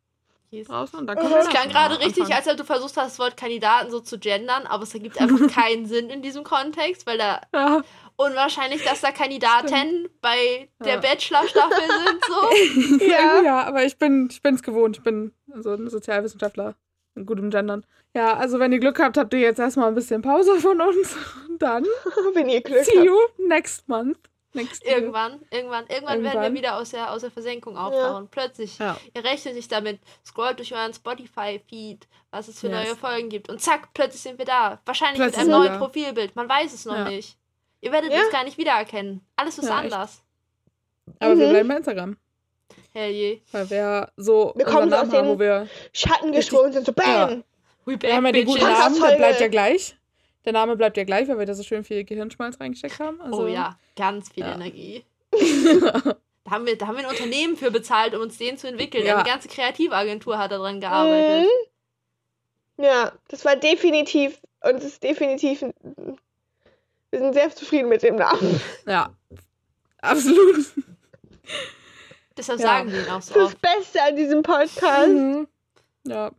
Speaker 3: Jesus.
Speaker 4: draußen und dann
Speaker 2: Mhm.
Speaker 4: können
Speaker 3: Das klang gerade richtig,
Speaker 4: anfangen.
Speaker 3: als ob du versucht hast, das Wort Kandidaten so zu gendern, aber es ergibt einfach keinen Sinn in diesem Kontext, weil da
Speaker 4: Ja,
Speaker 3: unwahrscheinlich, dass da Kandidaten bei der
Speaker 4: Ja.
Speaker 3: Bachelor-Staffel sind, so.
Speaker 2: Ja.
Speaker 4: ja, aber ich bin ich bin's gewohnt. Ich bin so ein Sozialwissenschaftler mit gutem Gendern. Ja, also wenn ihr Glück habt, habt ihr jetzt erstmal ein bisschen Pause von uns. Und dann
Speaker 2: Wenn ihr Glück
Speaker 4: see
Speaker 2: habt.
Speaker 4: you next month. Next year.
Speaker 3: Irgendwann, irgendwann, irgendwann, werden
Speaker 4: Irgendwann.
Speaker 3: wir wieder aus der, aus der Versenkung auftauchen. Plötzlich.
Speaker 4: Ja.
Speaker 3: Ihr rechnet nicht damit, scrollt durch euren Spotify-Feed, was es für
Speaker 4: Yes.
Speaker 3: neue Folgen gibt. Und zack, plötzlich sind wir da. Wahrscheinlich
Speaker 4: Plötzlich
Speaker 3: mit einem
Speaker 4: wir
Speaker 3: neuen
Speaker 4: da.
Speaker 3: Profilbild. Man weiß es noch
Speaker 4: Ja.
Speaker 3: nicht. Ihr werdet
Speaker 2: Ja?
Speaker 3: uns gar nicht wiedererkennen. Alles ist
Speaker 4: Ja, echt.
Speaker 3: anders.
Speaker 4: Aber wir
Speaker 2: Mhm.
Speaker 4: bleiben bei Instagram.
Speaker 3: Hell je.
Speaker 4: Weil wir so
Speaker 2: Wir kommen so aus
Speaker 4: haben,
Speaker 2: den-
Speaker 4: wo wir.
Speaker 2: Schatten gesprungen sind, so BAM!
Speaker 3: We back,
Speaker 4: Wir haben ja den guten Namen, der bleibt ja gleich. Der Name bleibt ja gleich, weil wir da so schön viel Gehirnschmalz reingesteckt haben. Also,
Speaker 3: Oh ja, ganz viel
Speaker 4: Ja.
Speaker 3: Energie. Da haben, wir, da haben wir ein Unternehmen für bezahlt, um uns den zu entwickeln.
Speaker 4: Ja.
Speaker 3: Eine ganze Kreativagentur hat daran gearbeitet.
Speaker 2: Mhm. Ja, das war definitiv, und es ist definitiv, wir sind sehr zufrieden mit dem Namen.
Speaker 4: Ja. Absolut.
Speaker 3: Deshalb
Speaker 4: Ja.
Speaker 3: sagen wir ihn auch so
Speaker 2: Das
Speaker 3: oft.
Speaker 2: Beste an diesem Podcast.
Speaker 4: Mhm. Ja.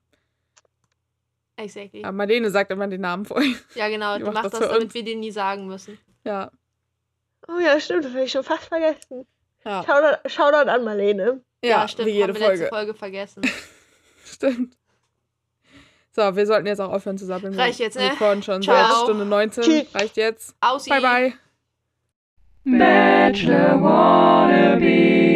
Speaker 3: Exactly.
Speaker 4: ja, Marlene sagt immer den Namen vorher.
Speaker 3: Ja, genau.
Speaker 4: Die
Speaker 3: Die
Speaker 4: macht
Speaker 3: macht
Speaker 4: das
Speaker 3: das, damit
Speaker 4: uns.
Speaker 3: wir den nie sagen müssen.
Speaker 4: Ja.
Speaker 2: Oh ja, stimmt, das habe ich schon fast vergessen.
Speaker 4: Ja,
Speaker 2: Shoutout, Shoutout an Marlene.
Speaker 4: ja,
Speaker 3: stimmt.
Speaker 4: wie jede
Speaker 3: haben wir letzte
Speaker 4: Folge.
Speaker 3: Folge vergessen.
Speaker 4: Stimmt. So, wir sollten jetzt auch aufhören zu sabbeln.
Speaker 3: Reicht jetzt, ne?
Speaker 4: Wir recorden schon
Speaker 3: Ciao.
Speaker 4: seit Stunde 19.
Speaker 2: Tschüss.
Speaker 4: Reicht jetzt.
Speaker 3: Ausi.
Speaker 4: Bye, bye.
Speaker 1: Bachelor wannabe.